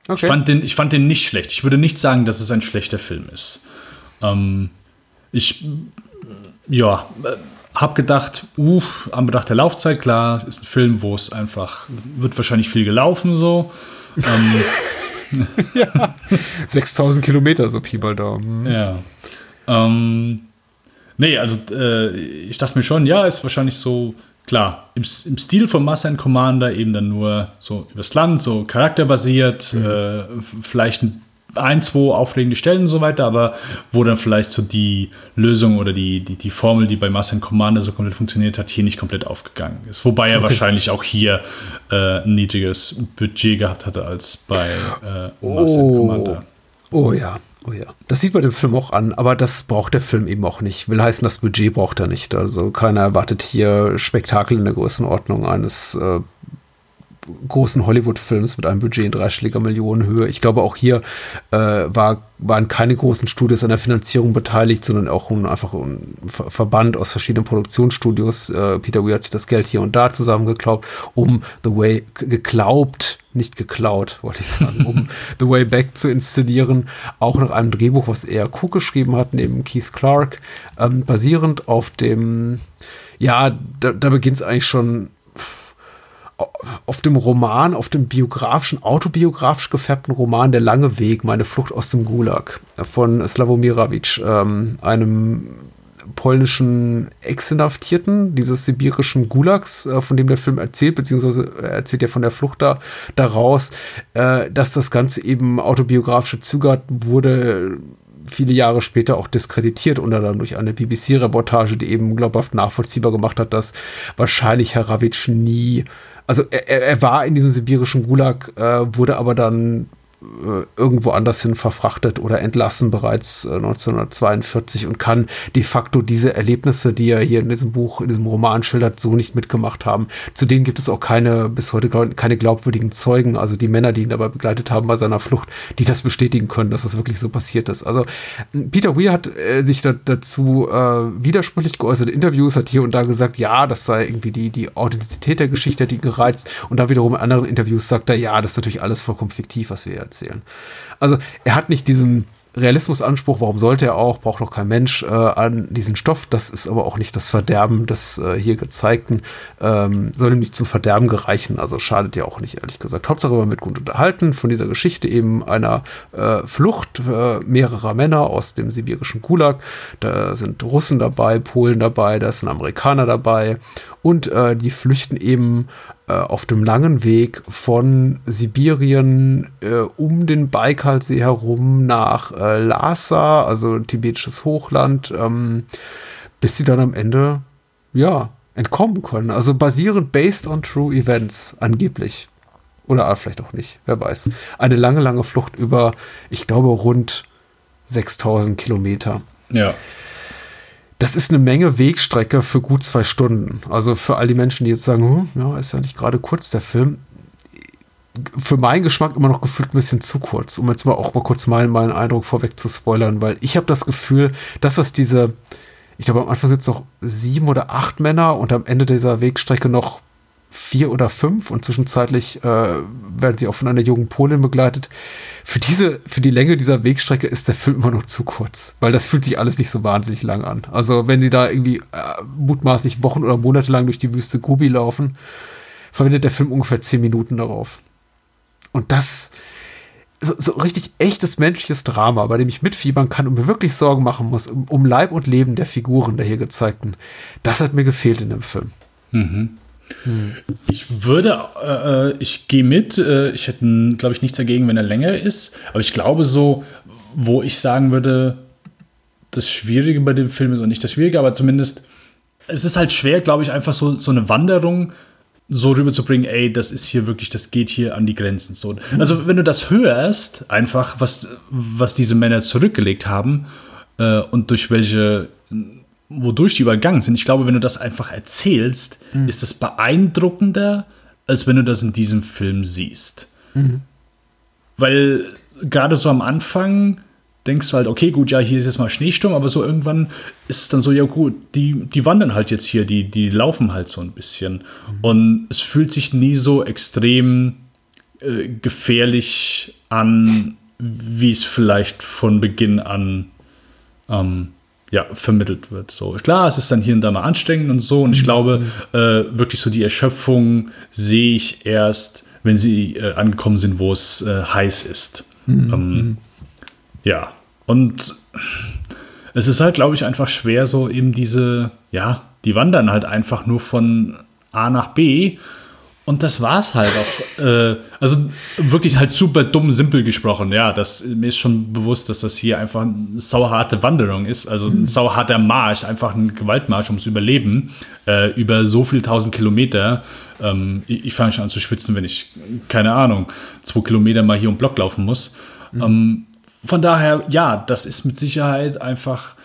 Speaker 7: okay. Ich, fand den, ich fand den nicht schlecht. Ich würde nicht sagen, dass es ein schlechter Film ist. Ähm, ich, ja, hab gedacht, uh, am Bedacht der Laufzeit, klar, ist ein Film, wo es einfach, wird wahrscheinlich viel gelaufen so. ähm,
Speaker 6: ja. 6000 Kilometer, so Pi mal Daumen.
Speaker 7: Ja. Ähm, nee, also äh, ich dachte mir schon, ja, ist wahrscheinlich so, klar, im, im Stil von Master and Commander eben dann nur so übers Land, so charakterbasiert, mhm. äh, vielleicht ein ein, zwei aufregende Stellen und so weiter, aber wo dann vielleicht so die Lösung oder die, die, die Formel, die bei Master Commander so komplett funktioniert hat, hier nicht komplett aufgegangen ist. Wobei er okay. wahrscheinlich auch hier äh, ein niedriges Budget gehabt hatte als bei äh, Master
Speaker 6: oh. Commander. Oh ja. Oh ja. Das sieht man dem Film auch an, aber das braucht der Film eben auch nicht. Will heißen, das Budget braucht er nicht. Also keiner erwartet hier Spektakel in der Größenordnung eines äh, großen Hollywood-Films mit einem Budget in dreistelliger Millionenhöhe. Ich glaube, auch hier äh, war, waren keine großen Studios an der Finanzierung beteiligt, sondern auch ein, einfach ein Verband aus verschiedenen Produktionsstudios. Äh, Peter Weir hat sich das Geld hier und da zusammengeklaubt, um The Way geglaubt, nicht geklaut, wollte ich sagen, um The Way Back zu inszenieren. Auch nach einem Drehbuch, was er Cook geschrieben hat, neben Keith Clark, ähm, basierend auf dem, ja, da, da beginnt es eigentlich schon auf dem Roman, auf dem biografischen, autobiografisch gefärbten Roman Der lange Weg, meine Flucht aus dem Gulag von Slavomir Ravic, ähm, einem polnischen Ex-Inhaftierten dieses sibirischen Gulags, äh, von dem der Film erzählt, beziehungsweise erzählt ja von der Flucht da daraus, äh, dass das Ganze eben autobiografische Züge hat, wurde viele Jahre später auch diskreditiert, unter anderem durch eine BBC-Reportage, die eben glaubhaft nachvollziehbar gemacht hat, dass wahrscheinlich Herr Ravic nie also er, er war in diesem sibirischen Gulag, äh, wurde aber dann irgendwo anders hin verfrachtet oder entlassen bereits 1942 äh, und kann de facto diese Erlebnisse, die er hier in diesem Buch, in diesem Roman schildert, so nicht mitgemacht haben. Zudem gibt es auch keine, bis heute keine glaubwürdigen Zeugen, also die Männer, die ihn dabei begleitet haben bei seiner Flucht, die das bestätigen können, dass das wirklich so passiert ist. Also Peter Weir hat äh, sich da, dazu äh, widersprüchlich geäußert in Interviews, hat hier und da gesagt, ja, das sei irgendwie die, die Authentizität der Geschichte, die gereizt und da wiederum in anderen Interviews sagt er, ja, das ist natürlich alles vollkommen fiktiv, was wir hier erzählen. Also er hat nicht diesen Realismusanspruch, warum sollte er auch, braucht doch kein Mensch äh, an diesen Stoff. Das ist aber auch nicht das Verderben des äh, hier gezeigten, ähm, soll ihm nicht zum Verderben gereichen. Also schadet ja auch nicht, ehrlich gesagt. Hauptsache wir mit gut unterhalten von dieser Geschichte eben einer äh, Flucht äh, mehrerer Männer aus dem sibirischen Gulag. Da sind Russen dabei, Polen dabei, da sind Amerikaner dabei und äh, die flüchten eben auf dem langen Weg von Sibirien äh, um den Baikalsee herum nach äh, Lhasa, also tibetisches Hochland, ähm, bis sie dann am Ende, ja, entkommen können. Also basierend based on true events, angeblich. Oder vielleicht auch nicht, wer weiß. Eine lange, lange Flucht über, ich glaube, rund 6000 Kilometer.
Speaker 7: Ja
Speaker 6: das ist eine Menge Wegstrecke für gut zwei Stunden. Also für all die Menschen, die jetzt sagen, hm, ja, ist ja nicht gerade kurz der Film. Für meinen Geschmack immer noch gefühlt ein bisschen zu kurz, um jetzt mal auch mal kurz meinen, meinen Eindruck vorweg zu spoilern, weil ich habe das Gefühl, dass was diese, ich glaube am Anfang sitzen noch sieben oder acht Männer und am Ende dieser Wegstrecke noch vier oder fünf und zwischenzeitlich äh, werden sie auch von einer jungen Polin begleitet. Für diese, für die Länge dieser Wegstrecke ist der Film immer noch zu kurz, weil das fühlt sich alles nicht so wahnsinnig lang an. Also wenn sie da irgendwie äh, mutmaßlich Wochen oder Monate lang durch die Wüste Gobi laufen, verwendet der Film ungefähr zehn Minuten darauf. Und das, so, so, richtig echtes menschliches Drama, bei dem ich mitfiebern kann und mir wirklich Sorgen machen muss, um, um Leib und Leben der Figuren der hier gezeigten. Das hat mir gefehlt in dem Film.
Speaker 7: Mhm. Ich würde, äh, äh, ich gehe mit. Äh, ich hätte, glaube ich, nichts dagegen, wenn er länger ist. Aber ich glaube, so, wo ich sagen würde, das Schwierige bei dem Film ist, und nicht das Schwierige, aber zumindest, es ist halt schwer, glaube ich, einfach so, so eine Wanderung so rüberzubringen, ey, das ist hier wirklich, das geht hier an die Grenzen. So. Also, wenn du das hörst, einfach, was, was diese Männer zurückgelegt haben äh, und durch welche wodurch die übergangen sind. Ich glaube, wenn du das einfach erzählst, mhm. ist das beeindruckender, als wenn du das in diesem Film siehst. Mhm. Weil gerade so am Anfang denkst du halt, okay, gut, ja, hier ist jetzt mal Schneesturm, aber so irgendwann ist es dann so, ja gut, die, die wandern halt jetzt hier, die, die laufen halt so ein bisschen. Mhm. Und es fühlt sich nie so extrem äh, gefährlich an, wie es vielleicht von Beginn an ähm, ja, vermittelt wird. So klar, es ist dann hier und da mal anstrengend und so. Und ich mhm. glaube, äh, wirklich so die Erschöpfung sehe ich erst, wenn sie äh, angekommen sind, wo es äh, heiß ist. Mhm. Ähm, mhm. ja, und es ist halt, glaube ich, einfach schwer, so eben diese, ja, die wandern halt einfach nur von A nach B und das war's halt auch. Äh, also wirklich halt super dumm, simpel gesprochen. Ja, das, mir ist schon bewusst, dass das hier einfach eine sauharte Wanderung ist. Also ein mhm. sauharter Marsch, einfach ein Gewaltmarsch ums Überleben. Äh, über so viele tausend Kilometer. Ähm, ich, ich fange schon an zu schwitzen, wenn ich, keine Ahnung, zwei Kilometer mal hier um Block laufen muss. Mhm. Ähm, von daher, ja, das ist mit Sicherheit einfach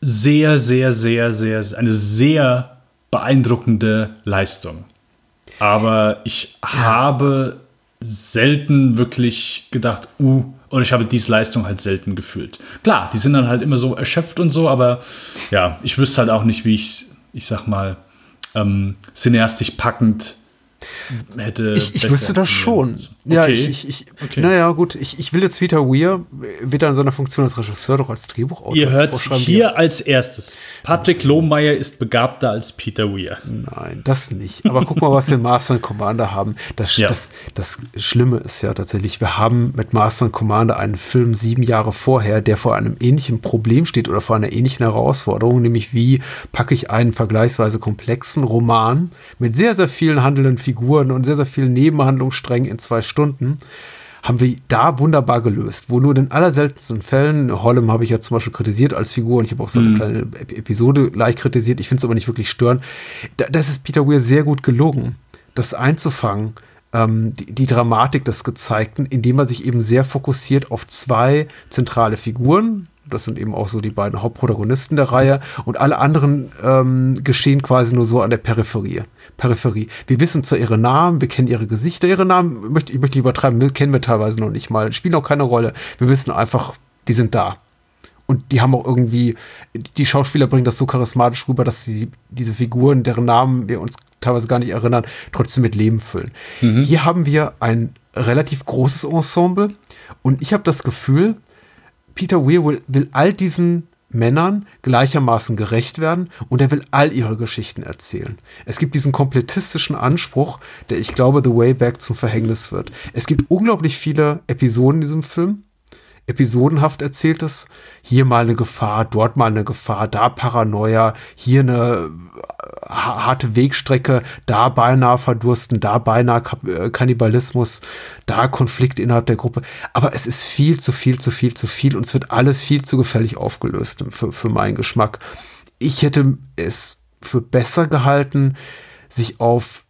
Speaker 7: sehr, sehr, sehr, sehr, eine sehr beeindruckende Leistung. Aber ich ja. habe selten wirklich gedacht, uh, und ich habe diese Leistung halt selten gefühlt. Klar, die sind dann halt immer so erschöpft und so, aber ja, ich wüsste halt auch nicht, wie ich, ich sag mal, ähm, cineastisch packend hätte.
Speaker 6: Ich, ich wüsste das schon. Okay. Ja, ich, ich, ich okay. naja, gut, ich, ich will jetzt Peter Weir weder in seiner Funktion als Regisseur noch als Drehbuchautor.
Speaker 7: Ihr hört hier als erstes. Patrick Lohmeier ist begabter als Peter Weir.
Speaker 6: Nein, das nicht. Aber guck mal, was wir in Master Commander haben. Das, ja. das, das Schlimme ist ja tatsächlich, wir haben mit Master Commander einen Film sieben Jahre vorher, der vor einem ähnlichen Problem steht oder vor einer ähnlichen Herausforderung, nämlich wie packe ich einen vergleichsweise komplexen Roman mit sehr, sehr vielen handelnden Figuren und sehr, sehr vielen Nebenhandlungssträngen in zwei Stunden, haben wir da wunderbar gelöst. Wo nur in den allerseltensten Fällen, Hollem habe ich ja zum Beispiel kritisiert als Figur und ich habe auch so eine mhm. kleine Episode leicht kritisiert, ich finde es aber nicht wirklich störend. Da, das ist Peter Weir sehr gut gelungen, das einzufangen, ähm, die, die Dramatik des Gezeigten, indem er sich eben sehr fokussiert auf zwei zentrale Figuren, das sind eben auch so die beiden Hauptprotagonisten der Reihe. Und alle anderen ähm, geschehen quasi nur so an der Peripherie. Peripherie. Wir wissen zwar ihre Namen, wir kennen ihre Gesichter, ihre Namen, möchte, ich möchte übertreiben, kennen wir teilweise noch nicht mal, spielen auch keine Rolle. Wir wissen einfach, die sind da. Und die haben auch irgendwie, die Schauspieler bringen das so charismatisch rüber, dass sie diese Figuren, deren Namen wir uns teilweise gar nicht erinnern, trotzdem mit Leben füllen. Mhm. Hier haben wir ein relativ großes Ensemble und ich habe das Gefühl, Peter Weir will, will all diesen Männern gleichermaßen gerecht werden und er will all ihre Geschichten erzählen. Es gibt diesen komplettistischen Anspruch, der ich glaube The Way Back zum Verhängnis wird. Es gibt unglaublich viele Episoden in diesem Film, episodenhaft erzähltes. Hier mal eine Gefahr, dort mal eine Gefahr, da Paranoia, hier eine äh, harte Wegstrecke, da beinahe Verdursten, da beinahe äh, Kannibalismus, da Konflikt innerhalb der Gruppe. Aber es ist viel zu viel, zu viel, zu viel und es wird alles viel zu gefällig aufgelöst für, für meinen Geschmack. Ich hätte es für besser gehalten, sich auf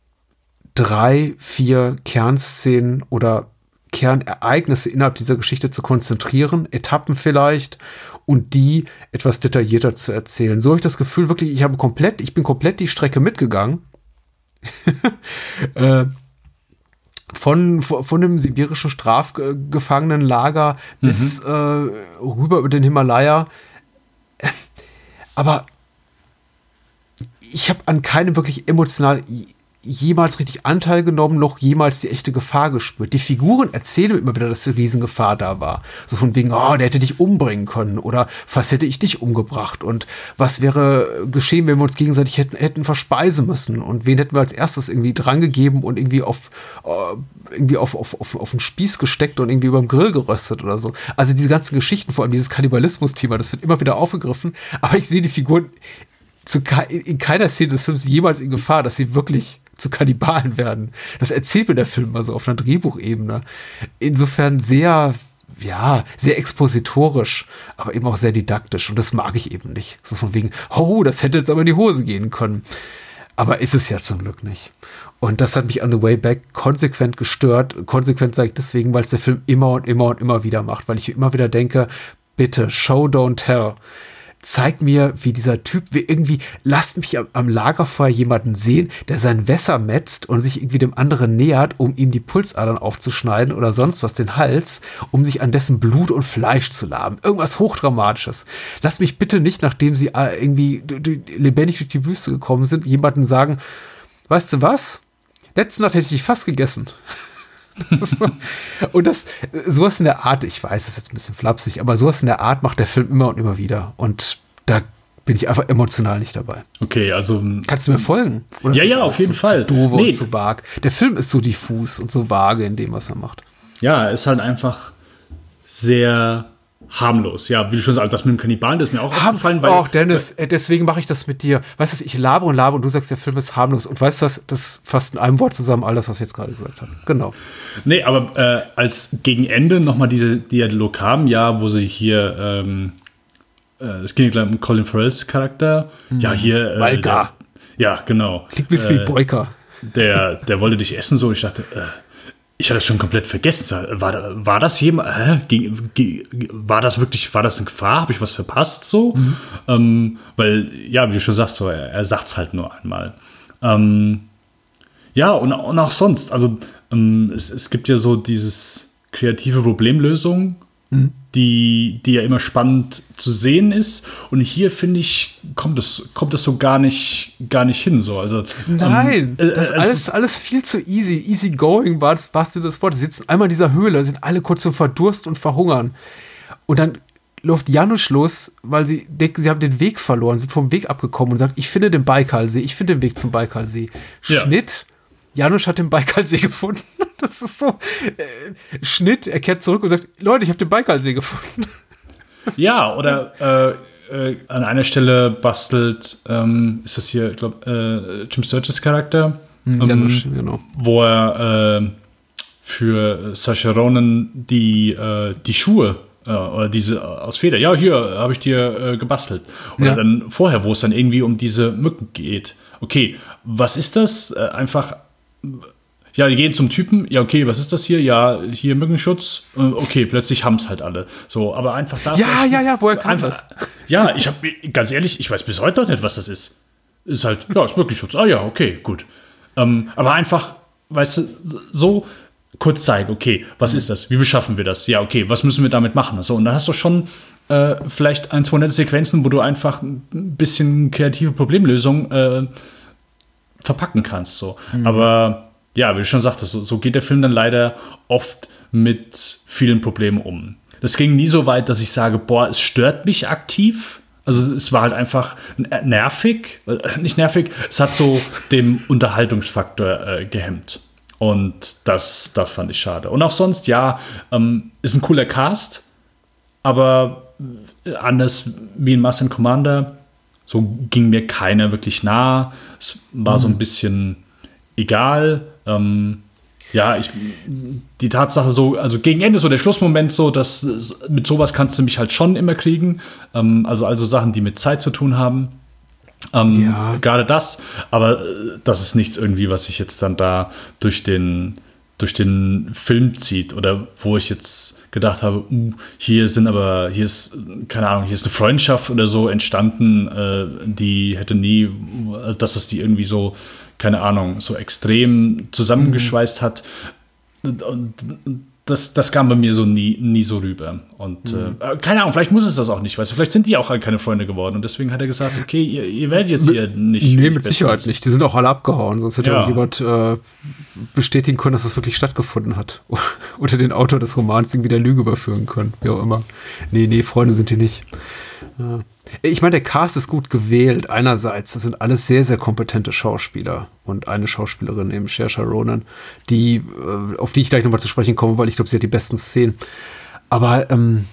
Speaker 6: drei, vier Kernszenen oder Kernereignisse innerhalb dieser Geschichte zu konzentrieren, Etappen vielleicht und die etwas detaillierter zu erzählen. So habe ich das Gefühl, wirklich, ich habe komplett, ich bin komplett die Strecke mitgegangen. äh, von, von dem sibirischen Strafgefangenenlager mhm. bis äh, rüber über den Himalaya. Aber ich habe an keinem wirklich emotional jemals richtig Anteil genommen, noch jemals die echte Gefahr gespürt. Die Figuren erzählen immer wieder, dass eine Riesengefahr da war. So von wegen, oh, der hätte dich umbringen können oder was hätte ich dich umgebracht und was wäre geschehen, wenn wir uns gegenseitig hätten, hätten verspeisen müssen und wen hätten wir als erstes irgendwie drangegeben und irgendwie auf, uh, irgendwie auf, auf, auf, auf den Spieß gesteckt und irgendwie über dem Grill geröstet oder so. Also diese ganzen Geschichten, vor allem dieses Kannibalismus-Thema, das wird immer wieder aufgegriffen, aber ich sehe die Figuren zu, in keiner Szene des Films jemals in Gefahr, dass sie wirklich zu Kannibalen werden. Das erzählt mir der Film mal so auf einer Drehbuchebene. Insofern sehr, ja, sehr expositorisch, aber eben auch sehr didaktisch. Und das mag ich eben nicht. So von wegen, oh, das hätte jetzt aber in die Hose gehen können. Aber ist es ja zum Glück nicht. Und das hat mich on the way back konsequent gestört. Konsequent sage ich deswegen, weil es der Film immer und immer und immer wieder macht, weil ich immer wieder denke, bitte, show, don't tell zeigt mir, wie dieser Typ, wie irgendwie, lasst mich am, am Lagerfeuer jemanden sehen, der sein Wässer metzt und sich irgendwie dem anderen nähert, um ihm die Pulsadern aufzuschneiden oder sonst was, den Hals, um sich an dessen Blut und Fleisch zu laben. Irgendwas Hochdramatisches. Lasst mich bitte nicht, nachdem sie äh, irgendwie lebendig durch die Wüste gekommen sind, jemanden sagen, weißt du was? Letzte Nacht hätte ich dich fast gegessen. Das so. Und das, sowas in der Art, ich weiß, das ist jetzt ein bisschen flapsig, aber sowas in der Art macht der Film immer und immer wieder. Und da bin ich einfach emotional nicht dabei.
Speaker 7: Okay, also.
Speaker 6: Kannst du mir folgen?
Speaker 7: Oder ja, ja, auf jeden
Speaker 6: so,
Speaker 7: Fall.
Speaker 6: Zu doof nee. und zu vag. Der Film ist so diffus und so vage in dem, was er macht.
Speaker 7: Ja, ist halt einfach sehr harmlos. Ja, wie du schon sagst, das mit dem Kannibalen, das ist mir auch
Speaker 6: Ham aufgefallen. Weil, auch Dennis, weil, äh, deswegen mache ich das mit dir. Weißt du, ich labe und labe und du sagst, der Film ist harmlos. Und weißt du, das, das fasst in einem Wort zusammen alles, was ich jetzt gerade gesagt habe. Genau.
Speaker 7: Nee, aber äh, als gegen Ende nochmal diese Dialog haben, ja, wo sie hier, ähm, äh, es ging ja um Colin Farrells Charakter. Hm. Ja, hier.
Speaker 6: Äh, der,
Speaker 7: ja, genau.
Speaker 6: Klingt wie äh, Boyka.
Speaker 7: Der, der wollte dich essen, so. Ich dachte, äh, ich hatte das schon komplett vergessen. War, war das jemand, hä? war das wirklich, war das eine Gefahr? Habe ich was verpasst so? Mhm. Ähm, weil, ja, wie du schon sagst, so, er, er sagt es halt nur einmal. Ähm, ja, und, und, auch sonst. Also, ähm, es, es gibt ja so dieses kreative Problemlösung Mhm. Die, die ja immer spannend zu sehen ist. Und hier finde ich, kommt es, kommt es so gar nicht, gar nicht hin. So. Also,
Speaker 6: Nein, ähm, das ist alles, alles viel zu easy. Easy going war das, das Wort. Sie sitzen einmal in dieser Höhle, sind alle kurz zum Verdurst und verhungern. Und dann läuft Janusz los, weil sie denken, sie haben den Weg verloren, sind vom Weg abgekommen und sagt, ich finde den Baikalsee, ich finde den Weg zum Baikalsee. Ja. Schnitt, Janusz hat den Baikalsee gefunden. Das ist so. Äh, Schnitt, er kehrt zurück und sagt: Leute, ich habe den Baikalsee gefunden.
Speaker 7: Ja, oder äh, äh, an einer Stelle bastelt, ähm, ist das hier, ich glaube, äh, Jim Sturges Charakter.
Speaker 6: Mhm, Janusz, genau.
Speaker 7: Wo er äh, für Sascha Ronan die, äh, die Schuhe oder diese aus Feder. Ja, hier habe ich dir gebastelt. Oder ja. dann vorher, wo es dann irgendwie um diese Mücken geht. Okay, was ist das? einfach ja, die gehen zum Typen, ja, okay, was ist das hier? Ja, hier Mückenschutz. Äh, okay, plötzlich haben es halt alle. So, aber einfach da.
Speaker 6: Ja, ja, ja, woher kam das?
Speaker 7: Ja, ich habe, ganz ehrlich, ich weiß bis heute noch nicht, was das ist. Ist halt, ja, ist Mückenschutz. Ah ja, okay, gut. Ähm, aber einfach, weißt du, so kurz zeigen, okay, was mhm. ist das? Wie beschaffen wir das? Ja, okay, was müssen wir damit machen? So, und dann hast du schon äh, vielleicht ein, zwei nette Sequenzen, wo du einfach ein bisschen kreative Problemlösung äh, verpacken kannst. So. Mhm. Aber ja, wie du schon sagtest, so, so geht der Film dann leider oft mit vielen Problemen um. Das ging nie so weit, dass ich sage, boah, es stört mich aktiv. Also es war halt einfach nervig, äh, nicht nervig, es hat so den Unterhaltungsfaktor äh, gehemmt. Und das, das fand ich schade. Und auch sonst, ja, ähm, ist ein cooler Cast, aber anders wie in Mass Commander, so ging mir keiner wirklich nah. Es war mhm. so ein bisschen egal. Ähm, ja, ich, die Tatsache so, also gegen Ende so der Schlussmoment so, dass mit sowas kannst du mich halt schon immer kriegen. Ähm, also, also Sachen, die mit Zeit zu tun haben. Ähm, ja. Gerade das, aber äh, das ist nichts irgendwie, was sich jetzt dann da durch den, durch den Film zieht oder wo ich jetzt gedacht habe, uh, hier sind aber, hier ist, keine Ahnung, hier ist eine Freundschaft oder so entstanden, äh, die hätte nie, dass das die irgendwie so keine Ahnung, so extrem zusammengeschweißt mhm. hat. Das, das kam bei mir so nie, nie so rüber. Und mhm. äh, keine Ahnung, vielleicht muss es das auch nicht, weißt du, vielleicht sind die auch halt keine Freunde geworden. Und deswegen hat er gesagt, okay, ihr, ihr werdet jetzt hier nicht.
Speaker 6: Nee, mit Sicherheit nicht. Die sind auch alle abgehauen. Sonst hätte ja. jemand äh, bestätigen können, dass das wirklich stattgefunden hat. Oder den Autor des Romans irgendwie der Lüge überführen können. Wie auch immer. Nee, nee, Freunde sind die nicht. Ja. Ich meine, der Cast ist gut gewählt. Einerseits, das sind alles sehr, sehr kompetente Schauspieler und eine Schauspielerin, eben Shersha Ronan, die, äh, auf die ich gleich nochmal zu sprechen komme, weil ich glaube, sie hat die besten Szenen. Aber ähm,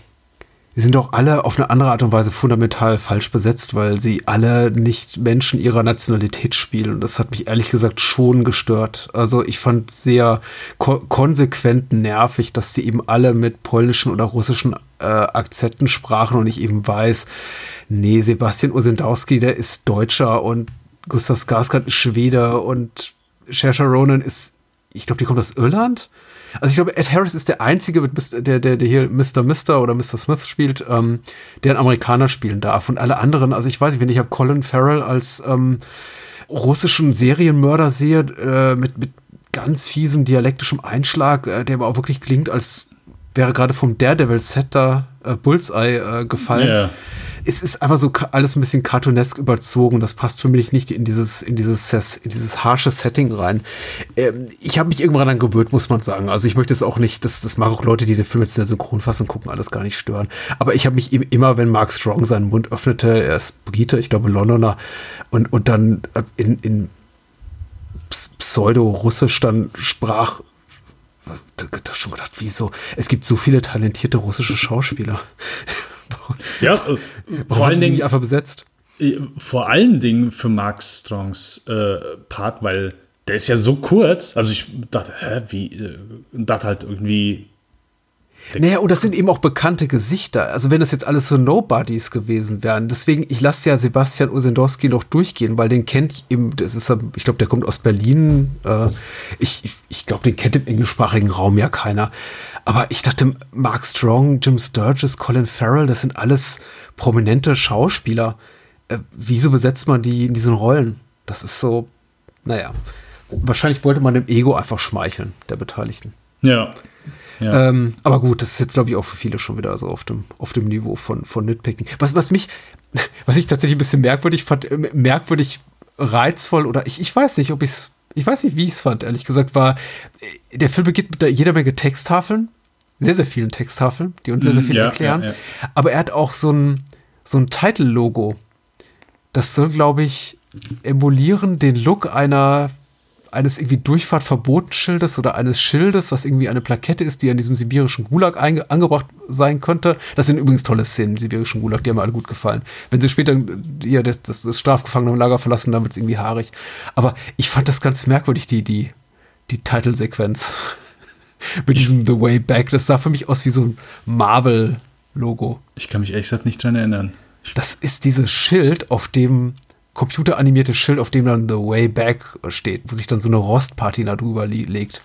Speaker 6: die sind doch alle auf eine andere Art und Weise fundamental falsch besetzt, weil sie alle nicht Menschen ihrer Nationalität spielen. Und das hat mich ehrlich gesagt schon gestört. Also ich fand sehr ko konsequent nervig, dass sie eben alle mit polnischen oder russischen äh, Akzenten sprachen und ich eben weiß, nee, Sebastian Osendowski, der ist Deutscher und Gustav Skarsgård ist Schwede und Saoirse Ronan ist, ich glaube, die kommt aus Irland. Also ich glaube, Ed Harris ist der einzige, der, der, der hier Mr. Mr. oder Mr. Smith spielt, ähm, der einen Amerikaner spielen darf. Und alle anderen, also ich weiß nicht, wenn ich habe Colin Farrell als ähm, russischen Serienmörder sehe, äh, mit, mit ganz fiesem dialektischem Einschlag, äh, der aber auch wirklich klingt, als wäre gerade vom Daredevil-Set da äh, Bullseye äh, gefallen. Yeah es ist einfach so alles ein bisschen cartoonesk überzogen. Das passt für mich nicht in dieses, in dieses, in dieses harsche Setting rein. Ähm, ich habe mich irgendwann dann gewöhnt, muss man sagen. Also ich möchte es auch nicht, das, das mag auch Leute, die den Film jetzt in der Synchronfassung gucken, alles gar nicht stören. Aber ich habe mich immer, wenn Mark Strong seinen Mund öffnete, er ist Brite, ich glaube Londoner, und, und dann äh, in, in Pseudo-Russisch dann sprach, da schon gedacht, wieso? Es gibt so viele talentierte russische Schauspieler.
Speaker 7: Ja, äh,
Speaker 6: vor allen Dingen einfach besetzt.
Speaker 7: Äh, vor allen Dingen für Mark Strongs äh, Part, weil der ist ja so kurz. Also ich dachte, hä, wie? Äh, dachte halt irgendwie,
Speaker 6: naja, und das sind eben auch bekannte Gesichter. Also wenn das jetzt alles so Nobodies gewesen wären. Deswegen, ich lasse ja Sebastian Osendowski noch durchgehen, weil den kennt ich im, das ist, ich glaube, der kommt aus Berlin. Äh, ich ich glaube, den kennt im englischsprachigen Raum ja keiner. Aber ich dachte, Mark Strong, Jim Sturgis, Colin Farrell, das sind alles prominente Schauspieler. Äh, wieso besetzt man die in diesen Rollen? Das ist so, naja. Wahrscheinlich wollte man dem Ego einfach schmeicheln, der Beteiligten.
Speaker 7: Ja.
Speaker 6: Ja. Ähm, aber gut, das ist jetzt, glaube ich, auch für viele schon wieder so auf dem, auf dem Niveau von, von Nitpicking. Was, was mich, was ich tatsächlich ein bisschen merkwürdig fand, äh, merkwürdig reizvoll oder ich, ich weiß nicht, ob ich es, ich weiß nicht, wie ich es fand, ehrlich gesagt, war, äh, der Film beginnt mit jeder Menge Texttafeln, sehr, sehr vielen Texttafeln, die uns sehr, sehr viel ja, erklären. Ja. Aber er hat auch so ein, so ein Title-Logo. Das soll, glaube ich, emulieren den Look einer eines irgendwie Durchfahrtverbotenschildes oder eines Schildes, was irgendwie eine Plakette ist, die an diesem sibirischen Gulag angebracht sein könnte. Das sind übrigens tolle Szenen im sibirischen Gulag, die haben mir alle gut gefallen. Wenn sie später ja, das, das, das Strafgefangenenlager verlassen, dann wird es irgendwie haarig. Aber ich fand das ganz merkwürdig, die, die, die Titelsequenz mit diesem The Way Back. Das sah für mich aus wie so ein Marvel-Logo.
Speaker 7: Ich kann mich ehrlich gesagt nicht dran erinnern.
Speaker 6: Das ist dieses Schild, auf dem computeranimiertes Schild, auf dem dann The Way Back steht, wo sich dann so eine Rostpatina drüber legt.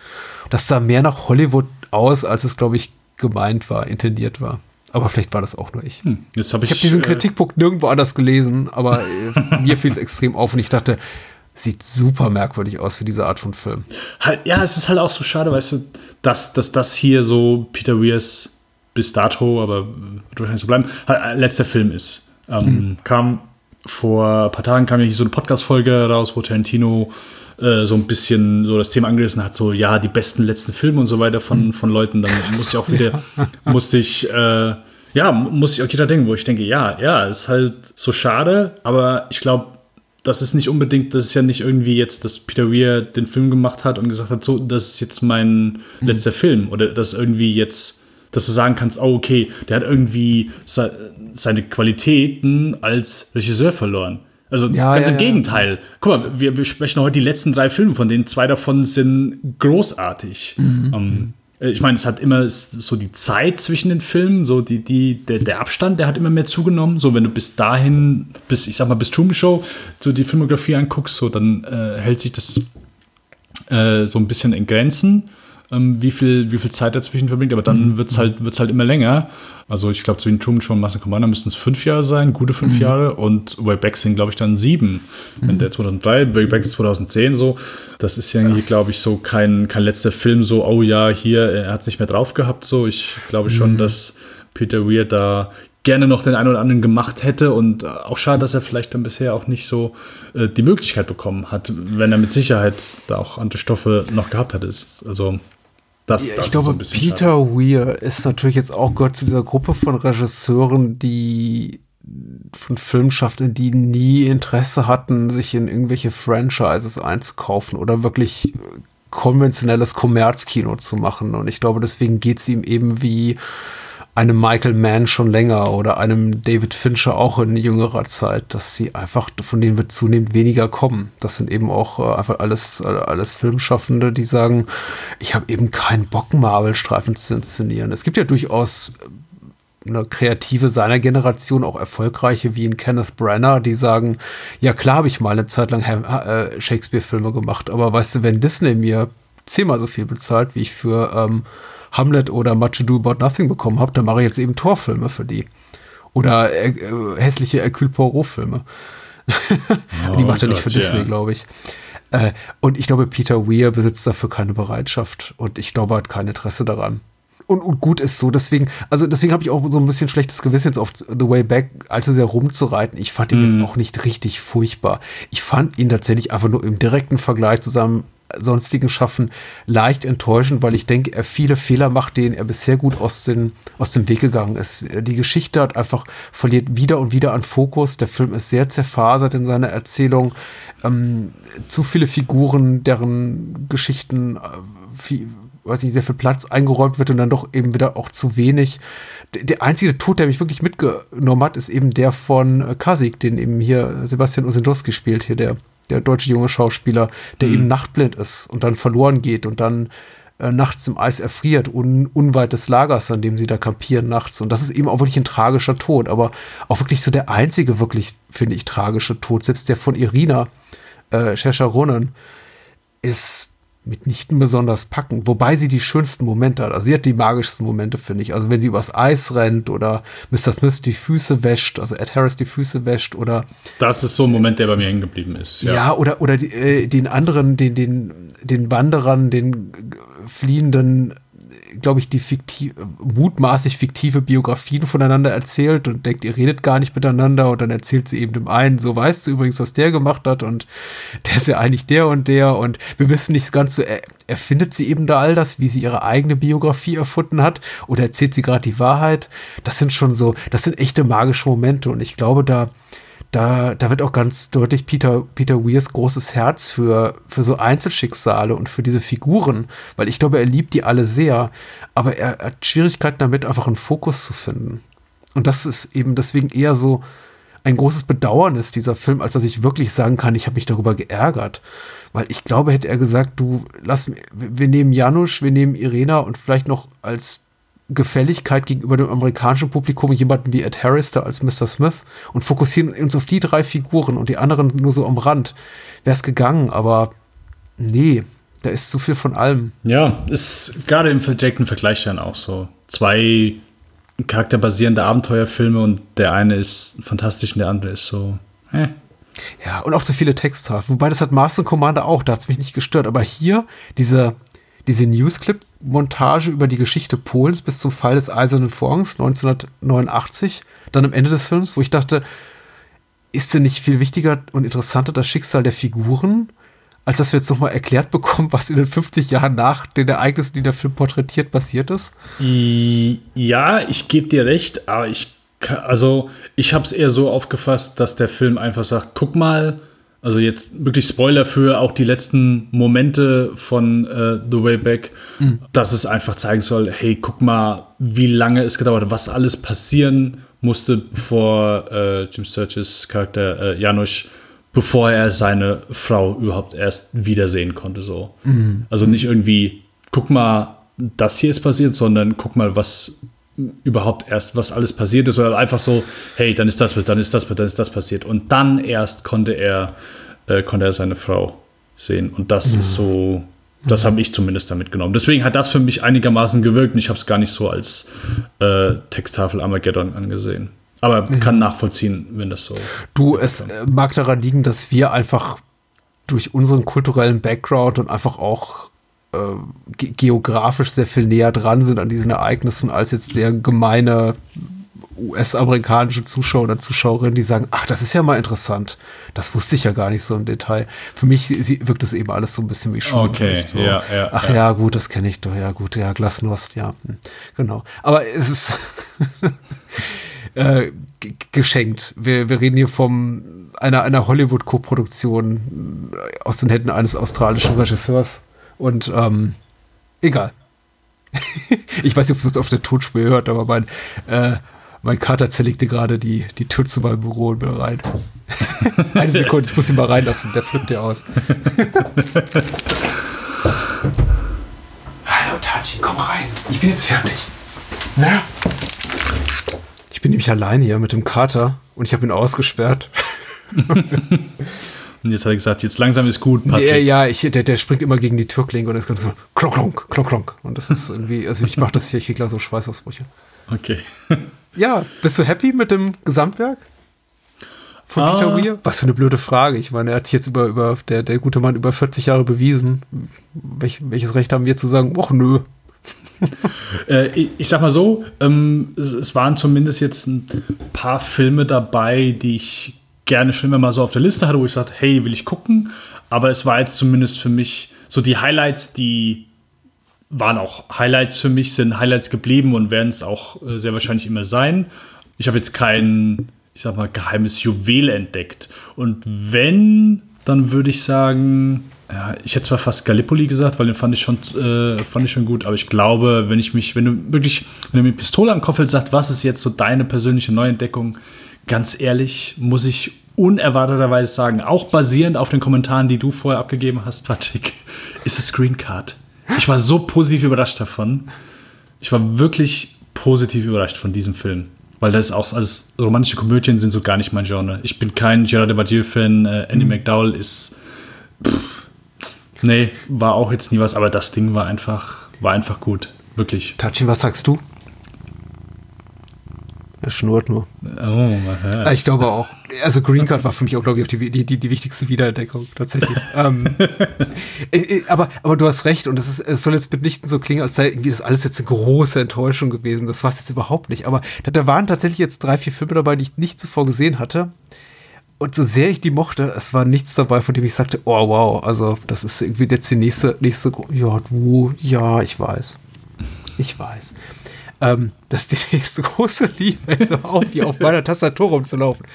Speaker 6: Das sah mehr nach Hollywood aus, als es, glaube ich, gemeint war, intendiert war. Aber vielleicht war das auch nur ich. Hm,
Speaker 7: hab
Speaker 6: ich, ich habe diesen äh, Kritikpunkt nirgendwo anders gelesen, aber äh, mir fiel es extrem auf und ich dachte, sieht super merkwürdig aus für diese Art von Film.
Speaker 7: Halt, ja, es ist halt auch so schade, weißt du, dass, dass das hier so Peter Weirs bis dato, aber wird wahrscheinlich so bleiben, halt, letzter Film ist. Ähm, hm. Kam vor ein paar Tagen kam ja hier so eine Podcast-Folge raus, wo Tarantino äh, so ein bisschen so das Thema angerissen hat, so ja, die besten letzten Filme und so weiter von, von Leuten. Dann musste ich auch wieder, musste ich, äh, ja, musste ich auch wieder denken, wo ich denke, ja, ja, ist halt so schade, aber ich glaube, das ist nicht unbedingt, das ist ja nicht irgendwie jetzt, dass Peter Weir den Film gemacht hat und gesagt hat, so, das ist jetzt mein mhm. letzter Film oder das irgendwie jetzt dass du sagen kannst, oh, okay, der hat irgendwie seine Qualitäten als Regisseur verloren. Also ja, ganz ja, im Gegenteil. Guck mal, wir besprechen heute die letzten drei Filme, von denen zwei davon sind großartig. Mhm. Um, ähm, ich meine, es hat immer so die Zeit zwischen den Filmen, so die, die, der, der Abstand, der hat immer mehr zugenommen. So, wenn du bis dahin, bis, ich sag mal, bis Truman Show, so die Filmografie anguckst, so, dann äh, hält sich das äh, so ein bisschen in Grenzen ähm, wie, viel, wie viel Zeit dazwischen verbringt, aber dann mhm. wird es halt, wird's halt immer länger. Also ich glaube, zwischen Truman Show und Master Commander müssten es fünf Jahre sein, gute fünf mhm. Jahre und Way Back sind, glaube ich, dann sieben. Mhm. Wenn der 2003, Way Back ist 2010 so, das ist ja, ja. glaube ich, so kein, kein letzter Film, so, oh ja, hier, er hat es nicht mehr drauf gehabt, so. Ich glaube schon, mhm. dass Peter Weir da gerne noch den einen oder anderen gemacht hätte und äh, auch schade, dass er vielleicht dann bisher auch nicht so äh, die Möglichkeit bekommen hat, wenn er mit Sicherheit da auch andere Stoffe noch gehabt hat. Ist, also
Speaker 6: das, das ich glaube, so Peter. Weir ist natürlich jetzt auch gehört zu dieser Gruppe von Regisseuren, die von Filmschaffenden, die nie Interesse hatten, sich in irgendwelche Franchises einzukaufen oder wirklich konventionelles Kommerzkino zu machen. Und ich glaube, deswegen geht es ihm eben wie einem Michael Mann schon länger oder einem David Fincher auch in jüngerer Zeit, dass sie einfach, von denen wird zunehmend weniger kommen. Das sind eben auch äh, einfach alles, alles Filmschaffende, die sagen, ich habe eben keinen Bock, Marvel-Streifen zu inszenieren. Es gibt ja durchaus äh, eine Kreative seiner Generation, auch erfolgreiche wie in Kenneth Branagh, die sagen, ja klar habe ich mal eine Zeit lang äh, Shakespeare-Filme gemacht, aber weißt du, wenn Disney mir zehnmal so viel bezahlt, wie ich für ähm, Hamlet oder Much Ado About Nothing bekommen habe, dann mache ich jetzt eben Torfilme für die. Oder äh, äh, hässliche Hercule Poirot-Filme. Oh, die macht er nicht für Disney, ja. glaube ich. Äh, und ich glaube, Peter Weir besitzt dafür keine Bereitschaft und ich glaube, er hat kein Interesse daran. Und, und gut ist so, deswegen, also deswegen habe ich auch so ein bisschen schlechtes Gewissen jetzt auf The Way Back allzu sehr rumzureiten. Ich fand ihn mm. jetzt mhm. auch nicht richtig furchtbar. Ich fand ihn tatsächlich einfach nur im direkten Vergleich zusammen sonstigen Schaffen leicht enttäuschend, weil ich denke, er viele Fehler macht, denen er bisher gut aus, den, aus dem Weg gegangen ist. Die Geschichte hat einfach verliert wieder und wieder an Fokus. Der Film ist sehr zerfasert in seiner Erzählung. Ähm, zu viele Figuren, deren Geschichten, äh, viel, weiß nicht, sehr viel Platz eingeräumt wird und dann doch eben wieder auch zu wenig. Der einzige Tod, der mich wirklich mitgenommen hat, ist eben der von äh, Kasik, den eben hier Sebastian Osendowski spielt, hier der der deutsche junge Schauspieler, der mhm. eben nachtblind ist und dann verloren geht und dann äh, nachts im Eis erfriert, un, unweit des Lagers, an dem sie da kampieren nachts. Und das ist eben auch wirklich ein tragischer Tod, aber auch wirklich so der einzige wirklich, finde ich, tragische Tod. Selbst der von Irina, äh, Shesharonen, ist mitnichten besonders packen, wobei sie die schönsten Momente hat. Also sie hat die magischsten Momente, finde ich. Also wenn sie übers Eis rennt oder Mr. Smith die Füße wäscht, also Ed Harris die Füße wäscht oder
Speaker 7: Das ist so ein Moment, der bei mir hängen geblieben ist.
Speaker 6: ja, ja oder oder die, äh, den anderen, den den den Wanderern, den fliehenden glaube ich, die fiktiv, mutmaßlich fiktive Biografien voneinander erzählt und denkt, ihr redet gar nicht miteinander und dann erzählt sie eben dem einen, so weißt du übrigens, was der gemacht hat und der ist ja eigentlich der und der und wir wissen nicht ganz so, er, erfindet sie eben da all das, wie sie ihre eigene Biografie erfunden hat oder erzählt sie gerade die Wahrheit? Das sind schon so, das sind echte magische Momente und ich glaube, da da, da wird auch ganz deutlich Peter, Peter Weirs großes Herz für, für so Einzelschicksale und für diese Figuren, weil ich glaube, er liebt die alle sehr, aber er hat Schwierigkeiten damit, einfach einen Fokus zu finden. Und das ist eben deswegen eher so ein großes Bedauernis dieser Film, als dass ich wirklich sagen kann, ich habe mich darüber geärgert. Weil ich glaube, hätte er gesagt, du, lass, wir nehmen Janusz, wir nehmen Irena und vielleicht noch als Gefälligkeit gegenüber dem amerikanischen Publikum jemanden wie Ed Harris da als Mr. Smith und fokussieren uns auf die drei Figuren und die anderen nur so am Rand. Wäre es gegangen, aber nee, da ist zu viel von allem.
Speaker 7: Ja, ist gerade im direkten Vergleich dann auch so. Zwei charakterbasierende Abenteuerfilme und der eine ist fantastisch und der andere ist so,
Speaker 6: eh. Ja, und auch zu viele Texthaft. Wobei das hat Master Commander auch, da hat es mich nicht gestört. Aber hier, diese, diese Newsclip-Montage über die Geschichte Polens bis zum Fall des Eisernen Vorhangs 1989, dann am Ende des Films, wo ich dachte, ist denn nicht viel wichtiger und interessanter das Schicksal der Figuren, als dass wir jetzt nochmal erklärt bekommen, was in den 50 Jahren nach den Ereignissen, die der Film porträtiert, passiert ist?
Speaker 7: Ja, ich gebe dir recht, aber ich, also ich habe es eher so aufgefasst, dass der Film einfach sagt, guck mal, also jetzt wirklich Spoiler für auch die letzten Momente von äh, The Way Back, mhm. dass es einfach zeigen soll, hey, guck mal, wie lange es gedauert hat, was alles passieren musste, bevor äh, Jim Sturges Charakter äh, Janusz, bevor er seine Frau überhaupt erst wiedersehen konnte. So. Mhm. Also nicht irgendwie, guck mal, das hier ist passiert, sondern guck mal, was überhaupt erst, was alles passiert ist, oder einfach so, hey, dann ist das, dann ist das, dann ist das passiert. Und dann erst konnte er, äh, konnte er seine Frau sehen. Und das mhm. ist so, das habe ich zumindest damit genommen. Deswegen hat das für mich einigermaßen gewirkt und ich habe es gar nicht so als äh, Texttafel Armageddon angesehen. Aber mhm. kann nachvollziehen, wenn das so.
Speaker 6: Du, es kann. Äh, mag daran liegen, dass wir einfach durch unseren kulturellen Background und einfach auch äh, geografisch sehr viel näher dran sind an diesen Ereignissen als jetzt der gemeine US-amerikanische Zuschauer oder Zuschauerin, die sagen, ach, das ist ja mal interessant. Das wusste ich ja gar nicht so im Detail. Für mich wirkt das eben alles so ein bisschen wie
Speaker 7: Schulunterricht.
Speaker 6: Okay,
Speaker 7: so. ja, ja,
Speaker 6: ach ja. ja. gut, das kenne ich doch. Ja, gut, ja, Glasnost, ja, hm, genau. Aber es ist äh, geschenkt. Wir, wir reden hier von einer, einer Hollywood-Koproduktion aus den Händen eines australischen Regisseurs. Und ähm, egal. ich weiß nicht, ob du es auf der Tonspur hört, aber mein, äh, mein Kater zerlegte gerade die, die Tür zu meinem Büro und will rein. Eine Sekunde, ich muss ihn mal reinlassen, der flippt ja aus. Hallo Tachi, komm rein. Ich bin jetzt fertig. Na? Ich bin nämlich alleine hier mit dem Kater und ich habe ihn ausgesperrt.
Speaker 7: Und jetzt hat er gesagt, jetzt langsam ist gut,
Speaker 6: Patrick. Ja, ja ich, der, der springt immer gegen die Türklinke und es kommt so klonk, klonk, klonk, klonk. Und das ist irgendwie, also ich mache das hier, ich kriege so Schweißausbrüche.
Speaker 7: Okay.
Speaker 6: ja, bist du happy mit dem Gesamtwerk? Von ah. Peter Weir? Was für eine blöde Frage. Ich meine, er hat sich jetzt über, über der, der gute Mann über 40 Jahre bewiesen. Welch, welches Recht haben wir zu sagen, ach nö.
Speaker 7: äh, ich, sag mal so, ähm, es, waren zumindest jetzt ein paar Filme dabei, die ich gerne schon immer mal so auf der Liste hatte, wo ich sagte, hey, will ich gucken. Aber es war jetzt zumindest für mich so die Highlights, die waren auch Highlights für mich, sind Highlights geblieben und werden es auch äh, sehr wahrscheinlich immer sein. Ich habe jetzt kein, ich sag mal, geheimes Juwel entdeckt. Und wenn, dann würde ich sagen, ja, ich hätte zwar fast Gallipoli gesagt, weil den fand ich schon, äh, fand ich schon gut, aber ich glaube, wenn ich mich, wenn du wirklich, wenn du mir Pistole am hältst, sagst, was ist jetzt so deine persönliche Neuentdeckung, ganz ehrlich, muss ich unerwarteterweise sagen, auch basierend auf den Kommentaren, die du vorher abgegeben hast, Patrick, ist es Screen Card. Ich war so positiv überrascht davon. Ich war wirklich positiv überrascht von diesem Film. Weil das auch, also romantische Komödien sind so gar nicht mein Genre. Ich bin kein Gerard Depardieu-Fan. Äh, Andy mhm. McDowell ist. Pff, nee, war auch jetzt nie was, aber das Ding war einfach, war einfach gut. Wirklich.
Speaker 6: Tachin, was sagst du? Er schnurrt nur.
Speaker 7: Oh,
Speaker 6: ah, ich glaube auch. Also Green Card war für mich auch, glaube ich, auch die, die, die, die wichtigste Wiederentdeckung, tatsächlich. ähm, äh, äh, aber, aber du hast recht und es, ist, es soll jetzt mitnichten so klingen, als sei irgendwie das alles jetzt eine große Enttäuschung gewesen. Das war es jetzt überhaupt nicht. Aber da waren tatsächlich jetzt drei, vier Filme dabei, die ich nicht zuvor gesehen hatte. Und so sehr ich die mochte, es war nichts dabei, von dem ich sagte, oh wow, also das ist irgendwie jetzt die nächste, nächste, ja, du, ja, ich weiß. Ich weiß ähm, das ist die nächste große Liebe, so auf, wie auf meiner Tastatur rumzulaufen.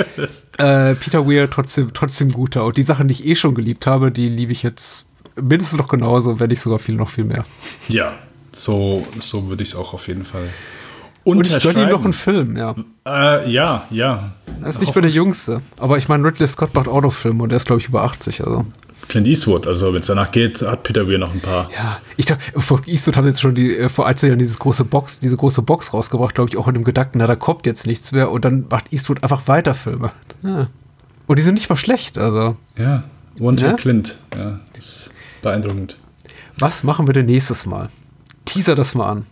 Speaker 6: äh, Peter Weir trotzdem, trotzdem guter. Und die Sachen, die ich eh schon geliebt habe, die liebe ich jetzt mindestens noch genauso, wenn nicht sogar viel, noch viel mehr.
Speaker 7: Ja, so, so würde ich es auch auf jeden Fall.
Speaker 6: Und ich gönne ihm noch einen Film, ja.
Speaker 7: Äh, ja, ja.
Speaker 6: Er ist nicht mehr der Jüngste. Aber ich meine, Ridley Scott macht auch noch Filme und er ist, glaube ich, über 80. Also.
Speaker 7: Clint Eastwood, also wenn es danach geht, hat Peter Weir noch ein paar.
Speaker 6: Ja, ich dachte, vor Eastwood haben jetzt schon die, äh, vor ein, zwei Jahren dieses große Box, diese große Box rausgebracht, glaube ich, auch in dem Gedanken, na, da kommt jetzt nichts mehr und dann macht Eastwood einfach weiter Filme. Ja. Und die sind nicht mal schlecht, also.
Speaker 7: Ja, One ja? Clint, ja, das ist beeindruckend.
Speaker 6: Was machen wir denn nächstes Mal? Teaser das mal an.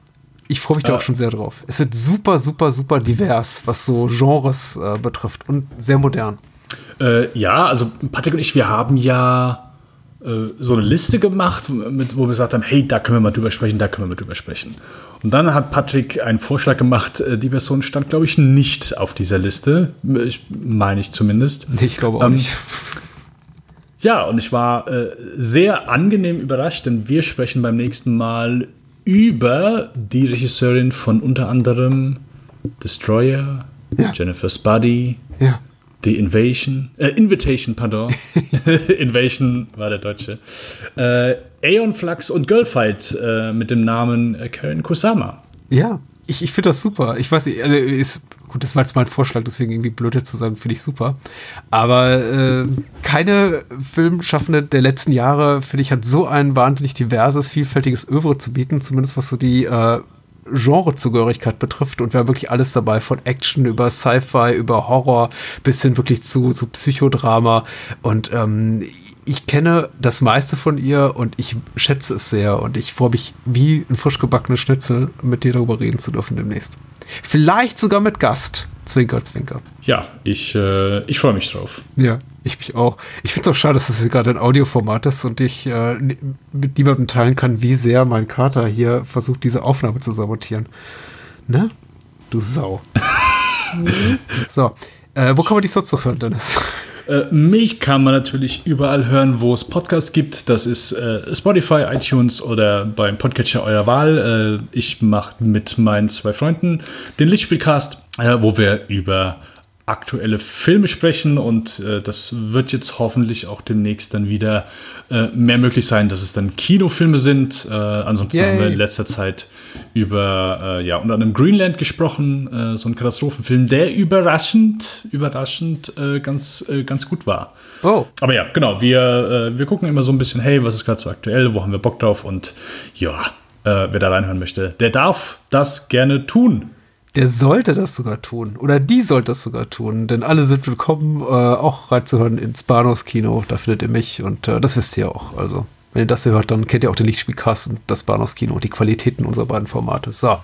Speaker 6: Ich freue mich da auch schon sehr drauf. Es wird super, super, super divers, was so Genres äh, betrifft und sehr modern.
Speaker 7: Äh, ja, also Patrick und ich, wir haben ja äh, so eine Liste gemacht, mit, wo wir gesagt haben, hey, da können wir mal drüber sprechen, da können wir mal drüber sprechen. Und dann hat Patrick einen Vorschlag gemacht, äh, die Person stand, glaube ich, nicht auf dieser Liste, ich, meine ich zumindest.
Speaker 6: Ich glaube auch ähm, nicht.
Speaker 7: Ja, und ich war äh, sehr angenehm überrascht, denn wir sprechen beim nächsten Mal über die Regisseurin von unter anderem Destroyer, ja. Jennifer Spuddy,
Speaker 6: ja.
Speaker 7: The Invasion, äh, Invitation, pardon. Invasion war der deutsche. Äh, Aeon Flux und Girlfight äh, mit dem Namen Karen Kusama.
Speaker 6: Ja, ich, ich finde das super. Ich weiß nicht, also ist, gut, das war jetzt mein Vorschlag, deswegen irgendwie blöd jetzt zu sagen, finde ich super. Aber äh, keine Filmschaffende der letzten Jahre, finde ich, hat so ein wahnsinnig diverses, vielfältiges Övre zu bieten, zumindest was so die äh, Genrezugehörigkeit betrifft und wir haben wirklich alles dabei, von Action über Sci-Fi, über Horror bis hin wirklich zu, zu Psychodrama und ähm, ich kenne das meiste von ihr und ich schätze es sehr und ich freue mich wie ein frisch gebackenes Schnitzel mit dir darüber reden zu dürfen demnächst. Vielleicht sogar mit Gast. Zwinker, zwinker.
Speaker 7: Ja, ich, äh, ich freue mich drauf.
Speaker 6: Ja. Ich mich auch. Ich finde es auch schade, dass das gerade ein Audioformat ist und ich äh, mit niemandem teilen kann, wie sehr mein Kater hier versucht, diese Aufnahme zu sabotieren. Ne? Du Sau. so. Äh, wo kann man dich sonst noch hören, Dennis?
Speaker 7: Äh, mich kann man natürlich überall hören, wo es Podcasts gibt. Das ist äh, Spotify, iTunes oder beim Podcatcher eurer Wahl. Äh, ich mache mit meinen zwei Freunden den Lichtspielcast, äh, wo wir über aktuelle Filme sprechen und äh, das wird jetzt hoffentlich auch demnächst dann wieder äh, mehr möglich sein, dass es dann Kinofilme sind. Äh, ansonsten Yay. haben wir in letzter Zeit über äh, ja unter anderem Greenland gesprochen, äh, so ein Katastrophenfilm, der überraschend überraschend äh, ganz ganz gut war.
Speaker 6: Oh.
Speaker 7: Aber ja, genau, wir wir gucken immer so ein bisschen, hey, was ist gerade so aktuell, wo haben wir Bock drauf und ja, wer da reinhören möchte, der darf das gerne tun
Speaker 6: der sollte das sogar tun. Oder die sollte das sogar tun. Denn alle sind willkommen, äh, auch reinzuhören ins Bahnhofskino. Da findet ihr mich und äh, das wisst ihr auch. Also, wenn ihr das hier hört, dann kennt ihr auch den Lichtspielcast und das Bahnhofskino und die Qualitäten unserer beiden Formate. So.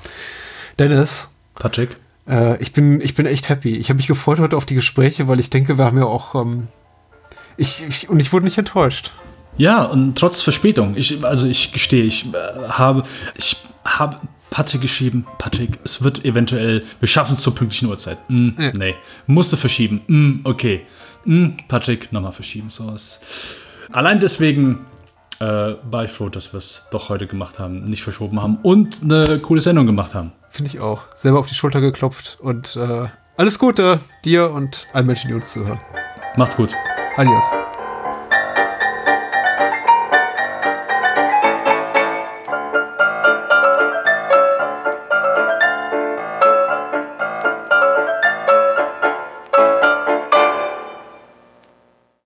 Speaker 6: Dennis.
Speaker 7: Patrick.
Speaker 6: Äh, ich, bin, ich bin echt happy. Ich habe mich gefreut heute auf die Gespräche, weil ich denke, wir haben ja auch. Ähm, ich, ich, und ich wurde nicht enttäuscht.
Speaker 7: Ja, und trotz Verspätung. Ich, also ich gestehe, ich äh, habe, ich habe Patrick geschrieben, Patrick, es wird eventuell, wir schaffen es zur pünktlichen Uhrzeit. Mm, ja. Nee, musste verschieben. Mm, okay. Mm, Patrick, nochmal verschieben. So was. Allein deswegen äh, war ich froh, dass wir es doch heute gemacht haben, nicht verschoben haben und eine coole Sendung gemacht haben.
Speaker 6: Finde ich auch. Selber auf die Schulter geklopft und äh, alles Gute dir und allen Menschen, die uns zuhören.
Speaker 7: Macht's gut.
Speaker 6: Adios.